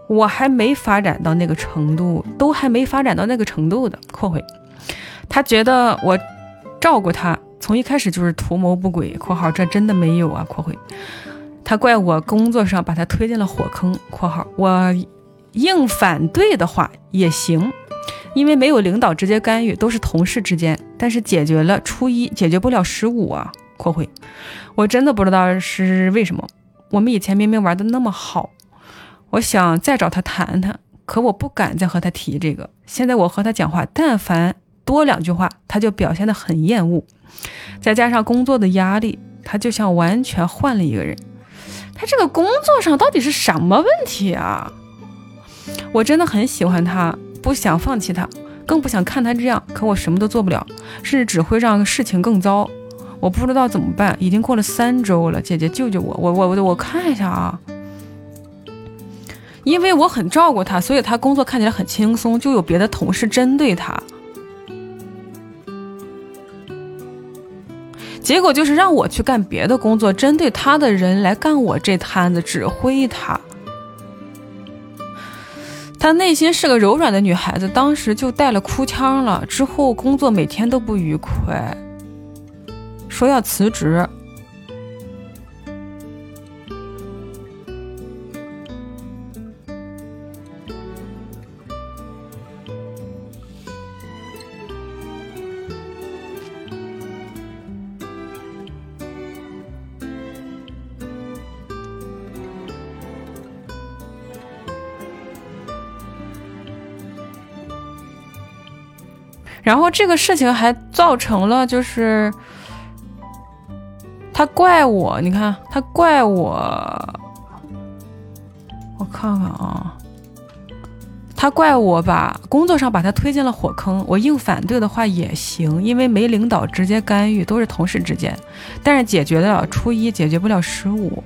我还没发展到那个程度，都还没发展到那个程度的。括回，他觉得我照顾他，从一开始就是图谋不轨。括号这真的没有啊。括回，他怪我工作上把他推进了火坑。括号我硬反对的话也行。因为没有领导直接干预，都是同事之间，但是解决了初一，解决不了十五啊。括回，我真的不知道是为什么。我们以前明明玩的那么好，我想再找他谈谈，可我不敢再和他提这个。现在我和他讲话，但凡多两句话，他就表现得很厌恶，再加上工作的压力，他就像完全换了一个人。他这个工作上到底是什么问题啊？我真的很喜欢他。不想放弃他，更不想看他这样。可我什么都做不了，甚至只会让事情更糟。我不知道怎么办。已经过了三周了，姐姐救救我！我我我我看一下啊。因为我很照顾他，所以他工作看起来很轻松，就有别的同事针对他。结果就是让我去干别的工作，针对他的人来干我这摊子，指挥他。她内心是个柔软的女孩子，当时就带了哭腔了。之后工作每天都不愉快，说要辞职。然后这个事情还造成了，就是他怪我，你看他怪我，我看看啊，他怪我把工作上把他推进了火坑，我硬反对的话也行，因为没领导直接干预，都是同事之间，但是解决得了初一，解决不了十五。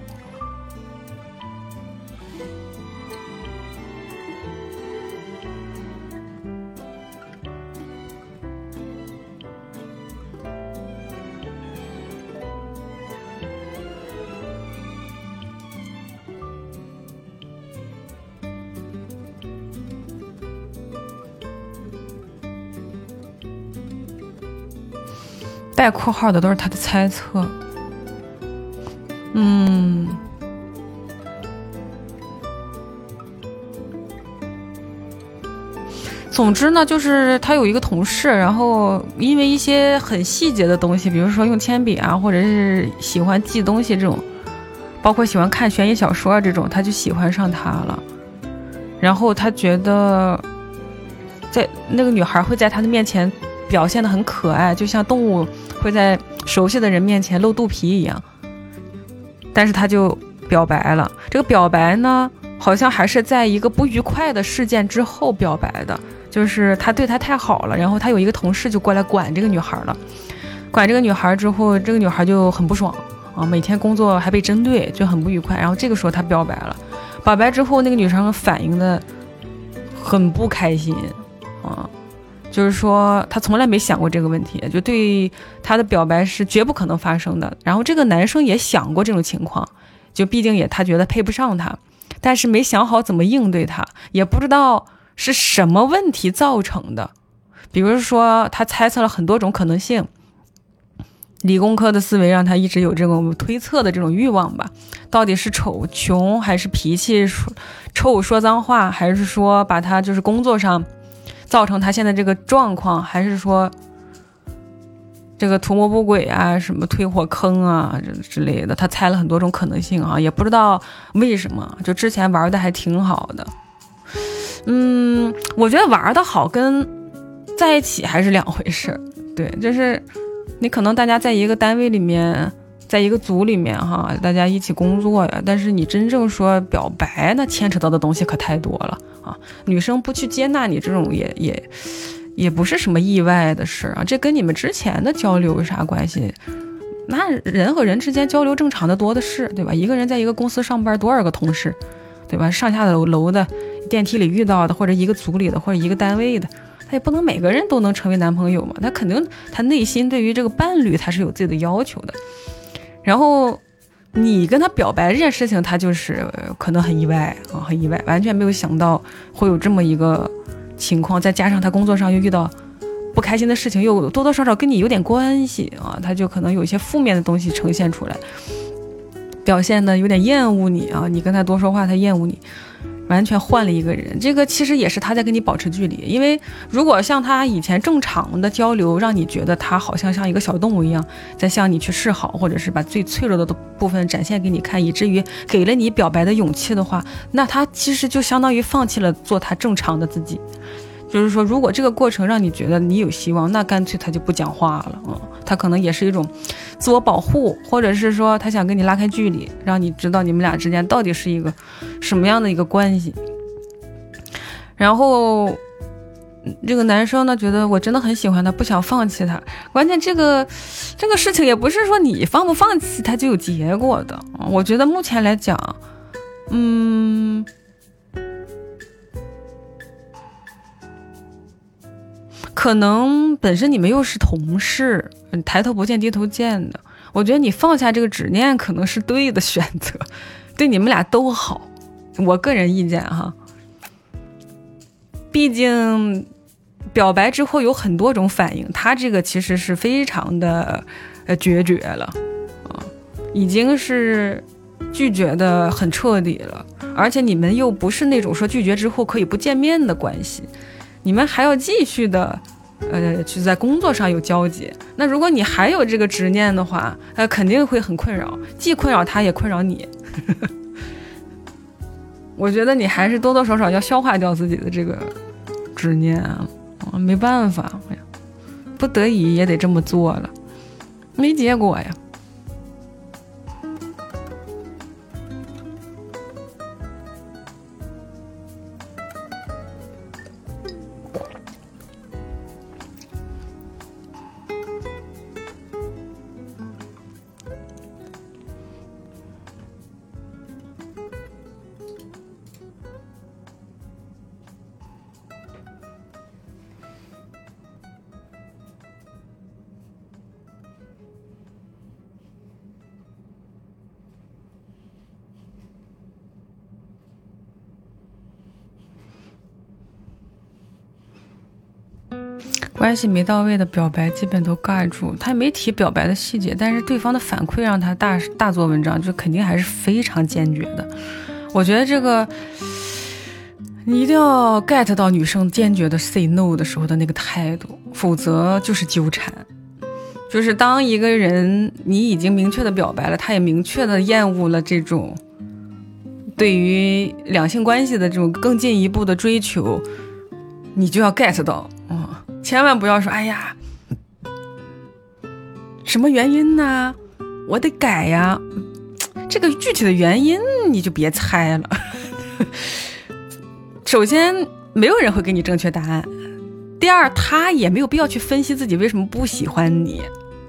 带括号的都是他的猜测，嗯，总之呢，就是他有一个同事，然后因为一些很细节的东西，比如说用铅笔啊，或者是喜欢记东西这种，包括喜欢看悬疑小说啊这种，他就喜欢上他了。然后他觉得，在那个女孩会在他的面前表现的很可爱，就像动物。会在熟悉的人面前露肚皮一样，但是他就表白了。这个表白呢，好像还是在一个不愉快的事件之后表白的，就是他对他太好了，然后他有一个同事就过来管这个女孩了，管这个女孩之后，这个女孩就很不爽啊，每天工作还被针对，就很不愉快。然后这个时候他表白了，表白之后那个女生反应的很不开心。就是说，他从来没想过这个问题，就对他的表白是绝不可能发生的。然后这个男生也想过这种情况，就毕竟也他觉得配不上他，但是没想好怎么应对他，也不知道是什么问题造成的。比如说，他猜测了很多种可能性，理工科的思维让他一直有这种推测的这种欲望吧。到底是丑、穷，还是脾气臭、说脏话，还是说把他就是工作上。造成他现在这个状况，还是说这个图谋不轨啊，什么推火坑啊之类的？他猜了很多种可能性啊，也不知道为什么。就之前玩的还挺好的，嗯，我觉得玩的好跟在一起还是两回事。对，就是你可能大家在一个单位里面，在一个组里面哈，大家一起工作呀，但是你真正说表白，那牵扯到的东西可太多了。啊，女生不去接纳你这种也也也不是什么意外的事啊，这跟你们之前的交流有啥关系？那人和人之间交流正常的多的是，对吧？一个人在一个公司上班，多少个同事，对吧？上下楼楼的电梯里遇到的，或者一个组里的，或者一个单位的，他也不能每个人都能成为男朋友嘛，他肯定他内心对于这个伴侣他是有自己的要求的。然后你跟他表白这件事情，他就是可能很意外啊，很意外，完全没有想到会有这么一个情况，再加上他工作上又遇到不开心的事情，又多多少少跟你有点关系啊，他就可能有一些负面的东西呈现出来，表现的有点厌恶你啊，你跟他多说话，他厌恶你。完全换了一个人，这个其实也是他在跟你保持距离。因为如果像他以前正常的交流，让你觉得他好像像一个小动物一样在向你去示好，或者是把最脆弱的部分展现给你看，以至于给了你表白的勇气的话，那他其实就相当于放弃了做他正常的自己。就是说，如果这个过程让你觉得你有希望，那干脆他就不讲话了啊。他可能也是一种自我保护，或者是说他想跟你拉开距离，让你知道你们俩之间到底是一个什么样的一个关系。然后这个男生呢，觉得我真的很喜欢他，不想放弃他。关键这个这个事情也不是说你放不放弃他就有结果的。我觉得目前来讲，嗯。可能本身你们又是同事，抬头不见低头见的。我觉得你放下这个执念可能是对的选择，对你们俩都好。我个人意见哈，毕竟表白之后有很多种反应，他这个其实是非常的呃决绝了，啊，已经是拒绝的很彻底了，而且你们又不是那种说拒绝之后可以不见面的关系。你们还要继续的，呃，去在工作上有交集。那如果你还有这个执念的话，呃，肯定会很困扰，既困扰他，也困扰你。我觉得你还是多多少少要消化掉自己的这个执念啊，没办法呀，不得已也得这么做了，没结果呀。关系没到位的表白基本都盖住，他没提表白的细节，但是对方的反馈让他大大做文章，就肯定还是非常坚决的。我觉得这个你一定要 get 到女生坚决的 say no 的时候的那个态度，否则就是纠缠。就是当一个人你已经明确的表白了，他也明确的厌恶了这种对于两性关系的这种更进一步的追求，你就要 get 到啊。千万不要说，哎呀，什么原因呢？我得改呀。这个具体的原因你就别猜了。首先，没有人会给你正确答案。第二，他也没有必要去分析自己为什么不喜欢你。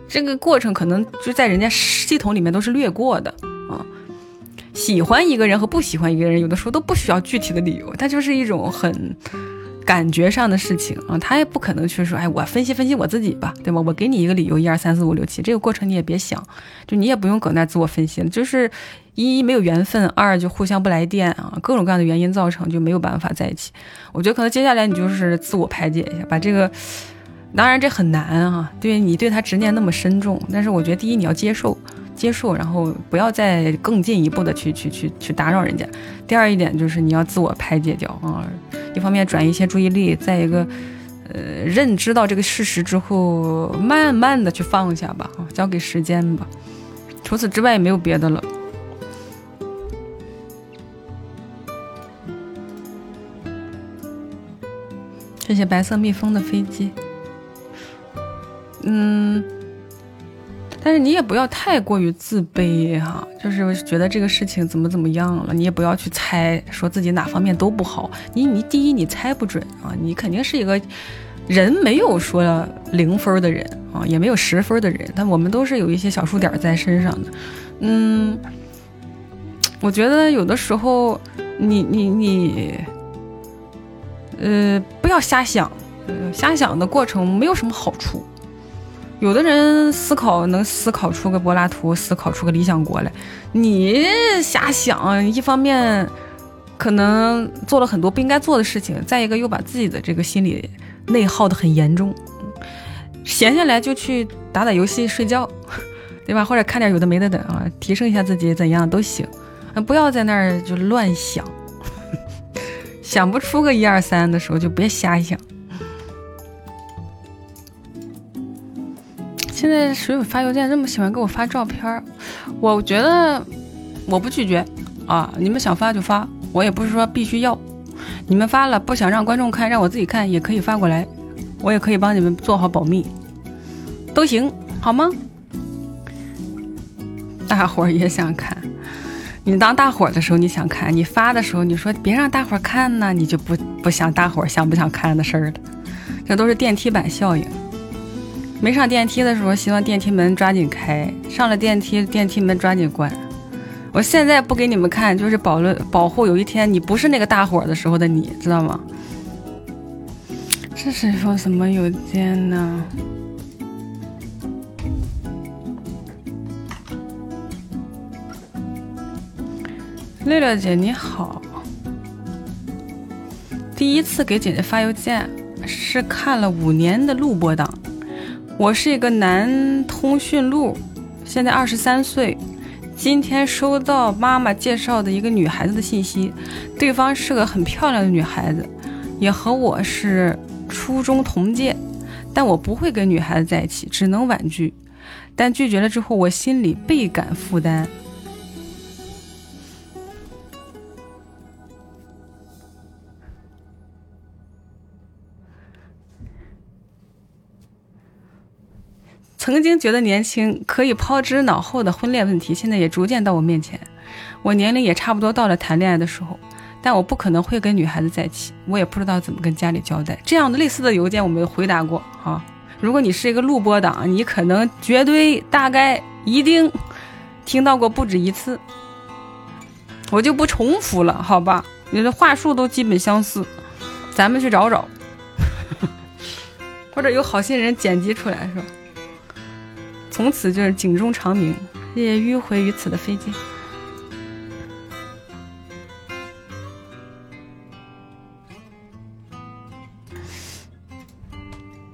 这个过程可能就在人家系统里面都是略过的啊。喜欢一个人和不喜欢一个人，有的时候都不需要具体的理由，它就是一种很。感觉上的事情啊，他也不可能去说，哎，我分析分析我自己吧，对吧？我给你一个理由，一二三四五六七，这个过程你也别想，就你也不用搁那自我分析了，就是一没有缘分，二就互相不来电啊，各种各样的原因造成就没有办法在一起。我觉得可能接下来你就是自我排解一下，把这个，当然这很难啊，对你对他执念那么深重，但是我觉得第一你要接受。接受，然后不要再更进一步的去去去去打扰人家。第二一点就是你要自我排解掉啊，一方面转移一些注意力，再一个，呃，认知到这个事实之后，慢慢的去放下吧，交给时间吧。除此之外也没有别的了。谢谢白色蜜蜂的飞机。嗯。但是你也不要太过于自卑哈，就是觉得这个事情怎么怎么样了，你也不要去猜，说自己哪方面都不好。你你第一你猜不准啊，你肯定是一个人没有说零分的人啊，也没有十分的人，但我们都是有一些小数点在身上的。嗯，我觉得有的时候你你你，呃，不要瞎想瞎想的过程没有什么好处。有的人思考能思考出个柏拉图，思考出个理想国来。你瞎想，一方面可能做了很多不应该做的事情，再一个又把自己的这个心理内耗的很严重。闲下来就去打打游戏、睡觉，对吧？或者看点有的没的的啊，提升一下自己，怎样都行。不要在那儿就乱想，想不出个一二三的时候就别瞎想。现在水友发邮件这么喜欢给我发照片？我觉得我不拒绝啊，你们想发就发，我也不是说必须要。你们发了不想让观众看，让我自己看也可以发过来，我也可以帮你们做好保密，都行，好吗？大伙儿也想看，你当大伙儿的时候你想看，你发的时候你说别让大伙儿看呢，你就不不想大伙儿想不想看的事儿了，这都是电梯版效应。没上电梯的时候，希望电梯门抓紧开；上了电梯，电梯门抓紧关。我现在不给你们看，就是保了保护有一天你不是那个大伙的时候的你，知道吗？这是说什么邮件呢？六六姐你好，第一次给姐姐发邮件是看了五年的录播档。我是一个男通讯录，现在二十三岁。今天收到妈妈介绍的一个女孩子的信息，对方是个很漂亮的女孩子，也和我是初中同届，但我不会跟女孩子在一起，只能婉拒。但拒绝了之后，我心里倍感负担。曾经觉得年轻可以抛之脑后的婚恋问题，现在也逐渐到我面前。我年龄也差不多到了谈恋爱的时候，但我不可能会跟女孩子在一起。我也不知道怎么跟家里交代。这样的类似的邮件我们回答过啊。如果你是一个录播党，你可能绝对大概一定听到过不止一次。我就不重复了，好吧？你的话术都基本相似，咱们去找找，或者有好心人剪辑出来，是吧？从此就是警钟长鸣，谢谢迂回于此的飞机。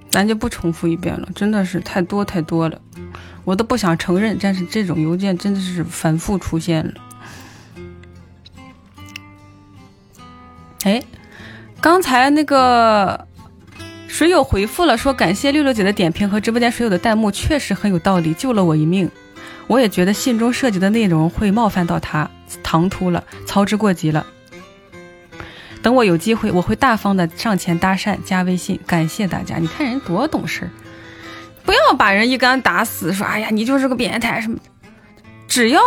咱就不重复一遍了，真的是太多太多了，我都不想承认，但是这种邮件真的是反复出现了。哎，刚才那个。水友回复了，说感谢六六姐的点评和直播间水友的弹幕，确实很有道理，救了我一命。我也觉得信中涉及的内容会冒犯到他，唐突了，操之过急了。等我有机会，我会大方的上前搭讪，加微信。感谢大家，你看人多懂事儿，不要把人一竿打死，说哎呀你就是个变态什么的。只要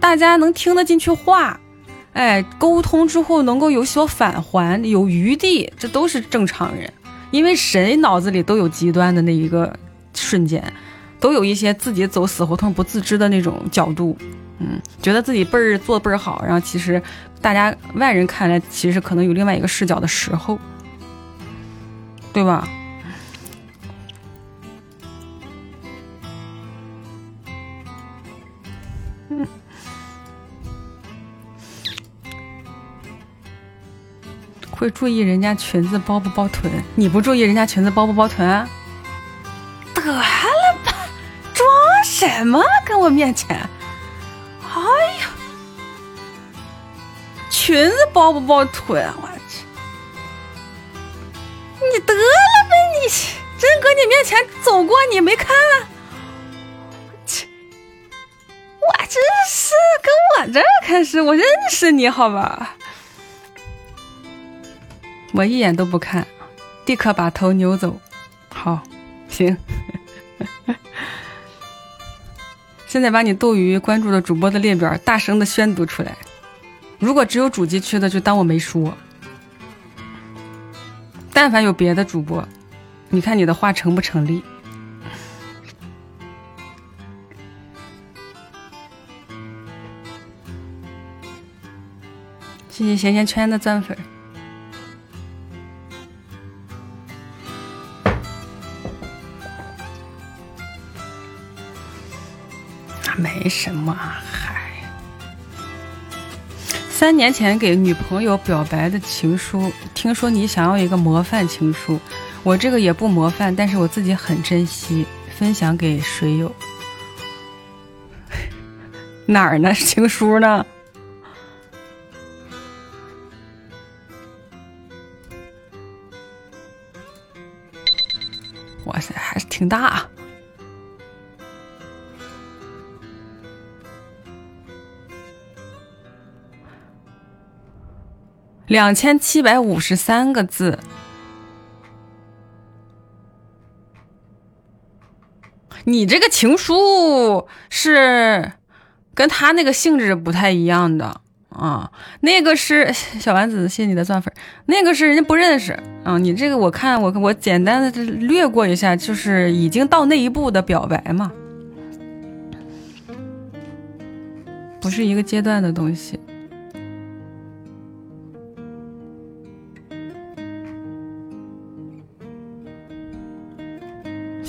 大家能听得进去话，哎，沟通之后能够有所返还，有余地，这都是正常人。因为谁脑子里都有极端的那一个瞬间，都有一些自己走死胡同不自知的那种角度，嗯，觉得自己倍儿做倍儿好，然后其实大家外人看来，其实可能有另外一个视角的时候，对吧？会注意人家裙子包不包臀？你不注意人家裙子包不包臀？得了吧，装什么？跟我面前？哎呀，裙子包不包臀？我去！你得了呗，你真搁你面前走过，你没看？切！我真是跟我这开始，我认识你好吧？我一眼都不看，立刻把头扭走。好，行。现在把你斗鱼关注的主播的列表大声的宣读出来。如果只有主机区的，就当我没说。但凡有别的主播，你看你的话成不成立？谢谢咸咸圈的钻粉。没什么，嗨。三年前给女朋友表白的情书，听说你想要一个模范情书，我这个也不模范，但是我自己很珍惜，分享给水友。哪儿呢？情书呢？哇塞，还是挺大。两千七百五十三个字，你这个情书是跟他那个性质不太一样的。啊，那个是 小丸子，谢谢你的钻粉，那个是人家不认识。啊，你这个我看我我简单的略过一下，就是已经到那一步的表白嘛，不是一个阶段的东西。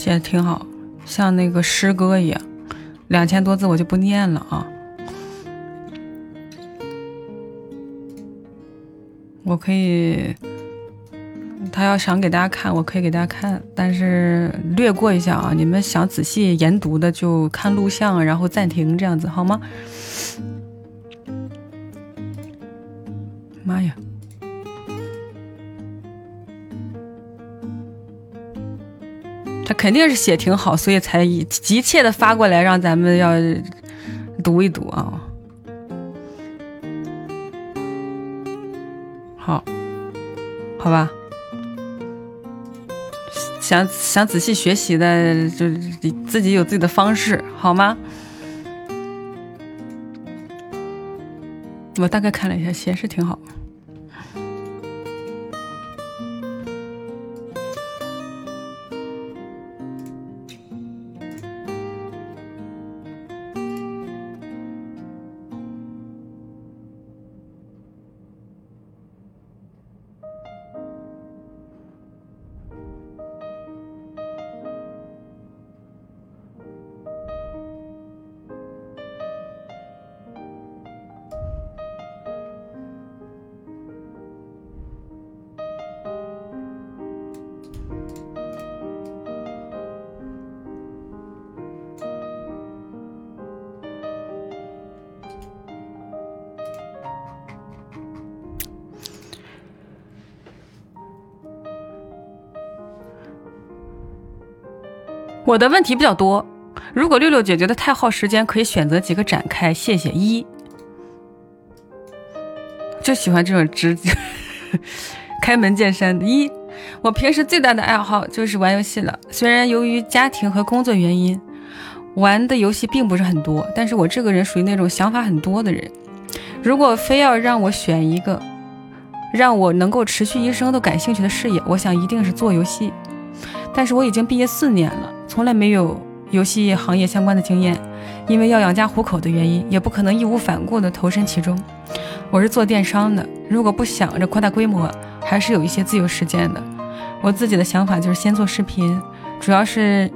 写的挺好，像那个诗歌一样，两千多字我就不念了啊。我可以，他要想给大家看，我可以给大家看，但是略过一下啊。你们想仔细研读的就看录像，然后暂停这样子好吗？妈呀！肯定是写挺好，所以才急切的发过来让咱们要读一读啊。好，好吧。想想仔细学习的，就自己有自己的方式，好吗？我大概看了一下，写是挺好。我的问题比较多，如果六六姐觉得太耗时间，可以选择几个展开。谢谢一，就喜欢这种直接 开门见山的。一，我平时最大的爱好就是玩游戏了。虽然由于家庭和工作原因，玩的游戏并不是很多，但是我这个人属于那种想法很多的人。如果非要让我选一个让我能够持续一生都感兴趣的事业，我想一定是做游戏。但是我已经毕业四年了。从来没有游戏行业相关的经验，因为要养家糊口的原因，也不可能义无反顾地投身其中。我是做电商的，如果不想着扩大规模，还是有一些自由时间的。我自己的想法就是先做视频，主要是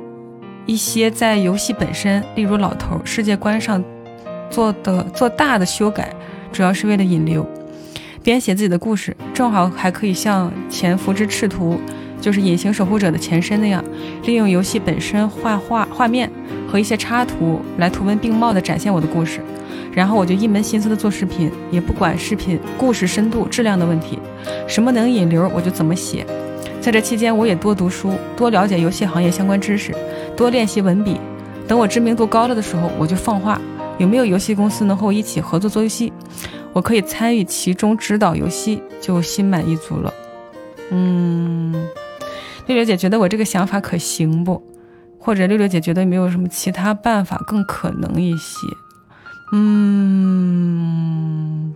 一些在游戏本身，例如老头世界观上做的做大的修改，主要是为了引流，编写自己的故事，正好还可以向《潜伏之赤图》。就是隐形守护者的前身那样，利用游戏本身画画画面和一些插图来图文并茂地展现我的故事，然后我就一门心思地做视频，也不管视频故事深度质量的问题，什么能引流我就怎么写。在这期间，我也多读书，多了解游戏行业相关知识，多练习文笔。等我知名度高了的时候，我就放话，有没有游戏公司能和我一起合作做游戏，我可以参与其中指导游戏，就心满意足了。嗯。六六姐觉得我这个想法可行不？或者六六姐觉得没有什么其他办法更可能一些？嗯，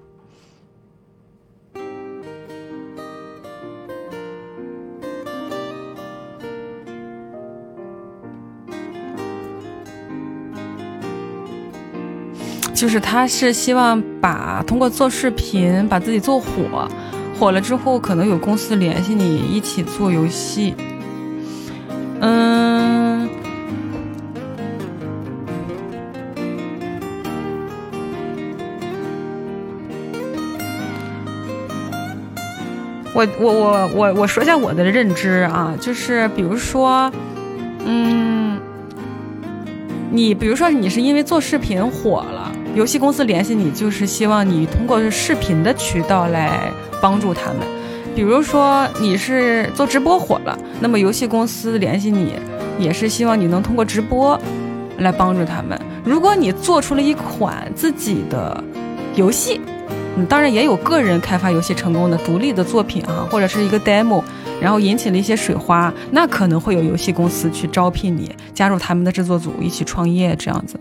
就是他是希望把通过做视频把自己做火。火了之后可能有公司联系你一起做游戏。嗯我我我我我说一下我的认知啊就是比如说嗯你比如说你是因为做视频火了游戏公司联系你，就是希望你通过视频的渠道来帮助他们。比如说你是做直播火了，那么游戏公司联系你，也是希望你能通过直播来帮助他们。如果你做出了一款自己的游戏。嗯当然也有个人开发游戏成功的独立的作品哈，或者是一个 demo，然后引起了一些水花，那可能会有游戏公司去招聘你，加入他们的制作组一起创业这样子，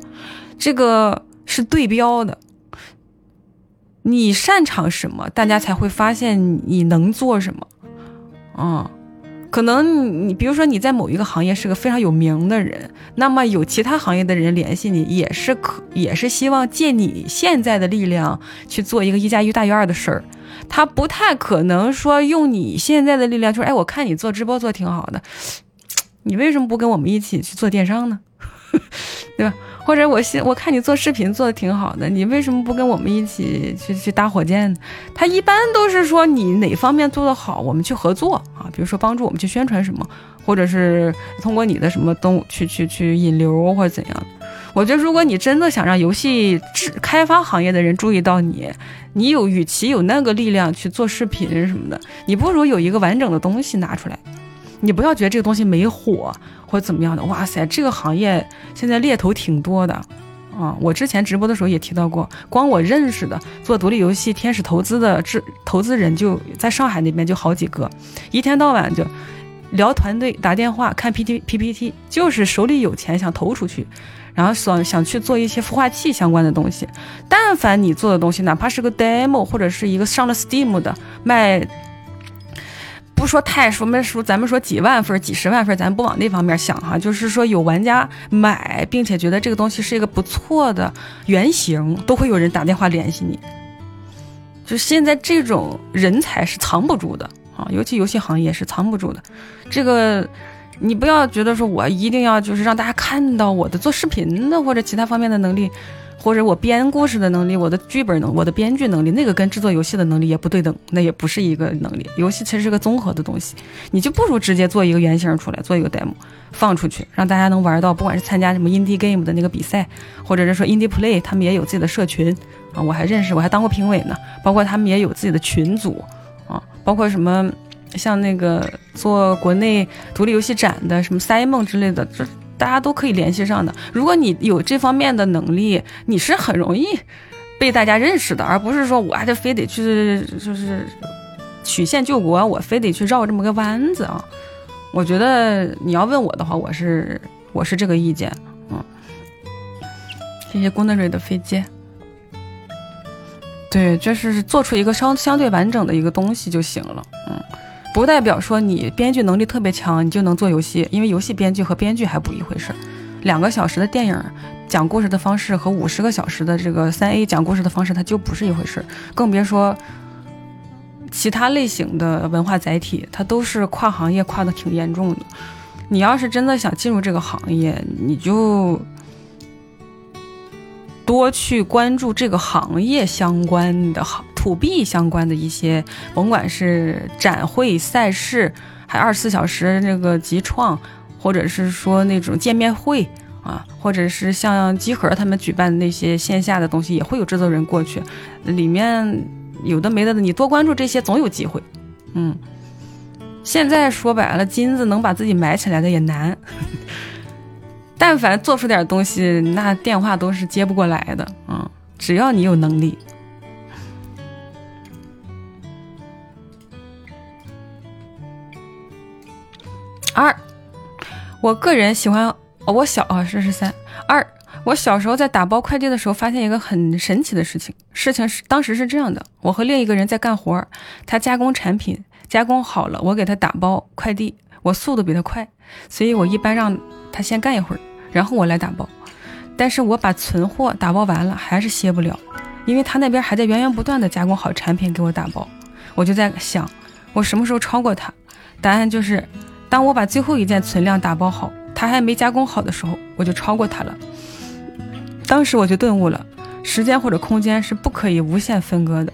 这个是对标的。你擅长什么，大家才会发现你能做什么，嗯。可能你比如说你在某一个行业是个非常有名的人，那么有其他行业的人联系你，也是可也是希望借你现在的力量去做一个一加一大于二的事儿。他不太可能说用你现在的力量，就是哎，我看你做直播做挺好的，你为什么不跟我们一起去做电商呢？对吧？或者我现我看你做视频做的挺好的，你为什么不跟我们一起去去搭火箭呢？他一般都是说你哪方面做得好，我们去合作啊，比如说帮助我们去宣传什么，或者是通过你的什么东去去去引流或者怎样。我觉得如果你真的想让游戏制开发行业的人注意到你，你有与其有那个力量去做视频什么的，你不如有一个完整的东西拿出来。你不要觉得这个东西没火或者怎么样的，哇塞，这个行业现在猎头挺多的，啊，我之前直播的时候也提到过，光我认识的做独立游戏天使投资的制投资人就在上海那边就好几个，一天到晚就聊团队打电话看 P T P P T，就是手里有钱想投出去，然后想想去做一些孵化器相关的东西，但凡你做的东西，哪怕是个 demo 或者是一个上了 Steam 的卖。不说太说没说，咱们说几万份、几十万份，咱不往那方面想哈。就是说有玩家买，并且觉得这个东西是一个不错的原型，都会有人打电话联系你。就现在这种人才是藏不住的啊，尤其游戏行业是藏不住的。这个你不要觉得说我一定要就是让大家看到我的做视频的或者其他方面的能力。或者我编故事的能力，我的剧本能，我的编剧能力，那个跟制作游戏的能力也不对等，那也不是一个能力。游戏其实是个综合的东西，你就不如直接做一个原型出来，做一个 demo 放出去，让大家能玩到。不管是参加什么 indie game 的那个比赛，或者是说 indie play，他们也有自己的社群啊，我还认识，我还当过评委呢。包括他们也有自己的群组啊，包括什么像那个做国内独立游戏展的什么 Simon 之类的，这。大家都可以联系上的。如果你有这方面的能力，你是很容易被大家认识的，而不是说我还得非得去就是曲线救国，我非得去绕这么个弯子啊。我觉得你要问我的话，我是我是这个意见。嗯，谢谢郭德瑞的飞机。对，就是做出一个相相对完整的一个东西就行了。嗯。不代表说你编剧能力特别强，你就能做游戏，因为游戏编剧和编剧还不一回事。两个小时的电影讲故事的方式和五十个小时的这个三 A 讲故事的方式，它就不是一回事。更别说其他类型的文化载体，它都是跨行业跨的挺严重的。你要是真的想进入这个行业，你就。多去关注这个行业相关的行、土币相关的一些，甭管是展会、赛事，还二十四小时那个集创，或者是说那种见面会啊，或者是像集合他们举办的那些线下的东西，也会有制作人过去。里面有的没的，你多关注这些，总有机会。嗯，现在说白了，金子能把自己埋起来的也难。但凡做出点东西，那电话都是接不过来的啊！只要你有能力。二，我个人喜欢，我小啊，是十三。二，我小时候在打包快递的时候，发现一个很神奇的事情。事情是当时是这样的：我和另一个人在干活，他加工产品，加工好了，我给他打包快递，我速度比他快，所以我一般让他先干一会儿。然后我来打包，但是我把存货打包完了还是歇不了，因为他那边还在源源不断的加工好产品给我打包。我就在想，我什么时候超过他？答案就是，当我把最后一件存量打包好，他还没加工好的时候，我就超过他了。当时我就顿悟了，时间或者空间是不可以无限分割的。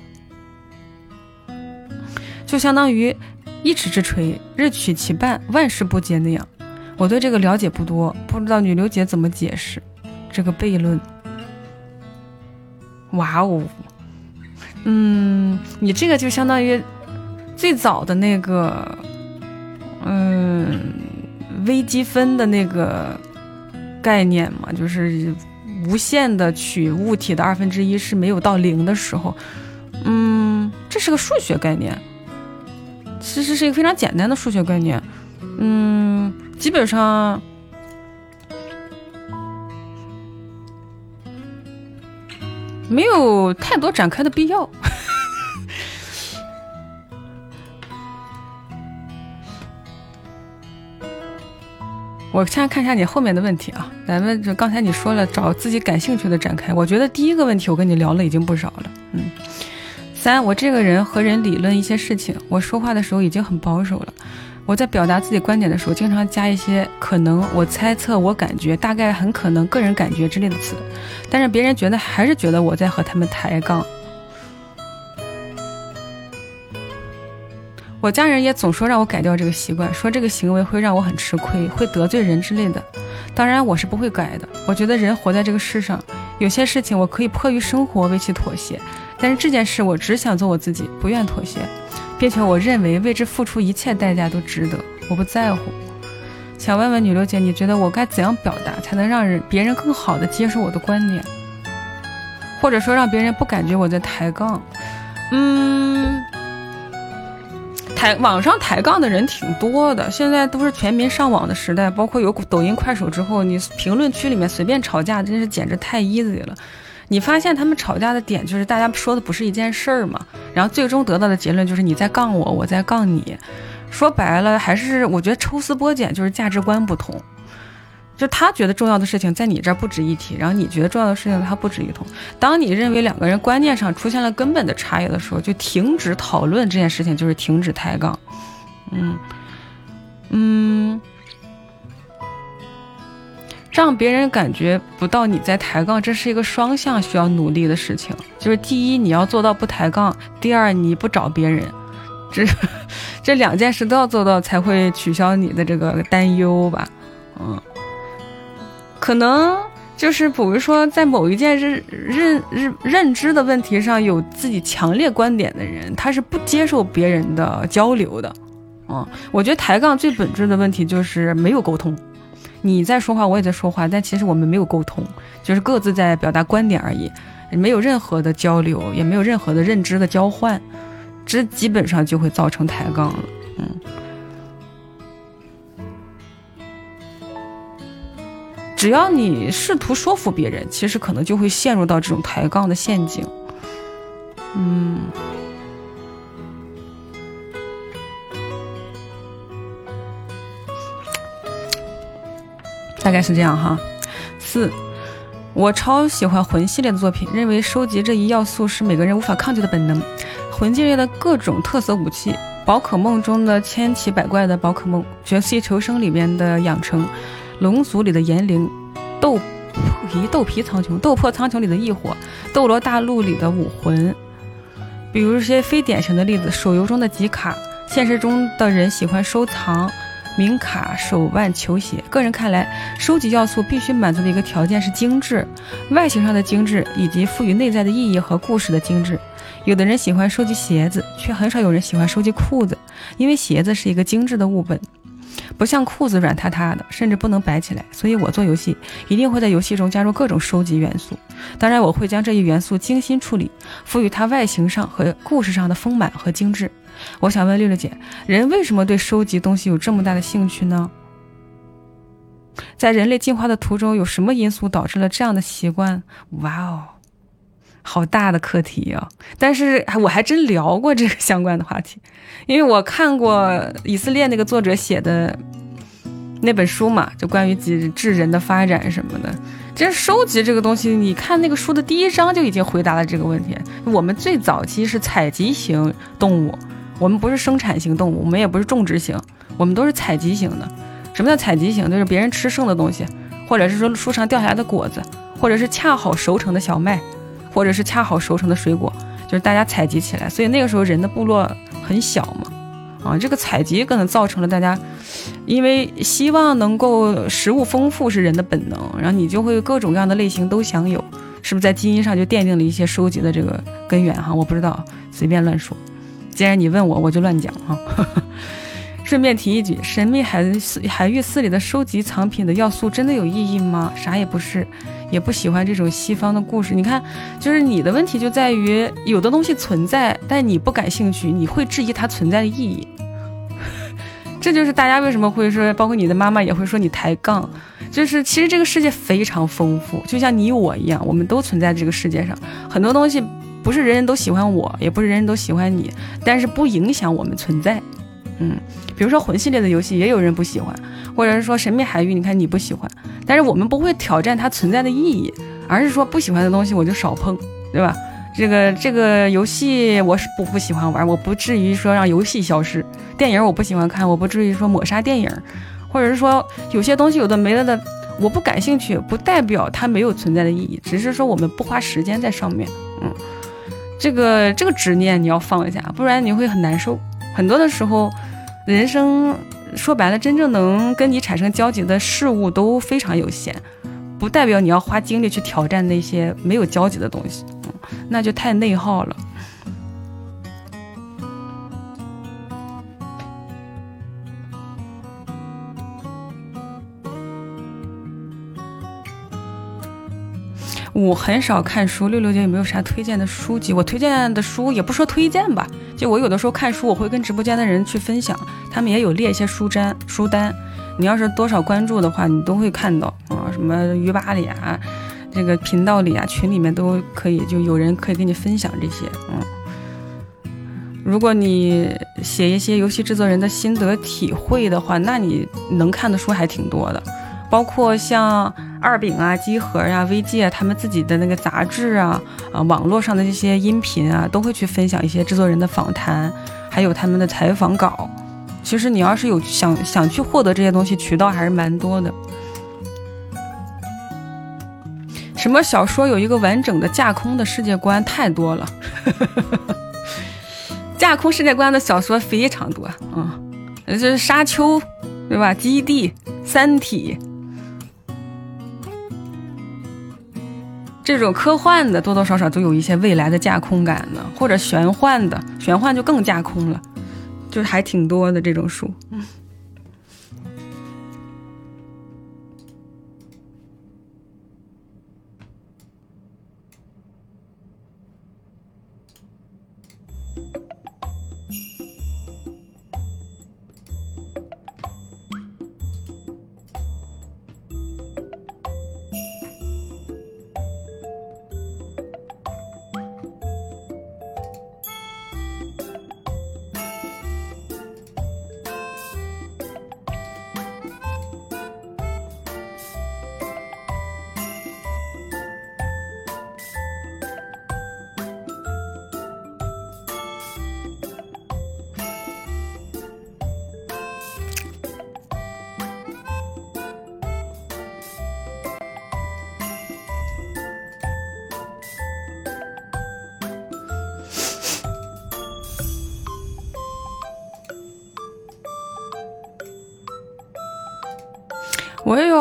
就相当于一尺之锤，日取其半，万事不竭那样。我对这个了解不多，不知道女流姐怎么解释这个悖论。哇哦，嗯，你这个就相当于最早的那个，嗯，微积分的那个概念嘛，就是无限的取物体的二分之一是没有到零的时候，嗯，这是个数学概念，其实是一个非常简单的数学概念，嗯，基本上。没有太多展开的必要。我先看一下你后面的问题啊，咱们就刚才你说了找自己感兴趣的展开，我觉得第一个问题我跟你聊了已经不少了。嗯，三，我这个人和人理论一些事情，我说话的时候已经很保守了。我在表达自己观点的时候，经常加一些可能、我猜测、我感觉、大概、很可能、个人感觉之类的词，但是别人觉得还是觉得我在和他们抬杠。我家人也总说让我改掉这个习惯，说这个行为会让我很吃亏，会得罪人之类的。当然我是不会改的。我觉得人活在这个世上，有些事情我可以迫于生活为其妥协，但是这件事我只想做我自己，不愿妥协。并且我认为为之付出一切代价都值得，我不在乎。想问问女流姐，你觉得我该怎样表达才能让人别人更好的接受我的观点，或者说让别人不感觉我在抬杠？嗯，抬网上抬杠的人挺多的，现在都是全民上网的时代，包括有抖音、快手之后，你评论区里面随便吵架，真是简直太 easy 了。你发现他们吵架的点就是大家说的不是一件事儿嘛，然后最终得到的结论就是你在杠我，我在杠你，说白了还是我觉得抽丝剥茧就是价值观不同，就他觉得重要的事情在你这儿不值一提，然后你觉得重要的事情他不值一提。当你认为两个人观念上出现了根本的差异的时候，就停止讨论这件事情，就是停止抬杠。嗯嗯。让别人感觉不到你在抬杠，这是一个双向需要努力的事情。就是第一，你要做到不抬杠；第二，你不找别人，这 这两件事都要做到，才会取消你的这个担忧吧。嗯，可能就是比如说，在某一件认认认认知的问题上有自己强烈观点的人，他是不接受别人的交流的。嗯，我觉得抬杠最本质的问题就是没有沟通。你在说话，我也在说话，但其实我们没有沟通，就是各自在表达观点而已，没有任何的交流，也没有任何的认知的交换，这基本上就会造成抬杠了。嗯，只要你试图说服别人，其实可能就会陷入到这种抬杠的陷阱。嗯。大概是这样哈。四，我超喜欢魂系列的作品，认为收集这一要素是每个人无法抗拒的本能。魂系列的各种特色武器，宝可梦中的千奇百怪的宝可梦，绝世求生里面的养成，龙族里的炎灵，斗皮斗皮苍穹，斗破苍穹里的异火，斗罗大陆里的武魂。比如一些非典型的例子，手游中的集卡，现实中的人喜欢收藏。名卡、手腕、球鞋，个人看来，收集要素必须满足的一个条件是精致，外形上的精致，以及赋予内在的意义和故事的精致。有的人喜欢收集鞋子，却很少有人喜欢收集裤子，因为鞋子是一个精致的物本，不像裤子软塌塌的，甚至不能摆起来。所以我做游戏一定会在游戏中加入各种收集元素，当然我会将这一元素精心处理，赋予它外形上和故事上的丰满和精致。我想问六六姐，人为什么对收集东西有这么大的兴趣呢？在人类进化的途中，有什么因素导致了这样的习惯？哇哦，好大的课题啊！但是我还真聊过这个 相关的话题，因为我看过以色列那个作者写的那本书嘛，就关于几智人的发展什么的。其实收集这个东西，你看那个书的第一章就已经回答了这个问题。我们最早期是采集型动物。我们不是生产型动物，我们也不是种植型，我们都是采集型的。什么叫采集型？就是别人吃剩的东西，或者是说树上掉下来的果子，或者是恰好熟成的小麦，或者是恰好熟成的水果，就是大家采集起来。所以那个时候人的部落很小嘛，啊，这个采集可能造成了大家，因为希望能够食物丰富是人的本能，然后你就会各种各样的类型都享有，是不是在基因上就奠定了一些收集的这个根源哈？我不知道，随便乱说。既然你问我，我就乱讲哈。顺便提一句，《神秘海海域寺》里的收集藏品的要素真的有意义吗？啥也不是，也不喜欢这种西方的故事。你看，就是你的问题就在于有的东西存在，但你不感兴趣，你会质疑它存在的意义。这就是大家为什么会说，包括你的妈妈也会说你抬杠。就是其实这个世界非常丰富，就像你我一样，我们都存在这个世界上。很多东西不是人人都喜欢我，也不是人人都喜欢你，但是不影响我们存在。嗯，比如说魂系列的游戏，也有人不喜欢，或者是说神秘海域，你看你不喜欢，但是我们不会挑战它存在的意义，而是说不喜欢的东西我就少碰，对吧？这个这个游戏我是不不喜欢玩，我不至于说让游戏消失。电影我不喜欢看，我不至于说抹杀电影，或者是说有些东西有的没了的我不感兴趣，不代表它没有存在的意义，只是说我们不花时间在上面。嗯，这个这个执念你要放一下，不然你会很难受。很多的时候，人生说白了，真正能跟你产生交集的事物都非常有限，不代表你要花精力去挑战那些没有交集的东西，嗯，那就太内耗了。我很少看书，六六姐有没有啥推荐的书籍？我推荐的书也不说推荐吧，就我有的时候看书，我会跟直播间的人去分享，他们也有列一些书单书单。你要是多少关注的话，你都会看到啊，什么鱼吧里啊，这个频道里啊，群里面都可以，就有人可以跟你分享这些。嗯，如果你写一些游戏制作人的心得体会的话，那你能看的书还挺多的，包括像。二饼啊，机核呀，VG 啊，他们自己的那个杂志啊，啊，网络上的这些音频啊，都会去分享一些制作人的访谈，还有他们的采访稿。其实你要是有想想去获得这些东西，渠道还是蛮多的。什么小说有一个完整的架空的世界观太多了，架空世界观的小说非常多啊，就是沙丘，对吧？基地、三体。这种科幻的多多少少都有一些未来的架空感的，或者玄幻的，玄幻就更架空了，就是还挺多的这种书。嗯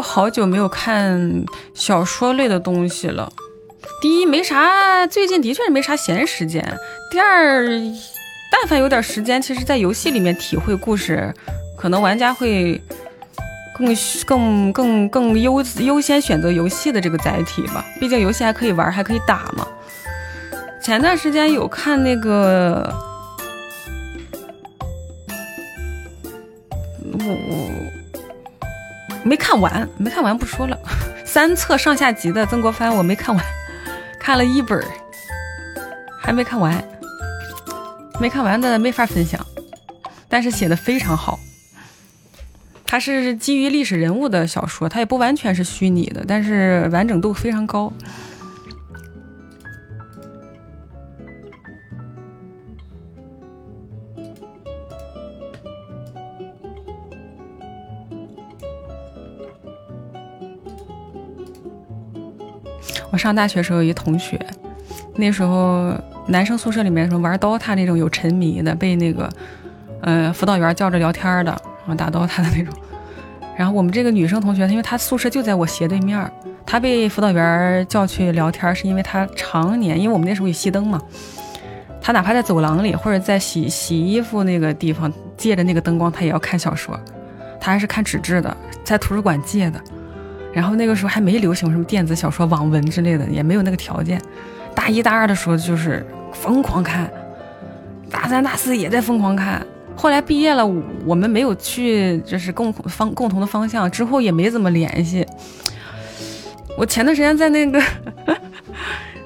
好久没有看小说类的东西了。第一，没啥，最近的确是没啥闲时间。第二，但凡有点时间，其实，在游戏里面体会故事，可能玩家会更更更更优优先选择游戏的这个载体吧。毕竟游戏还可以玩，还可以打嘛。前段时间有看那个，我我。没看完，没看完不说了。三册上下集的曾国藩我没看完，看了一本，还没看完。没看完的没法分享，但是写的非常好。它是基于历史人物的小说，它也不完全是虚拟的，但是完整度非常高。我上大学时候有一同学，那时候男生宿舍里面什么玩 DOTA 那种有沉迷的，被那个呃辅导员叫着聊天的啊，打 DOTA 的那种。然后我们这个女生同学，因为她宿舍就在我斜对面，她被辅导员叫去聊天，是因为她常年，因为我们那时候有熄灯嘛，她哪怕在走廊里或者在洗洗衣服那个地方借着那个灯光，她也要看小说，她还是看纸质的，在图书馆借的。然后那个时候还没流行什么电子小说、网文之类的，也没有那个条件。大一、大二的时候就是疯狂看，大三、大四也在疯狂看。后来毕业了，我们没有去，就是共方共同的方向，之后也没怎么联系。我前段时间在那个，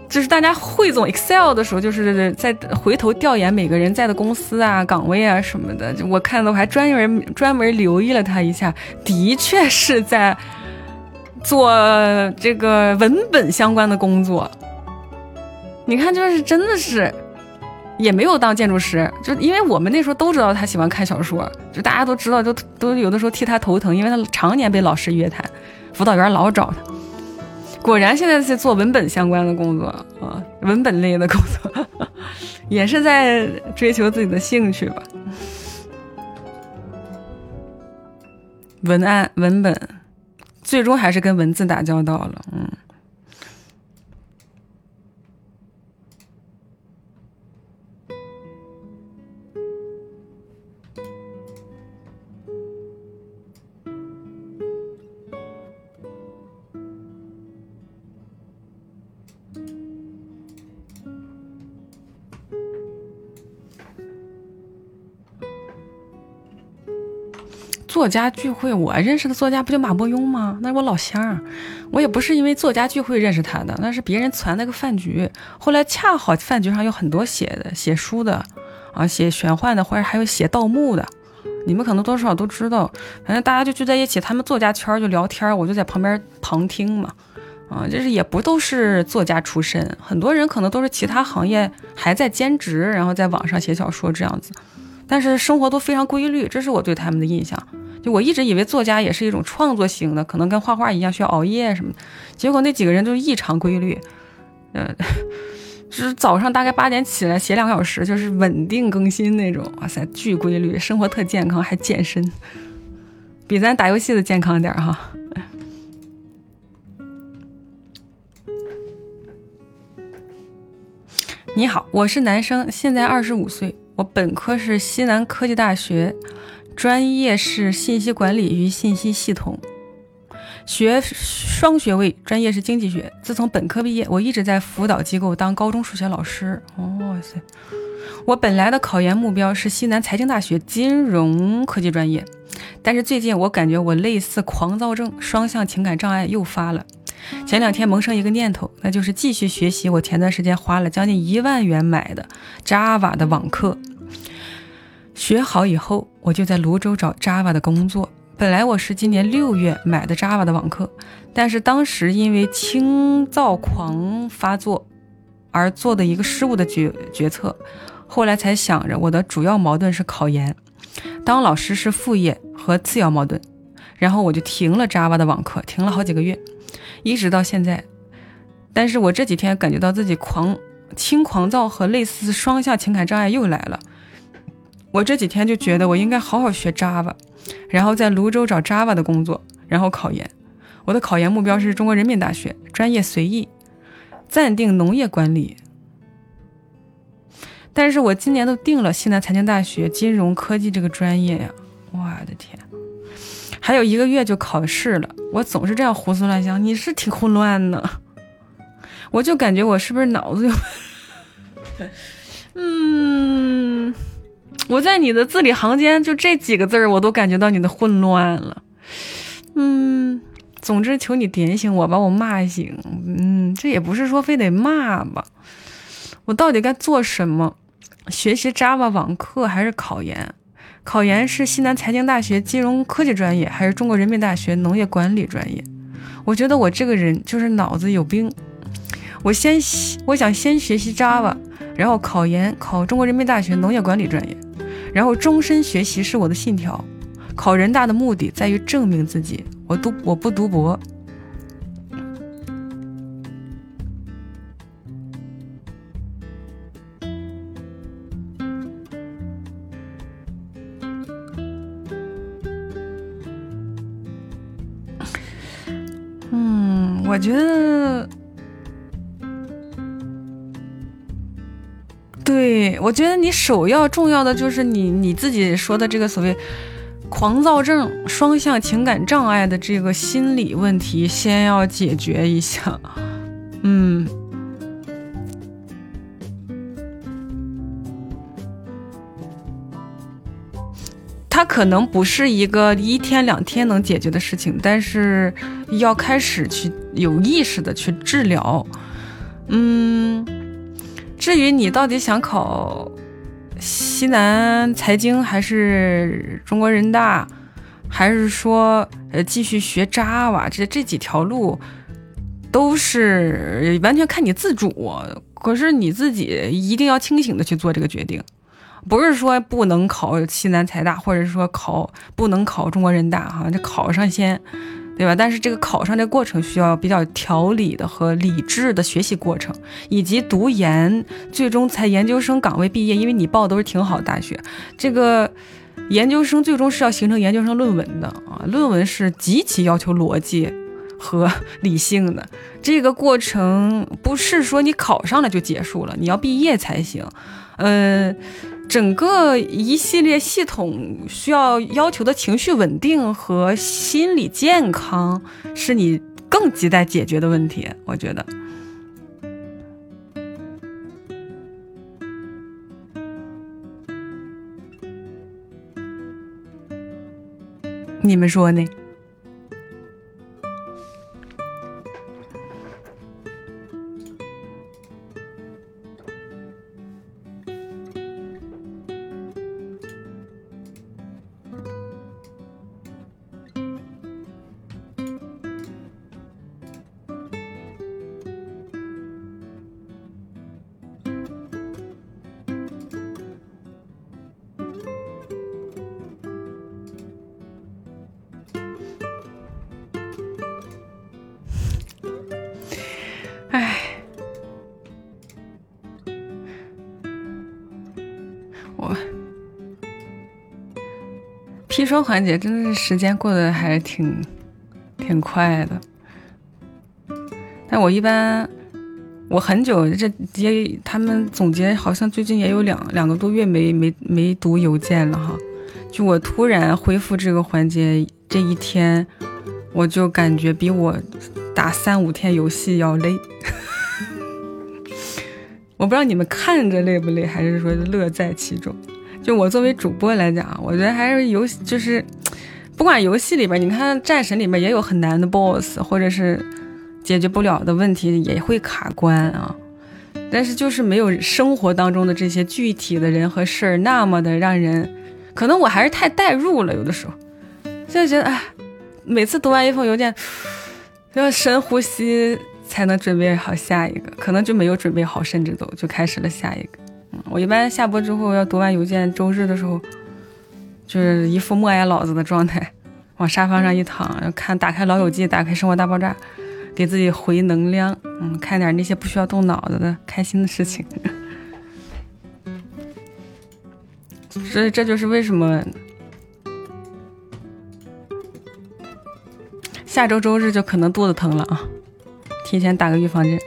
就是大家汇总 Excel 的时候，就是在回头调研每个人在的公司啊、岗位啊什么的。我看到我还专门专门留意了他一下，的确是在做这个文本相关的工作。你看，就是真的是。也没有当建筑师，就因为我们那时候都知道他喜欢看小说，就大家都知道，都都有的时候替他头疼，因为他常年被老师约谈，辅导员老找他。果然现在在做文本相关的工作啊，文本类的工作，也是在追求自己的兴趣吧。文案文本，最终还是跟文字打交道了，嗯。作家聚会，我认识的作家不就马伯庸吗？那是我老乡，我也不是因为作家聚会认识他的，那是别人传那个饭局。后来恰好饭局上有很多写的、写书的，啊，写玄幻的，或者还有写盗墓的，你们可能多少都知道。反正大家就聚在一起，他们作家圈就聊天，我就在旁边旁听嘛。啊，就是也不都是作家出身，很多人可能都是其他行业还在兼职，然后在网上写小说这样子，但是生活都非常规律，这是我对他们的印象。就我一直以为作家也是一种创作型的，可能跟画画一样需要熬夜什么的。结果那几个人都异常规律，呃，就是早上大概八点起来写两个小时，就是稳定更新那种。哇塞，巨规律，生活特健康，还健身，比咱打游戏的健康点哈。你好，我是男生，现在二十五岁，我本科是西南科技大学。专业是信息管理与信息系统，学双学位，专业是经济学。自从本科毕业，我一直在辅导机构当高中数学老师。哇塞！我本来的考研目标是西南财经大学金融科技专业，但是最近我感觉我类似狂躁症、双向情感障碍又发了。前两天萌生一个念头，那就是继续学习我前段时间花了将近一万元买的 Java 的网课。学好以后，我就在泸州找 Java 的工作。本来我是今年六月买的 Java 的网课，但是当时因为轻躁狂发作而做的一个失误的决决策。后来才想着，我的主要矛盾是考研，当老师是副业和次要矛盾。然后我就停了 Java 的网课，停了好几个月，一直到现在。但是我这几天感觉到自己狂轻狂躁和类似双向情感障碍又来了。我这几天就觉得我应该好好学 Java，然后在泸州找 Java 的工作，然后考研。我的考研目标是中国人民大学，专业随意，暂定农业管理。但是我今年都定了西南财经大学金融科技这个专业呀！我的天，还有一个月就考试了，我总是这样胡思乱想，你是挺混乱的。我就感觉我是不是脑子有…… 嗯。我在你的字里行间，就这几个字儿，我都感觉到你的混乱了。嗯，总之求你点醒我，把我骂醒。嗯，这也不是说非得骂吧。我到底该做什么？学习 Java 网课还是考研？考研是西南财经大学金融科技专业，还是中国人民大学农业管理专业？我觉得我这个人就是脑子有病。我先，我想先学习 Java，然后考研，考中国人民大学农业管理专业。然后终身学习是我的信条。考人大的目的在于证明自己我读我不读博。嗯我觉得对我觉得你首要重要的就是你你自己说的这个所谓狂躁症、双向情感障碍的这个心理问题，先要解决一下。嗯。它可能不是一个一天两天能解决的事情，但是要开始去有意识的去治疗。嗯，至于你到底想考西南财经还是中国人大，还是说呃继续学 Java，这这几条路都是完全看你自主。可是你自己一定要清醒的去做这个决定。不是说不能考西南财大，或者是说考不能考中国人大哈，这考上先，对吧？但是这个考上的过程需要比较条理的和理智的学习过程，以及读研，最终才研究生岗位毕业。因为你报的都是挺好的大学，这个研究生最终是要形成研究生论文的啊，论文是极其要求逻辑和 理性的。这个过程不是说你考上了就结束了，你要毕业才行，嗯。整个一系列系统需要要求的情绪稳定和心理健康，是你更亟待解决的问题。我觉得，你们说呢？砒霜环节真的是时间过得还是挺挺快的，但我一般我很久这也他们总结好像最近也有两两个多月没没没读邮件了哈，就我突然恢复这个环节这一天，我就感觉比我打三五天游戏要累，我不知道你们看着累不累，还是说乐在其中。就我作为主播来讲，我觉得还是游戏，就是不管游戏里边，你看战神里面也有很难的 BOSS，或者是解决不了的问题也会卡关啊。但是就是没有生活当中的这些具体的人和事儿那么的让人，可能我还是太代入了，有的时候就觉得哎，每次读完一封邮件，要深呼吸才能准备好下一个，可能就没有准备好，甚至都就开始了下一个。我一般下播之后要读完邮件，周日的时候就是一副默哀老子的状态，往沙发上一躺，看打开老友记，打开生活大爆炸，给自己回能量，嗯，看点那些不需要动脑子的开心的事情。所以这就是为什么下周周日就可能肚子疼了啊，提前打个预防针。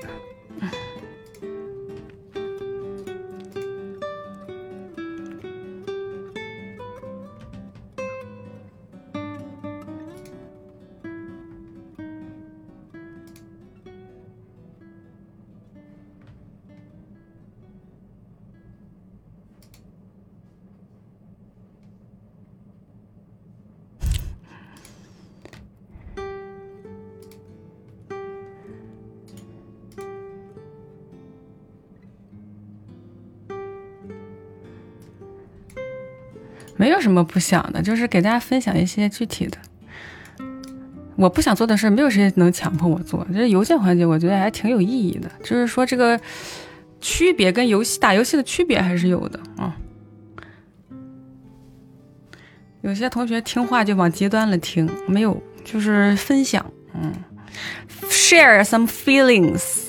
没有什么不想的，就是给大家分享一些具体的。我不想做的事，没有谁能强迫我做。这邮件环节，我觉得还挺有意义的。就是说，这个区别跟游戏打游戏的区别还是有的啊。有些同学听话就往极端了听，没有，就是分享，嗯，share some feelings。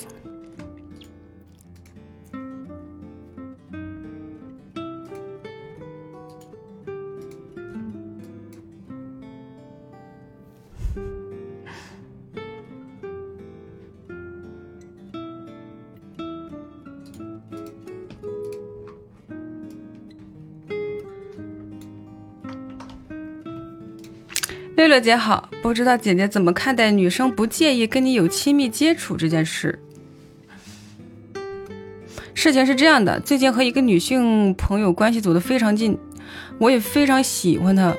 乐姐好，不知道姐姐怎么看待女生不介意跟你有亲密接触这件事？事情是这样的，最近和一个女性朋友关系走得非常近，我也非常喜欢她。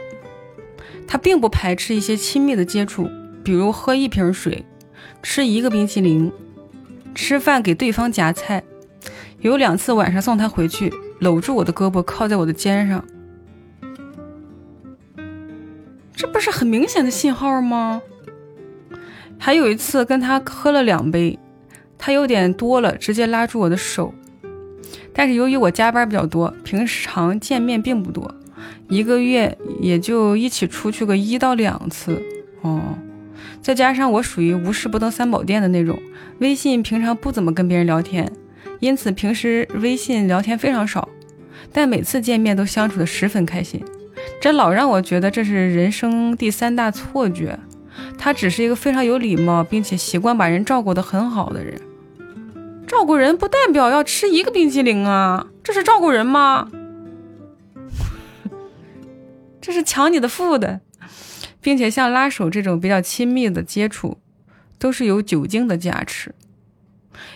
她并不排斥一些亲密的接触，比如喝一瓶水、吃一个冰淇淋、吃饭给对方夹菜。有两次晚上送她回去，搂住我的胳膊靠在我的肩上，这不是很明显的信号吗？还有一次跟他喝了两杯，他有点多了，直接拉住我的手。但是由于我加班比较多，平常见面并不多，一个月也就一起出去个一到两次哦。再加上我属于无事不登三宝殿的那种，微信平常不怎么跟别人聊天，因此平时微信聊天非常少。但每次见面都相处的十分开心，这老让我觉得这是人生第三大错觉。他只是一个非常有礼貌，并且习惯把人照顾得很好的人。照顾人不代表要吃一个冰淇淋啊，这是照顾人吗？这是抢你的富的，并且像拉手这种比较亲密的接触，都是有酒精的加持。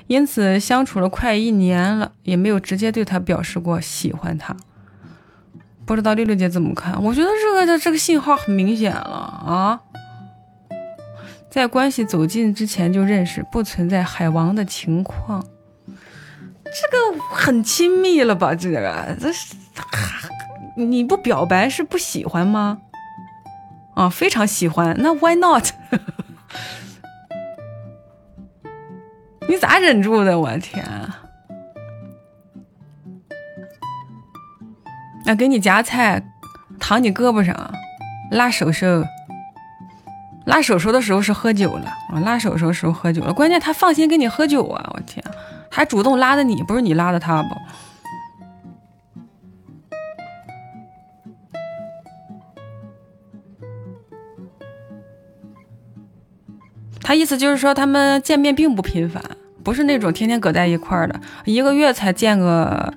因此相处了快一年了，也没有直接对他表示过喜欢他。不知道六六姐怎么看？我觉得这个的这个信号很明显了啊。在关系走近之前就认识，不存在海王的情况，这个很亲密了吧？这个这是你不表白是不喜欢吗？啊，非常喜欢，那 why not？你咋忍住的？我天！那给你夹菜，躺你胳膊上，拉手手。拉手手的时候是喝酒了啊！拉手手时候喝酒了，关键他放心跟你喝酒啊！我天，还主动拉的你，不是你拉的他不？他意思就是说他们见面并不频繁，不是那种天天搁在一块儿的，一个月才见个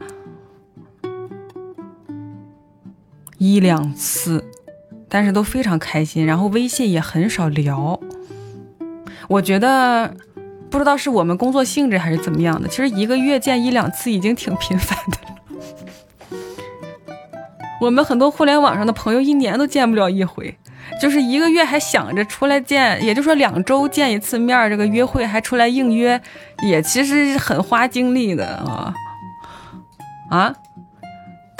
一两次。但是都非常开心，然后微信也很少聊。我觉得不知道是我们工作性质还是怎么样的，其实一个月见一两次已经挺频繁的了。我们很多互联网上的朋友一年都见不了一回，就是一个月还想着出来见，也就说两周见一次面，这个约会还出来应约，也其实是很花精力的啊啊。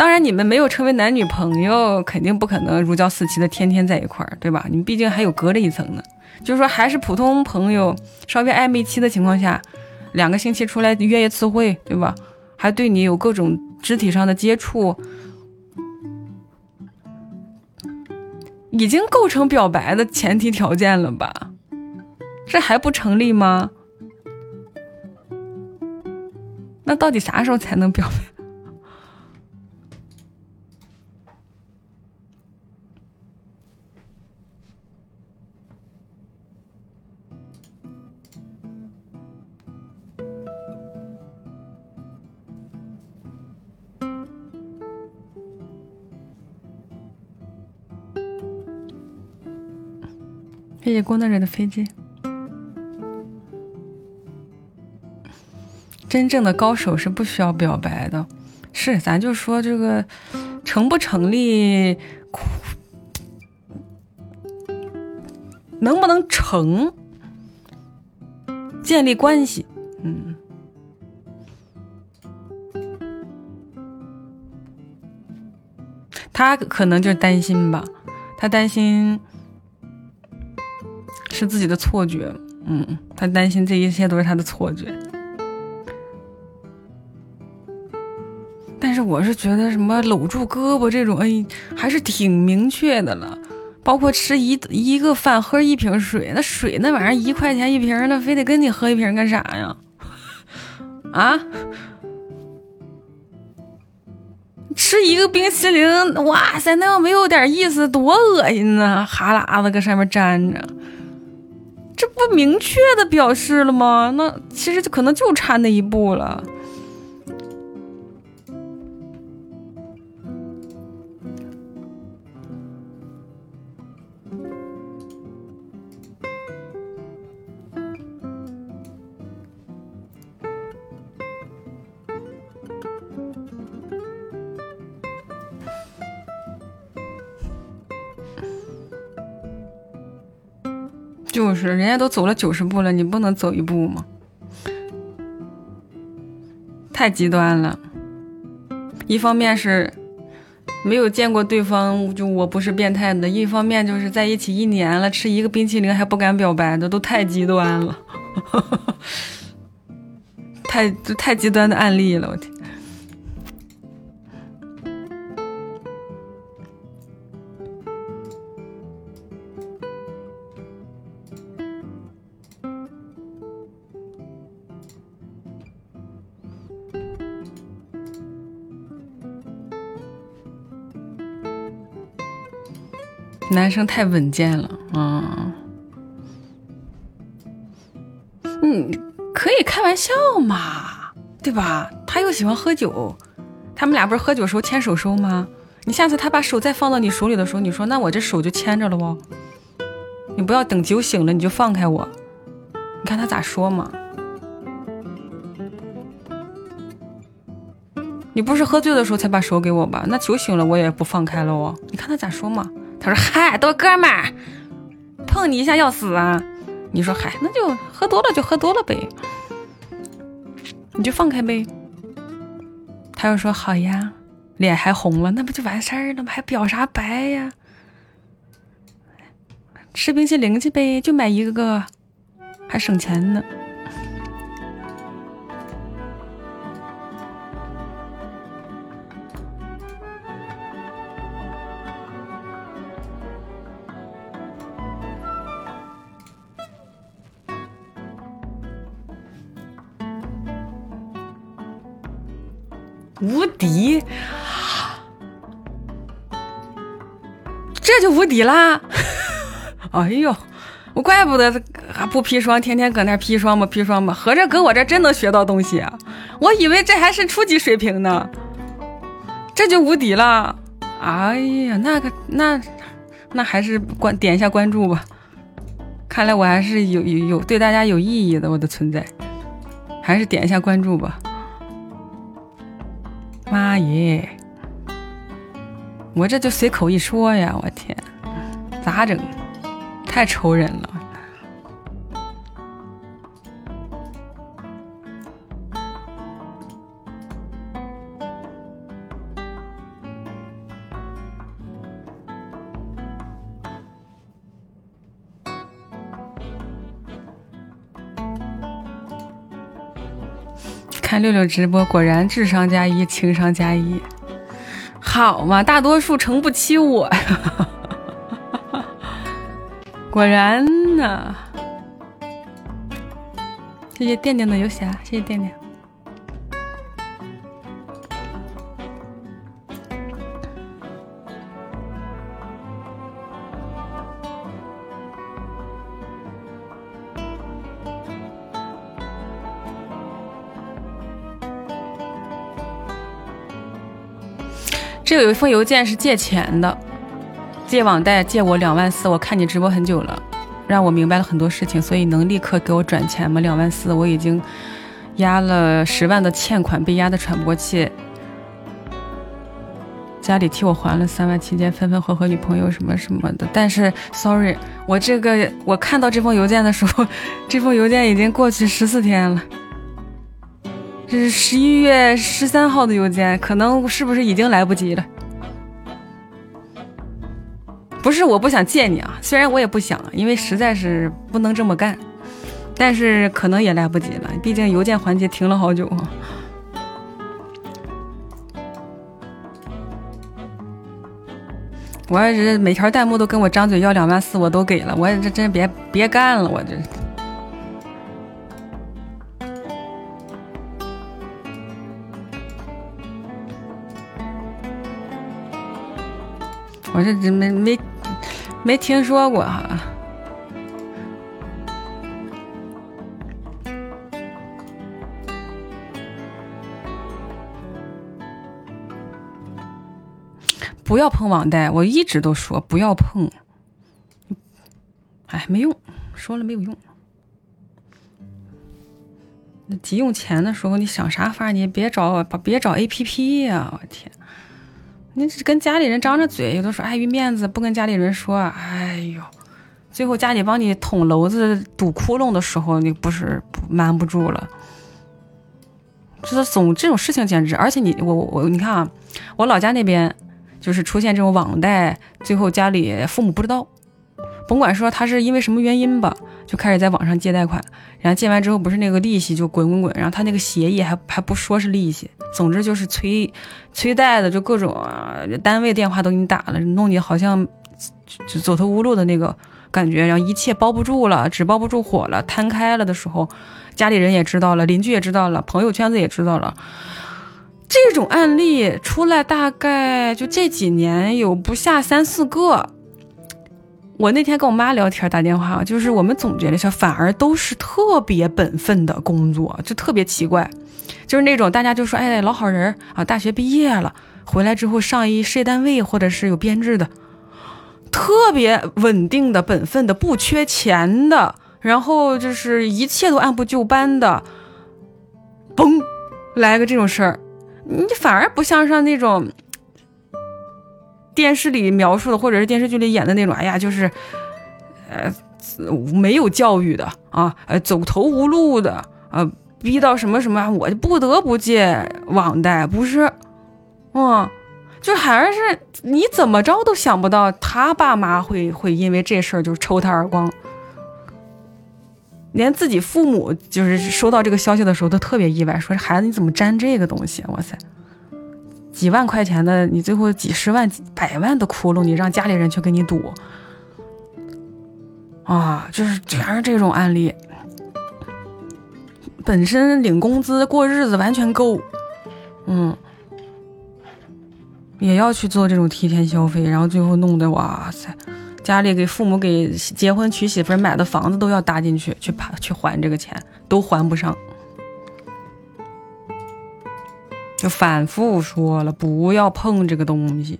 当然，你们没有成为男女朋友，肯定不可能如胶似漆的天天在一块儿，对吧？你们毕竟还有隔着一层呢。就是说，还是普通朋友，稍微暧昧期的情况下，两个星期出来约一次会，对吧？还对你有各种肢体上的接触，已经构成表白的前提条件了吧？这还不成立吗？那到底啥时候才能表白？谢谢郭大人的飞机。真正的高手是不需要表白的，是咱就说这个成不成立，能不能成，建立关系，嗯，他可能就担心吧，他担心。是自己的错觉，嗯，他担心这一切都是他的错觉。但是我是觉得什么搂住胳膊这种，哎，还是挺明确的了。包括吃一一个饭，喝一瓶水，那水那玩意儿一块钱一瓶那，非得跟你喝一瓶干啥呀？啊？吃一个冰淇淋，哇塞，那要没有点意思，多恶心呐！哈喇子搁上面粘着。这不明确的表示了吗？那其实就可能就差那一步了。就是人家都走了九十步了，你不能走一步吗？太极端了。一方面是没有见过对方，就我不是变态的；一方面就是在一起一年了，吃一个冰淇淋还不敢表白的，都太极端了。太太极端的案例了，我天。男生太稳健了，嗯，嗯，可以开玩笑嘛，对吧？他又喜欢喝酒，他们俩不是喝酒时候牵手手吗？你下次他把手再放到你手里的时候，你说那我这手就牵着了哦？你不要等酒醒了你就放开我，你看他咋说嘛？你不是喝醉的时候才把手给我吧？那酒醒了我也不放开了哦，你看他咋说嘛？他说：“嗨，都哥们儿，碰你一下要死啊！你说嗨，那就喝多了就喝多了呗，你就放开呗。”他又说：“好呀，脸还红了，那不就完事儿了吗？还表啥白呀？吃冰淇淋去呗，就买一个，还省钱呢。”敌，这就无敌啦！哎呦，我怪不得还不砒霜，天天搁那砒霜吧砒霜吧，合着搁我这真能学到东西啊！我以为这还是初级水平呢，这就无敌了！哎呀，那个那那还是关点一下关注吧，看来我还是有有有对大家有意义的，我的存在，还是点一下关注吧。妈耶！我这就随口一说呀，我天，咋整？太愁人了。看六六直播，果然智商加一，情商加一，好嘛，大多数承不起我呀，果然呢。谢谢电电的游侠，谢谢电电。这有一封邮件是借钱的，借网贷借我两万四。我看你直播很久了，让我明白了很多事情，所以能立刻给我转钱吗？两万四，我已经压了十万的欠款，被压得喘不过气。家里替我还了三万，期间分分合合，女朋友什么什么的。但是，sorry，我这个我看到这封邮件的时候，这封邮件已经过去十四天了。这是十一月十三号的邮件，可能是不是已经来不及了？不是我不想借你啊，虽然我也不想，因为实在是不能这么干，但是可能也来不及了，毕竟邮件环节停了好久啊。我要是每条弹幕都跟我张嘴要两万四，我都给了，我这真别别干了，我这。我这没没没听说过哈，不要碰网贷，我一直都说不要碰。哎，没用，说了没有用。急用钱的时候，你想啥法你别找我，别找 A P P 呀！我天。你跟家里人张着嘴，有的时候碍于面子不跟家里人说。哎呦，最后家里帮你捅篓子、堵窟窿的时候，你不是瞒不住了。就是总这种事情简直，而且你我我你看啊，我老家那边就是出现这种网贷，最后家里父母不知道，甭管说他是因为什么原因吧，就开始在网上借贷款，然后借完之后不是那个利息就滚滚滚，然后他那个协议还还不说是利息，总之就是催催贷的，就各种啊单位电话都给你打了，弄你好像就走投无路的那个感觉，然后一切包不住了，纸包不住火了，摊开了的时候。家里人也知道了，邻居也知道了，朋友圈子也知道了。这种案例出来，大概就这几年有不下三四个。我那天跟我妈聊天打电话，就是我们总结了一下，反而都是特别本分的工作，就特别奇怪，就是那种大家就说，哎，老好人啊，大学毕业了，回来之后上一事业单位或者是有编制的，特别稳定的、本分的、不缺钱的。然后就是一切都按部就班的，嘣，来个这种事儿，你反而不像上那种电视里描述的，或者是电视剧里演的那种，哎呀，就是，呃，没有教育的啊，呃，走投无路的，呃，逼到什么什么，我就不得不借网贷，不是，嗯，就还是你怎么着都想不到，他爸妈会会因为这事儿就抽他耳光。连自己父母就是收到这个消息的时候都特别意外，说孩子你怎么沾这个东西？哇塞，几万块钱的，你最后几十万、百万的窟窿，你让家里人去给你堵啊！就是全是这种案例。本身领工资过日子完全够，嗯，也要去做这种提前消费，然后最后弄得哇塞。家里给父母给结婚娶媳妇买的房子都要搭进去，去爬去还这个钱，都还不上。就反复说了，不要碰这个东西。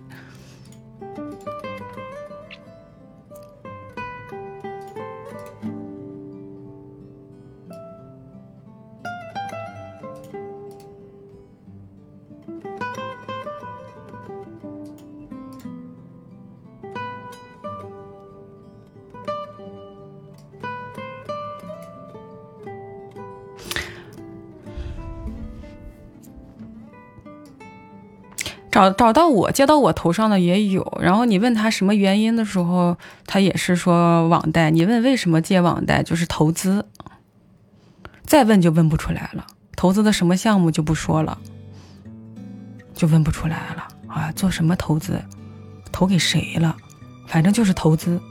找找到我接到我头上的也有，然后你问他什么原因的时候，他也是说网贷。你问为什么借网贷，就是投资。再问就问不出来了，投资的什么项目就不说了，就问不出来了啊！做什么投资，投给谁了，反正就是投资。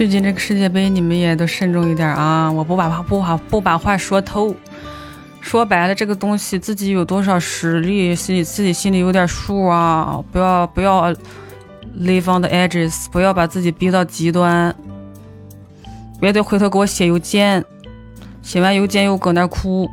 最近这个世界杯，你们也都慎重一点啊！我不把话不好不把话说透，说白了，这个东西自己有多少实力，心里自己心里有点数啊！不要不要 live on the edges，不要把自己逼到极端，别得回头给我写邮件，写完邮件又搁那哭。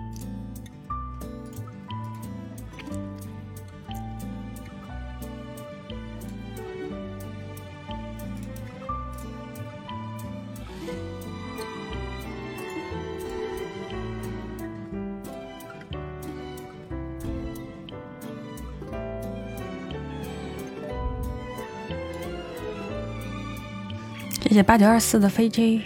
谢八九二四的飞机。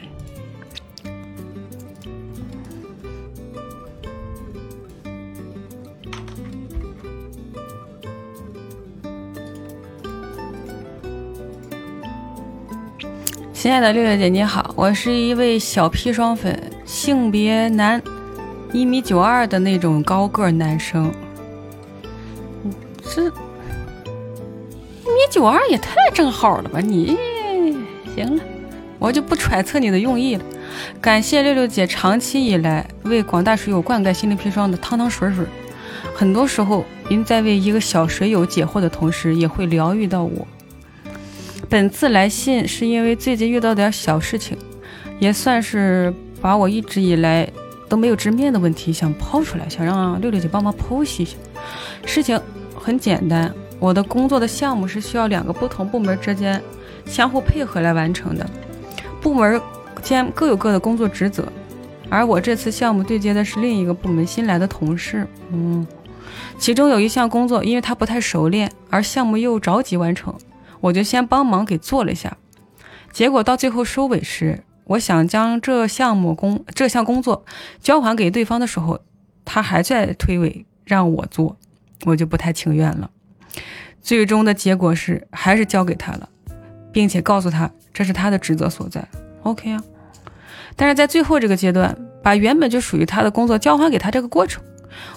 亲爱的六月姐你好，我是一位小砒霜粉，性别男，一米九二的那种高个男生。这一米九二也太正好了吧？你行了，我就不揣测你的用意了。感谢六六姐长期以来为广大水友灌溉心灵砒霜的汤汤水水。很多时候，您在为一个小水友解惑的同时，也会疗愈到我。本次来信是因为最近遇到点小事情，也算是把我一直以来都没有直面的问题想抛出来，想让六六姐帮忙剖析一下。事情很简单，我的工作的项目是需要两个不同部门之间相互配合来完成的，部门间各有各的工作职责。而我这次项目对接的是另一个部门新来的同事，嗯，其中有一项工作，因为他不太熟练，而项目又着急完成，我就先帮忙给做了一下。结果到最后收尾时，我想将这项目工这项工作交还给对方的时候，他还在推诿让我做，我就不太情愿了。最终的结果是还是交给他了，并且告诉他这是他的职责所在。OK 啊。但是在最后这个阶段，把原本就属于他的工作交还给他这个过程，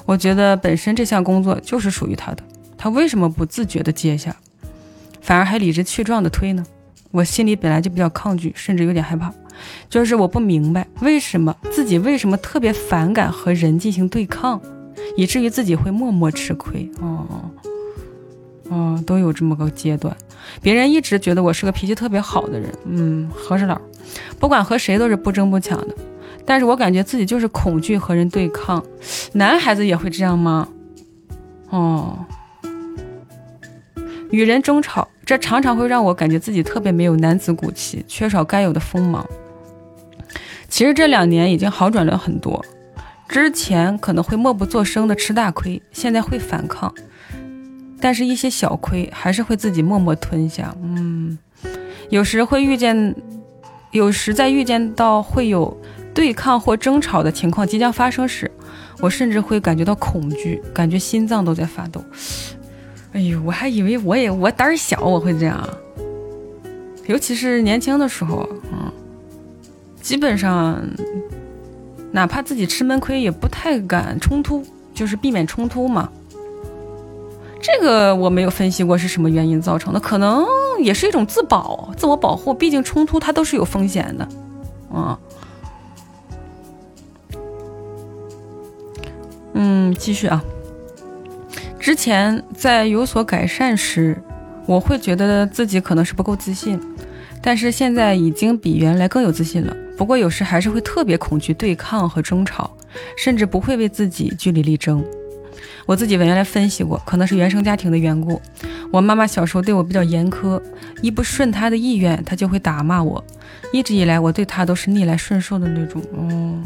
我觉得本身这项工作就是属于他的，他为什么不自觉的接下，反而还理直气壮的推呢？我心里本来就比较抗拒，甚至有点害怕，就是我不明白为什么自己为什么特别反感和人进行对抗，以至于自己会默默吃亏。哦，哦，都有这么个阶段，别人一直觉得我是个脾气特别好的人，嗯，和事佬。不管和谁都是不争不抢的，但是我感觉自己就是恐惧和人对抗。男孩子也会这样吗？哦，与人争吵，这常常会让我感觉自己特别没有男子骨气，缺少该有的锋芒。其实这两年已经好转了很多，之前可能会默不作声的吃大亏，现在会反抗，但是一些小亏还是会自己默默吞下。嗯，有时会遇见。有时在遇见到会有对抗或争吵的情况即将发生时，我甚至会感觉到恐惧，感觉心脏都在发抖。哎呦，我还以为我也我胆儿小，我会这样。尤其是年轻的时候，嗯，基本上哪怕自己吃闷亏，也不太敢冲突，就是避免冲突嘛。这个我没有分析过是什么原因造成的，可能也是一种自保、自我保护。毕竟冲突它都是有风险的，嗯。嗯，继续啊。之前在有所改善时，我会觉得自己可能是不够自信，但是现在已经比原来更有自信了。不过有时还是会特别恐惧对抗和争吵，甚至不会为自己据理力争。我自己原来分析过，可能是原生家庭的缘故。我妈妈小时候对我比较严苛，一不顺她的意愿，她就会打骂我。一直以来，我对她都是逆来顺受的那种。嗯，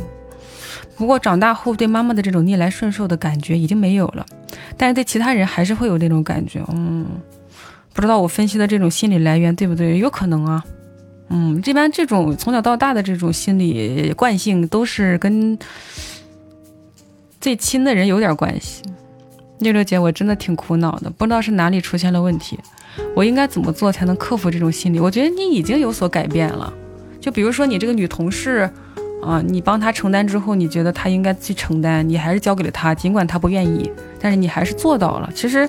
不过长大后对妈妈的这种逆来顺受的感觉已经没有了，但是对其他人还是会有那种感觉。嗯，不知道我分析的这种心理来源对不对？有可能啊。嗯，一般这种从小到大的这种心理惯性都是跟最亲的人有点关系。六六姐，我真的挺苦恼的，不知道是哪里出现了问题，我应该怎么做才能克服这种心理？我觉得你已经有所改变了，就比如说你这个女同事，啊，你帮她承担之后，你觉得她应该去承担，你还是交给了她，尽管她不愿意，但是你还是做到了。其实，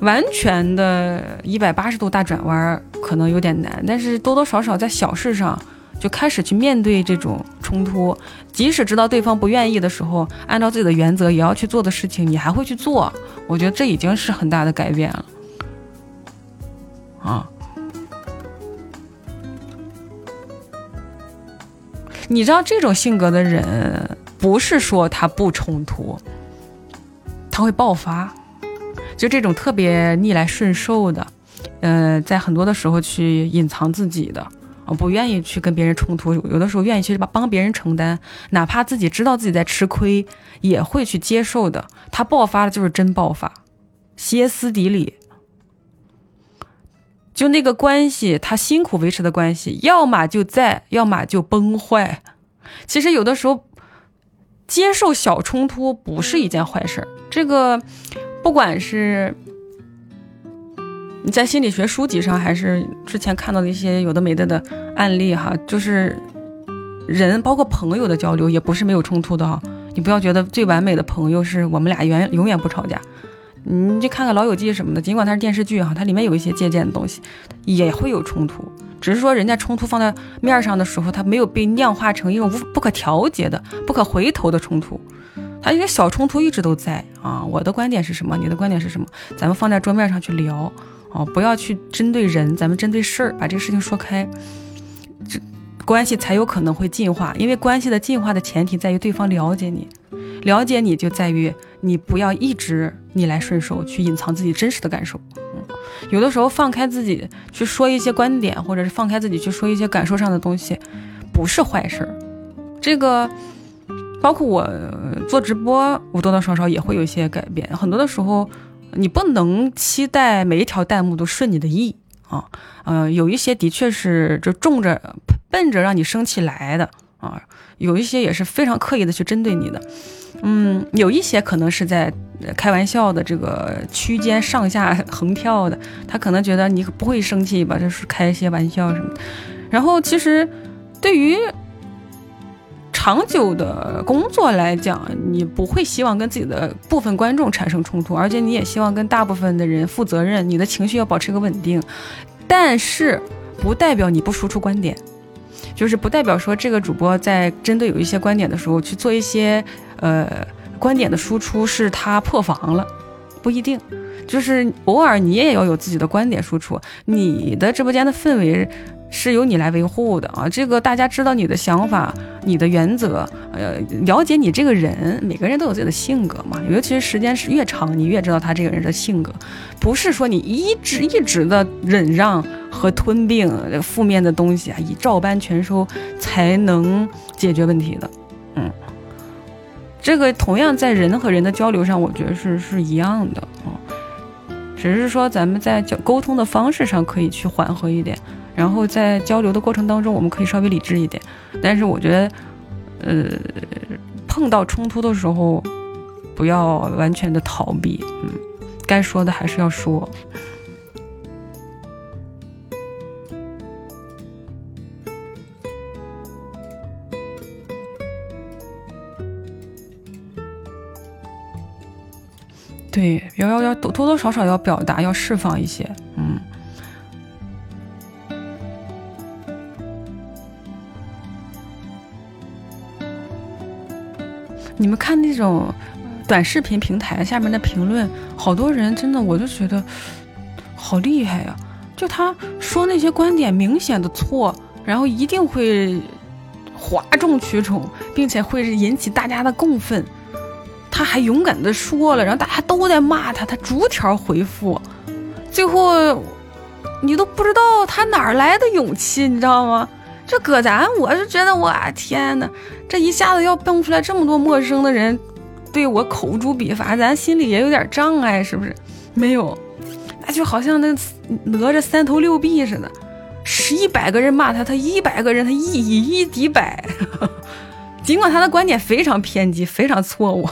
完全的一百八十度大转弯可能有点难，但是多多少少在小事上。就开始去面对这种冲突，即使知道对方不愿意的时候，按照自己的原则也要去做的事情，你还会去做。我觉得这已经是很大的改变了。啊，你知道这种性格的人，不是说他不冲突，他会爆发。就这种特别逆来顺受的，嗯，在很多的时候去隐藏自己的。我不愿意去跟别人冲突，有的时候愿意去帮帮别人承担，哪怕自己知道自己在吃亏，也会去接受的。他爆发了就是真爆发，歇斯底里。就那个关系，他辛苦维持的关系，要么就在，要么就崩坏。其实有的时候，接受小冲突不是一件坏事。这个，不管是。你在心理学书籍上，还是之前看到的一些有的没的的案例哈，就是人包括朋友的交流也不是没有冲突的哈。你不要觉得最完美的朋友是我们俩永永远不吵架。你就看看《老友记》什么的，尽管它是电视剧哈，它里面有一些借鉴的东西，也会有冲突。只是说人家冲突放在面上的时候，它没有被量化成一种无不可调节的、不可回头的冲突。它一个小冲突一直都在啊。我的观点是什么？你的观点是什么？咱们放在桌面上去聊啊，不要去针对人，咱们针对事儿，把这个事情说开，这关系才有可能会进化。因为关系的进化的前提在于对方了解你，了解你就在于你不要一直逆来顺受，去隐藏自己真实的感受。嗯，有的时候放开自己去说一些观点，或者是放开自己去说一些感受上的东西，不是坏事儿。这个。包括我做直播，我多多少少也会有一些改变。很多的时候，你不能期待每一条弹幕都顺你的意啊。嗯，有一些的确是就冲着奔着让你生气来的啊，有一些也是非常刻意的去针对你的。嗯，有一些可能是在开玩笑的这个区间上下横跳的，他可能觉得你不会生气吧，就是开一些玩笑什么的。然后其实对于。长久的工作来讲，你不会希望跟自己的部分观众产生冲突，而且你也希望跟大部分的人负责任，你的情绪要保持一个稳定。但是，不代表你不输出观点，就是不代表说这个主播在针对有一些观点的时候去做一些呃观点的输出是他破防了，不一定。就是偶尔你也要有自己的观点输出，你的直播间的氛围。是由你来维护的啊！这个大家知道你的想法、你的原则，呃，了解你这个人，每个人都有自己的性格嘛。尤其是时间是越长，你越知道他这个人的性格，不是说你一直一直的忍让和吞并负面的东西啊，以照搬全收才能解决问题的。嗯，这个同样在人和人的交流上，我觉得是是一样的啊，只是说咱们在交沟通的方式上可以去缓和一点。然后在交流的过程当中，我们可以稍微理智一点，但是我觉得，呃，碰到冲突的时候，不要完全的逃避，嗯，该说的还是要说。对，要要要多多多少少要表达，要释放一些，嗯。你们看那种短视频平台下面的评论，好多人真的，我就觉得好厉害呀！就他说那些观点明显的错，然后一定会哗众取宠，并且会引起大家的共愤。他还勇敢的说了，然后大家都在骂他，他逐条回复，最后你都不知道他哪来的勇气，你知道吗？这搁咱，我就觉得我天哪，这一下子要蹦出来这么多陌生的人，对我口诛笔伐，咱心里也有点障碍，是不是？没有，那就好像那哪吒三头六臂似的，十一百个人骂他，他一百个人他一以一敌百，尽管他的观点非常偏激，非常错误，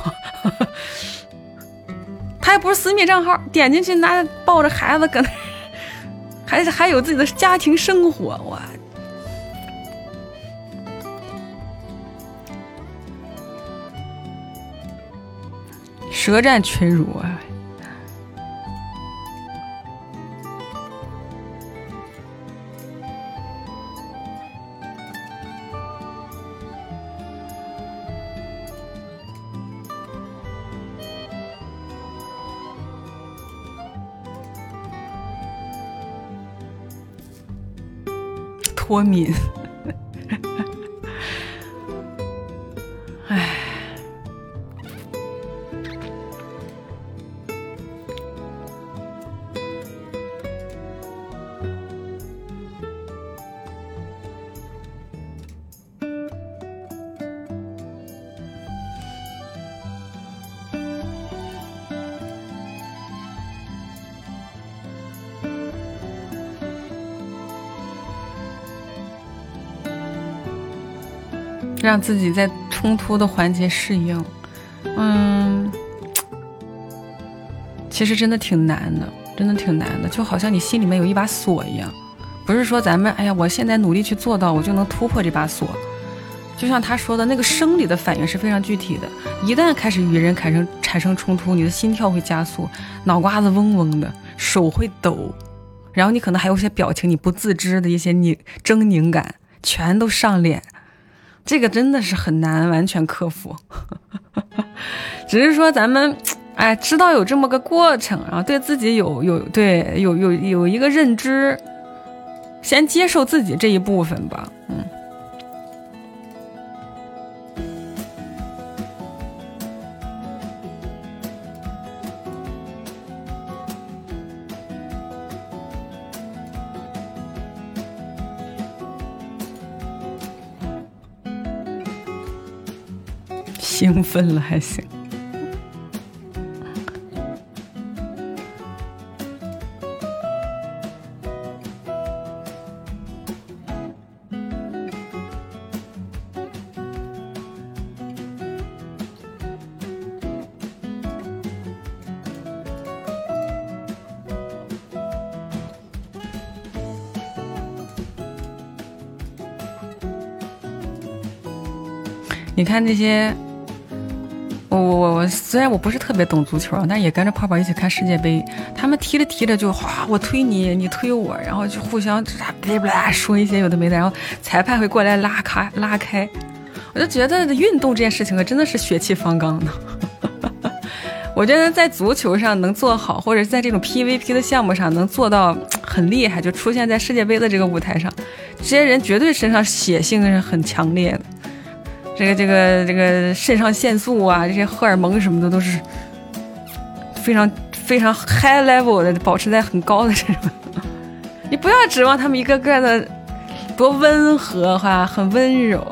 他也不是私密账号，点进去拿抱着孩子搁那，还还有自己的家庭生活，我。舌战群儒啊！脱敏。哎让自己在冲突的环节适应，嗯，其实真的挺难的，真的挺难的，就好像你心里面有一把锁一样，不是说咱们哎呀，我现在努力去做到，我就能突破这把锁，就像他说的那个生理的反应是非常具体的，一旦开始与人产生产生冲突，你的心跳会加速，脑瓜子嗡嗡的，手会抖，然后你可能还有些表情，你不自知的一些你狰狞感全都上脸，这个真的是很难完全克服。只是说咱们，哎，知道有这么个过程，然后对自己有有对有有有一个认知，先接受自己这一部分吧，嗯。兴奋了还行。你看那些。虽然我不是特别懂足球，但也跟着泡泡一起看世界杯。他们踢着踢着就哗，我推你，你推我，然后就互相啥啦啦说一些有的没的，然后裁判会过来拉开拉开。我就觉得运动这件事情啊，真的是血气方刚的。我觉得在足球上能做好，或者是在这种 PVP 的项目上能做到很厉害，就出现在世界杯的这个舞台上，这些人绝对身上血性是很强烈的。这个这个这个肾上腺素啊，这些荷尔蒙什么的都是非常非常 high level 的，保持在很高的这种。你不要指望他们一个个的多温和哈，很温柔。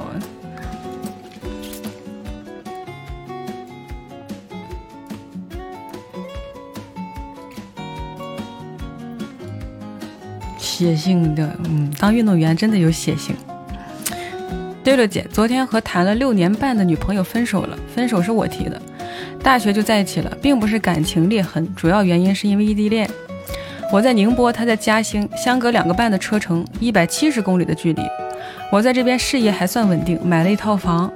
血性的，嗯，当运动员真的有血性。对了，姐，昨天和谈了六年半的女朋友分手了。分手是我提的，大学就在一起了，并不是感情裂痕，主要原因是因为异地恋。我在宁波，他在嘉兴，相隔两个半的车程，一百七十公里的距离。我在这边事业还算稳定，买了一套房，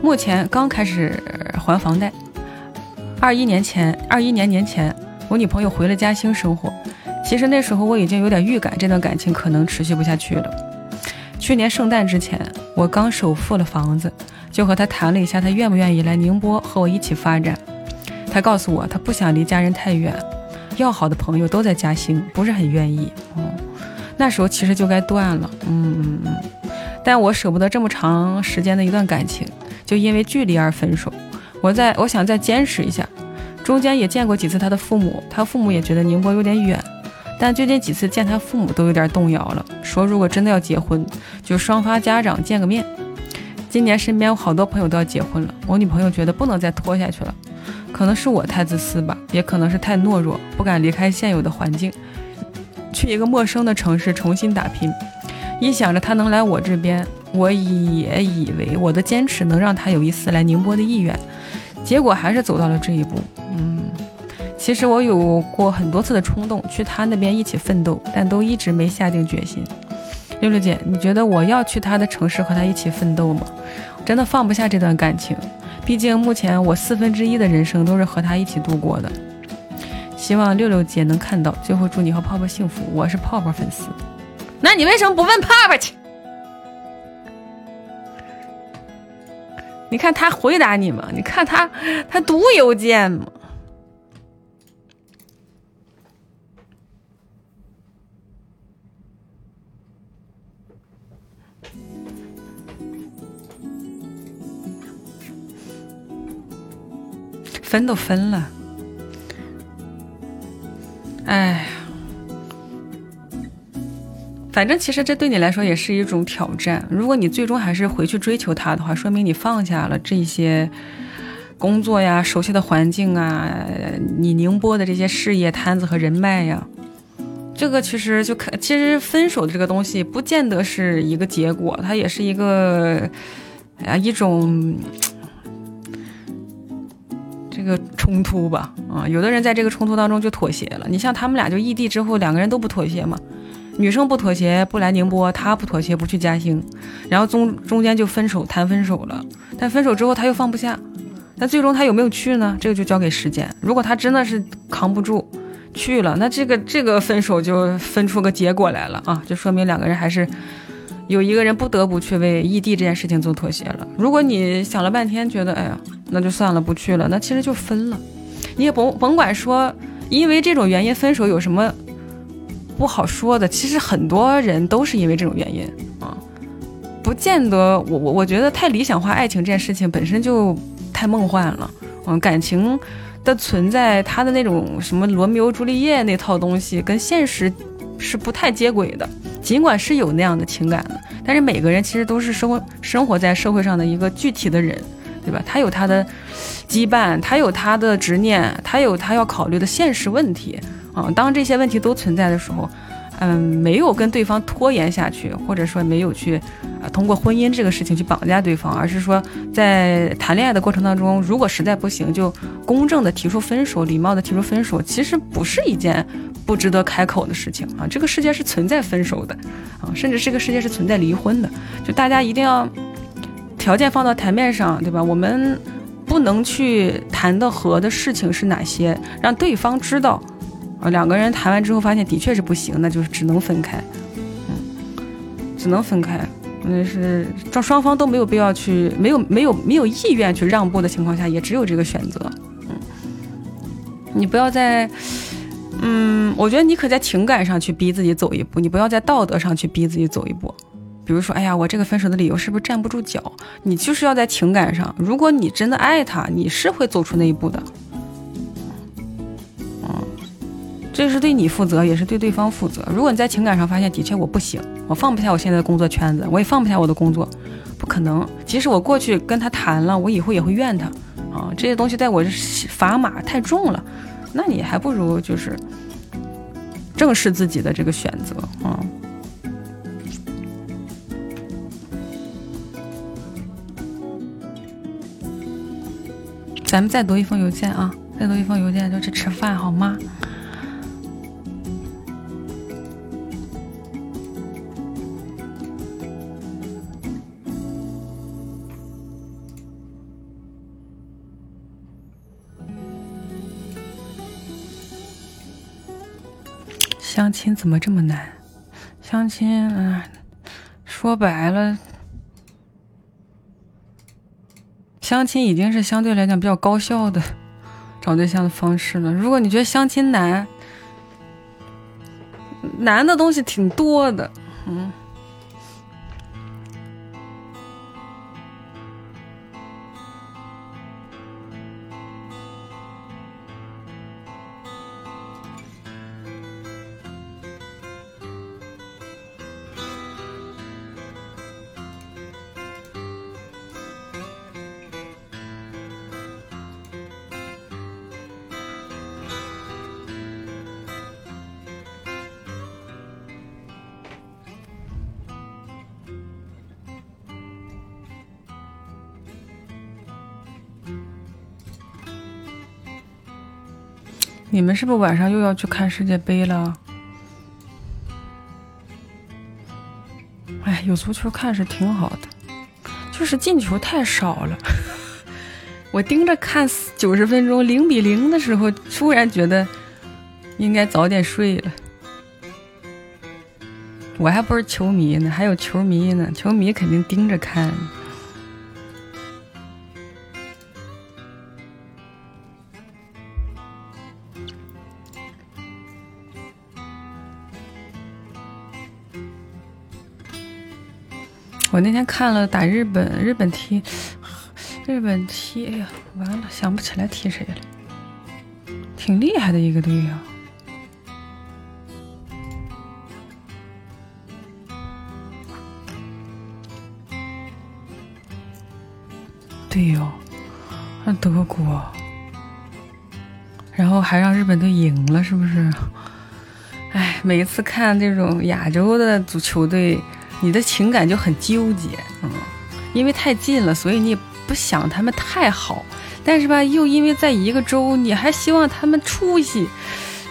目前刚开始还房贷。二一年前，二一年年前，我女朋友回了嘉兴生活。其实那时候我已经有点预感，这段感情可能持续不下去了。去年圣诞之前，我刚首付了房子，就和他谈了一下，他愿不愿意来宁波和我一起发展。他告诉我，他不想离家人太远，要好的朋友都在嘉兴，不是很愿意。哦，那时候其实就该断了。嗯嗯嗯，但我舍不得这么长时间的一段感情，就因为距离而分手。我在我想再坚持一下，中间也见过几次他的父母，他父母也觉得宁波有点远。但最近几次见他父母都有点动摇了，说如果真的要结婚，就双方家长见个面。今年身边有好多朋友都要结婚了，我女朋友觉得不能再拖下去了，可能是我太自私吧，也可能是太懦弱，不敢离开现有的环境，去一个陌生的城市重新打拼。一想着他能来我这边，我也以为我的坚持能让他有一丝来宁波的意愿，结果还是走到了这一步。嗯。其实我有过很多次的冲动去他那边一起奋斗，但都一直没下定决心。六六姐，你觉得我要去他的城市和他一起奋斗吗？真的放不下这段感情，毕竟目前我四分之一的人生都是和他一起度过的。希望六六姐能看到。最后祝你和泡泡幸福，我是泡泡粉丝。那你为什么不问泡泡去？你看他回答你吗？你看他他读邮件吗？分都分了，哎，反正其实这对你来说也是一种挑战。如果你最终还是回去追求他的话，说明你放下了这些工作呀、熟悉的环境啊、你宁波的这些事业摊子和人脉呀。这个其实就看，其实分手的这个东西不见得是一个结果，它也是一个啊一种。这个冲突吧，啊，有的人在这个冲突当中就妥协了。你像他们俩就异地之后，两个人都不妥协嘛，女生不妥协不来宁波，他不妥协不去嘉兴，然后中中间就分手谈分手了。但分手之后他又放不下，那最终他有没有去呢？这个就交给时间。如果他真的是扛不住去了，那这个这个分手就分出个结果来了啊，就说明两个人还是有一个人不得不去为异地这件事情做妥协了。如果你想了半天觉得哎呀那就算了不去了，那其实就分了，你也甭甭管说因为这种原因分手有什么。不好说的，其实很多人都是因为这种原因啊，不见得。我我我觉得太理想化爱情这件事情本身就太梦幻了。嗯，感情的存在，它的那种什么罗密欧朱丽叶那套东西，跟现实是不太接轨的。尽管是有那样的情感的，但是每个人其实都是生活生活在社会上的一个具体的人，对吧？他有他的羁绊，他有他的执念，他有他要考虑的现实问题。嗯，当这些问题都存在的时候，嗯，没有跟对方拖延下去，或者说没有去啊通过婚姻这个事情去绑架对方，而是说在谈恋爱的过程当中，如果实在不行，就公正的提出分手，礼貌的提出分手，其实不是一件不值得开口的事情啊。这个世界是存在分手的啊，甚至这个世界是存在离婚的。就大家一定要条件放到台面上，对吧？我们不能去谈的和的事情是哪些，让对方知道。啊，两个人谈完之后发现的确是不行，那就是只能分开，嗯，只能分开。那是这双方都没有必要去，没有没有没有意愿去让步的情况下，也只有这个选择。嗯，你不要在，嗯，我觉得你可在情感上去逼自己走一步，你不要在道德上去逼自己走一步。比如说，哎呀，我这个分手的理由是不是站不住脚？你就是要在情感上，如果你真的爱他，你是会走出那一步的。这是对你负责，也是对对方负责。如果你在情感上发现的确我不行，我放不下我现在的工作圈子，我也放不下我的工作，不可能。即使我过去跟他谈了，我以后也会怨他啊。这些东西在我这砝码太重了，那你还不如就是正视自己的这个选择啊。咱们再读一封邮件啊，再读一封邮件就去吃饭好吗？相亲怎么这么难？相亲，啊，说白了，相亲已经是相对来讲比较高效的找对象的方式了。如果你觉得相亲难，难的东西挺多的，嗯。你们是不是晚上又要去看世界杯了？哎，有足球看是挺好的，就是进球太少了。我盯着看九十分钟零比零的时候，突然觉得应该早点睡了。我还不是球迷呢，还有球迷呢，球迷肯定盯着看。我那天看了打日本，日本踢，日本踢，哎呀，完了，想不起来踢谁了，挺厉害的一个队呀。对哟，那德国，然后还让日本队赢了，是不是？哎，每一次看这种亚洲的足球队。你的情感就很纠结，嗯，因为太近了，所以你也不想他们太好，但是吧，又因为在一个州，你还希望他们出息，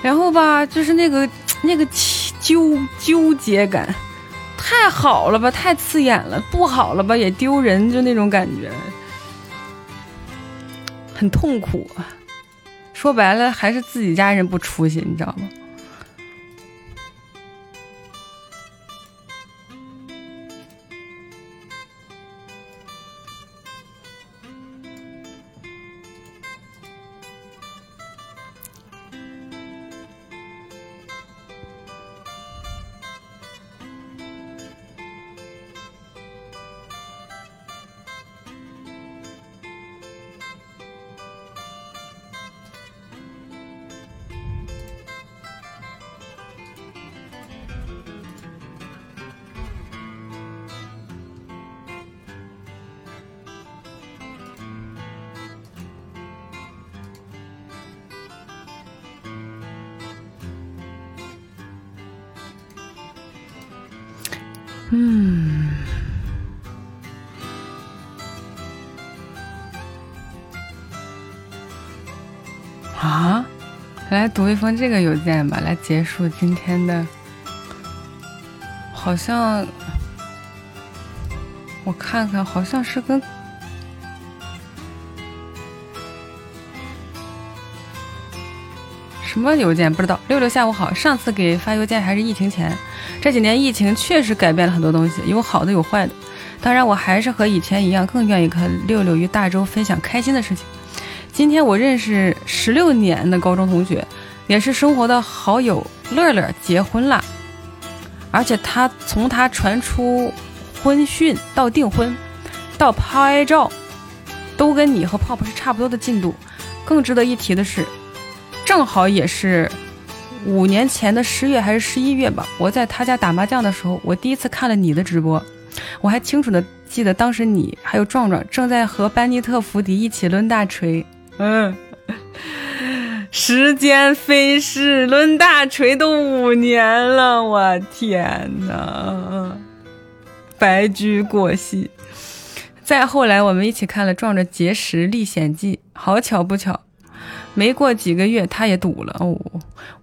然后吧，就是那个那个纠纠结感，太好了吧，太刺眼了；不好了吧，也丢人，就那种感觉，很痛苦。说白了，还是自己家人不出息，你知道吗？一封这个邮件吧，来结束今天的。好像我看看，好像是跟。什么邮件不知道？六六下午好，上次给发邮件还是疫情前。这几年疫情确实改变了很多东西，有好的有坏的。当然，我还是和以前一样，更愿意和六六与大周分享开心的事情。今天我认识十六年的高中同学，也是生活的好友乐乐结婚了，而且他从他传出婚讯到订婚，到拍照，都跟你和泡泡是差不多的进度。更值得一提的是。正好也是五年前的十月还是十一月吧，我在他家打麻将的时候，我第一次看了你的直播，我还清楚的记得当时你还有壮壮正在和班尼特福迪一起抡大锤。嗯，时间飞逝，抡大锤都五年了，我天哪！白驹过隙。再后来，我们一起看了《壮着结石历险记》，好巧不巧。没过几个月，他也堵了哦。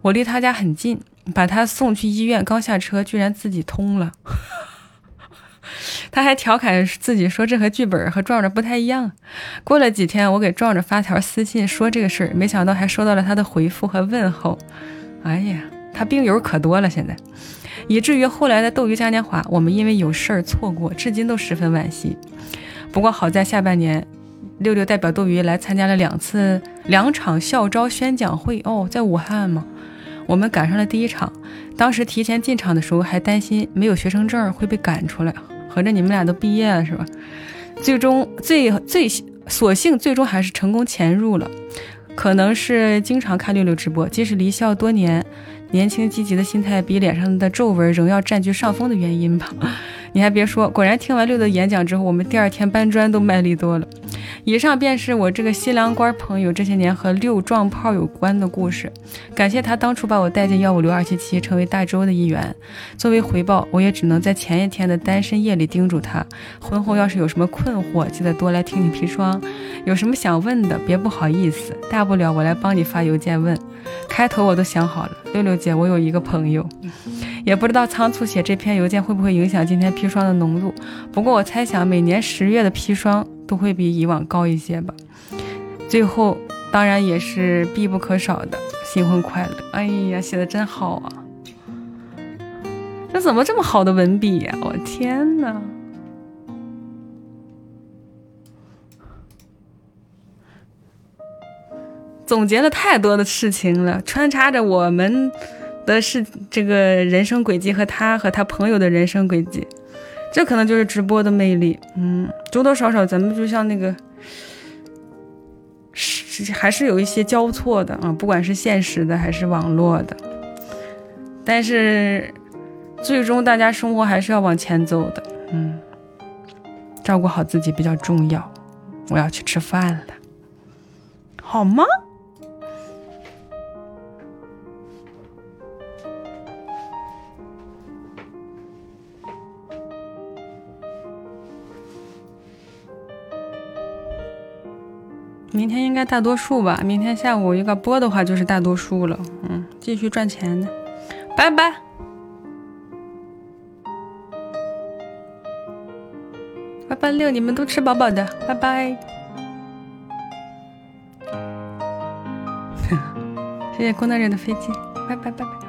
我离他家很近，把他送去医院，刚下车，居然自己通了。他还调侃自己说：“这和剧本和壮壮不太一样。”过了几天，我给壮壮发条私信说这个事儿，没想到还收到了他的回复和问候。哎呀，他病友可多了，现在，以至于后来的斗鱼嘉年华，我们因为有事儿错过，至今都十分惋惜。不过好在下半年。六六代表斗鱼来参加了两次两场校招宣讲会哦，在武汉嘛，我们赶上了第一场。当时提前进场的时候还担心没有学生证会被赶出来，合着你们俩都毕业了是吧？最终最最所幸最终还是成功潜入了，可能是经常看六六直播，即使离校多年，年轻积极的心态比脸上的皱纹仍要占据上风的原因吧。你还别说，果然听完六的演讲之后，我们第二天搬砖都卖力多了。以上便是我这个新郎官朋友这些年和六撞炮有关的故事。感谢他当初把我带进幺五六二七七，成为大周的一员。作为回报，我也只能在前一天的单身夜里叮嘱他：婚后要是有什么困惑，记得多来听听砒霜。有什么想问的，别不好意思，大不了我来帮你发邮件问。开头我都想好了，六六姐，我有一个朋友，也不知道仓促写这篇邮件会不会影响今天砒霜的浓度。不过我猜想，每年十月的砒霜。都会比以往高一些吧。最后，当然也是必不可少的新婚快乐。哎呀，写的真好啊！这怎么这么好的文笔呀？我天哪！总结了太多的事情了，穿插着我们的是这个人生轨迹和他和他朋友的人生轨迹。这可能就是直播的魅力，嗯，多多少少咱们就像那个，是还是有一些交错的啊，不管是现实的还是网络的，但是最终大家生活还是要往前走的，嗯，照顾好自己比较重要。我要去吃饭了，好吗？明天应该大多数吧。明天下午一个播的话，就是大多数了。嗯，继续赚钱的，拜拜。八八六，你们都吃饱饱的，拜拜。谢谢工作人的飞机，拜拜拜拜。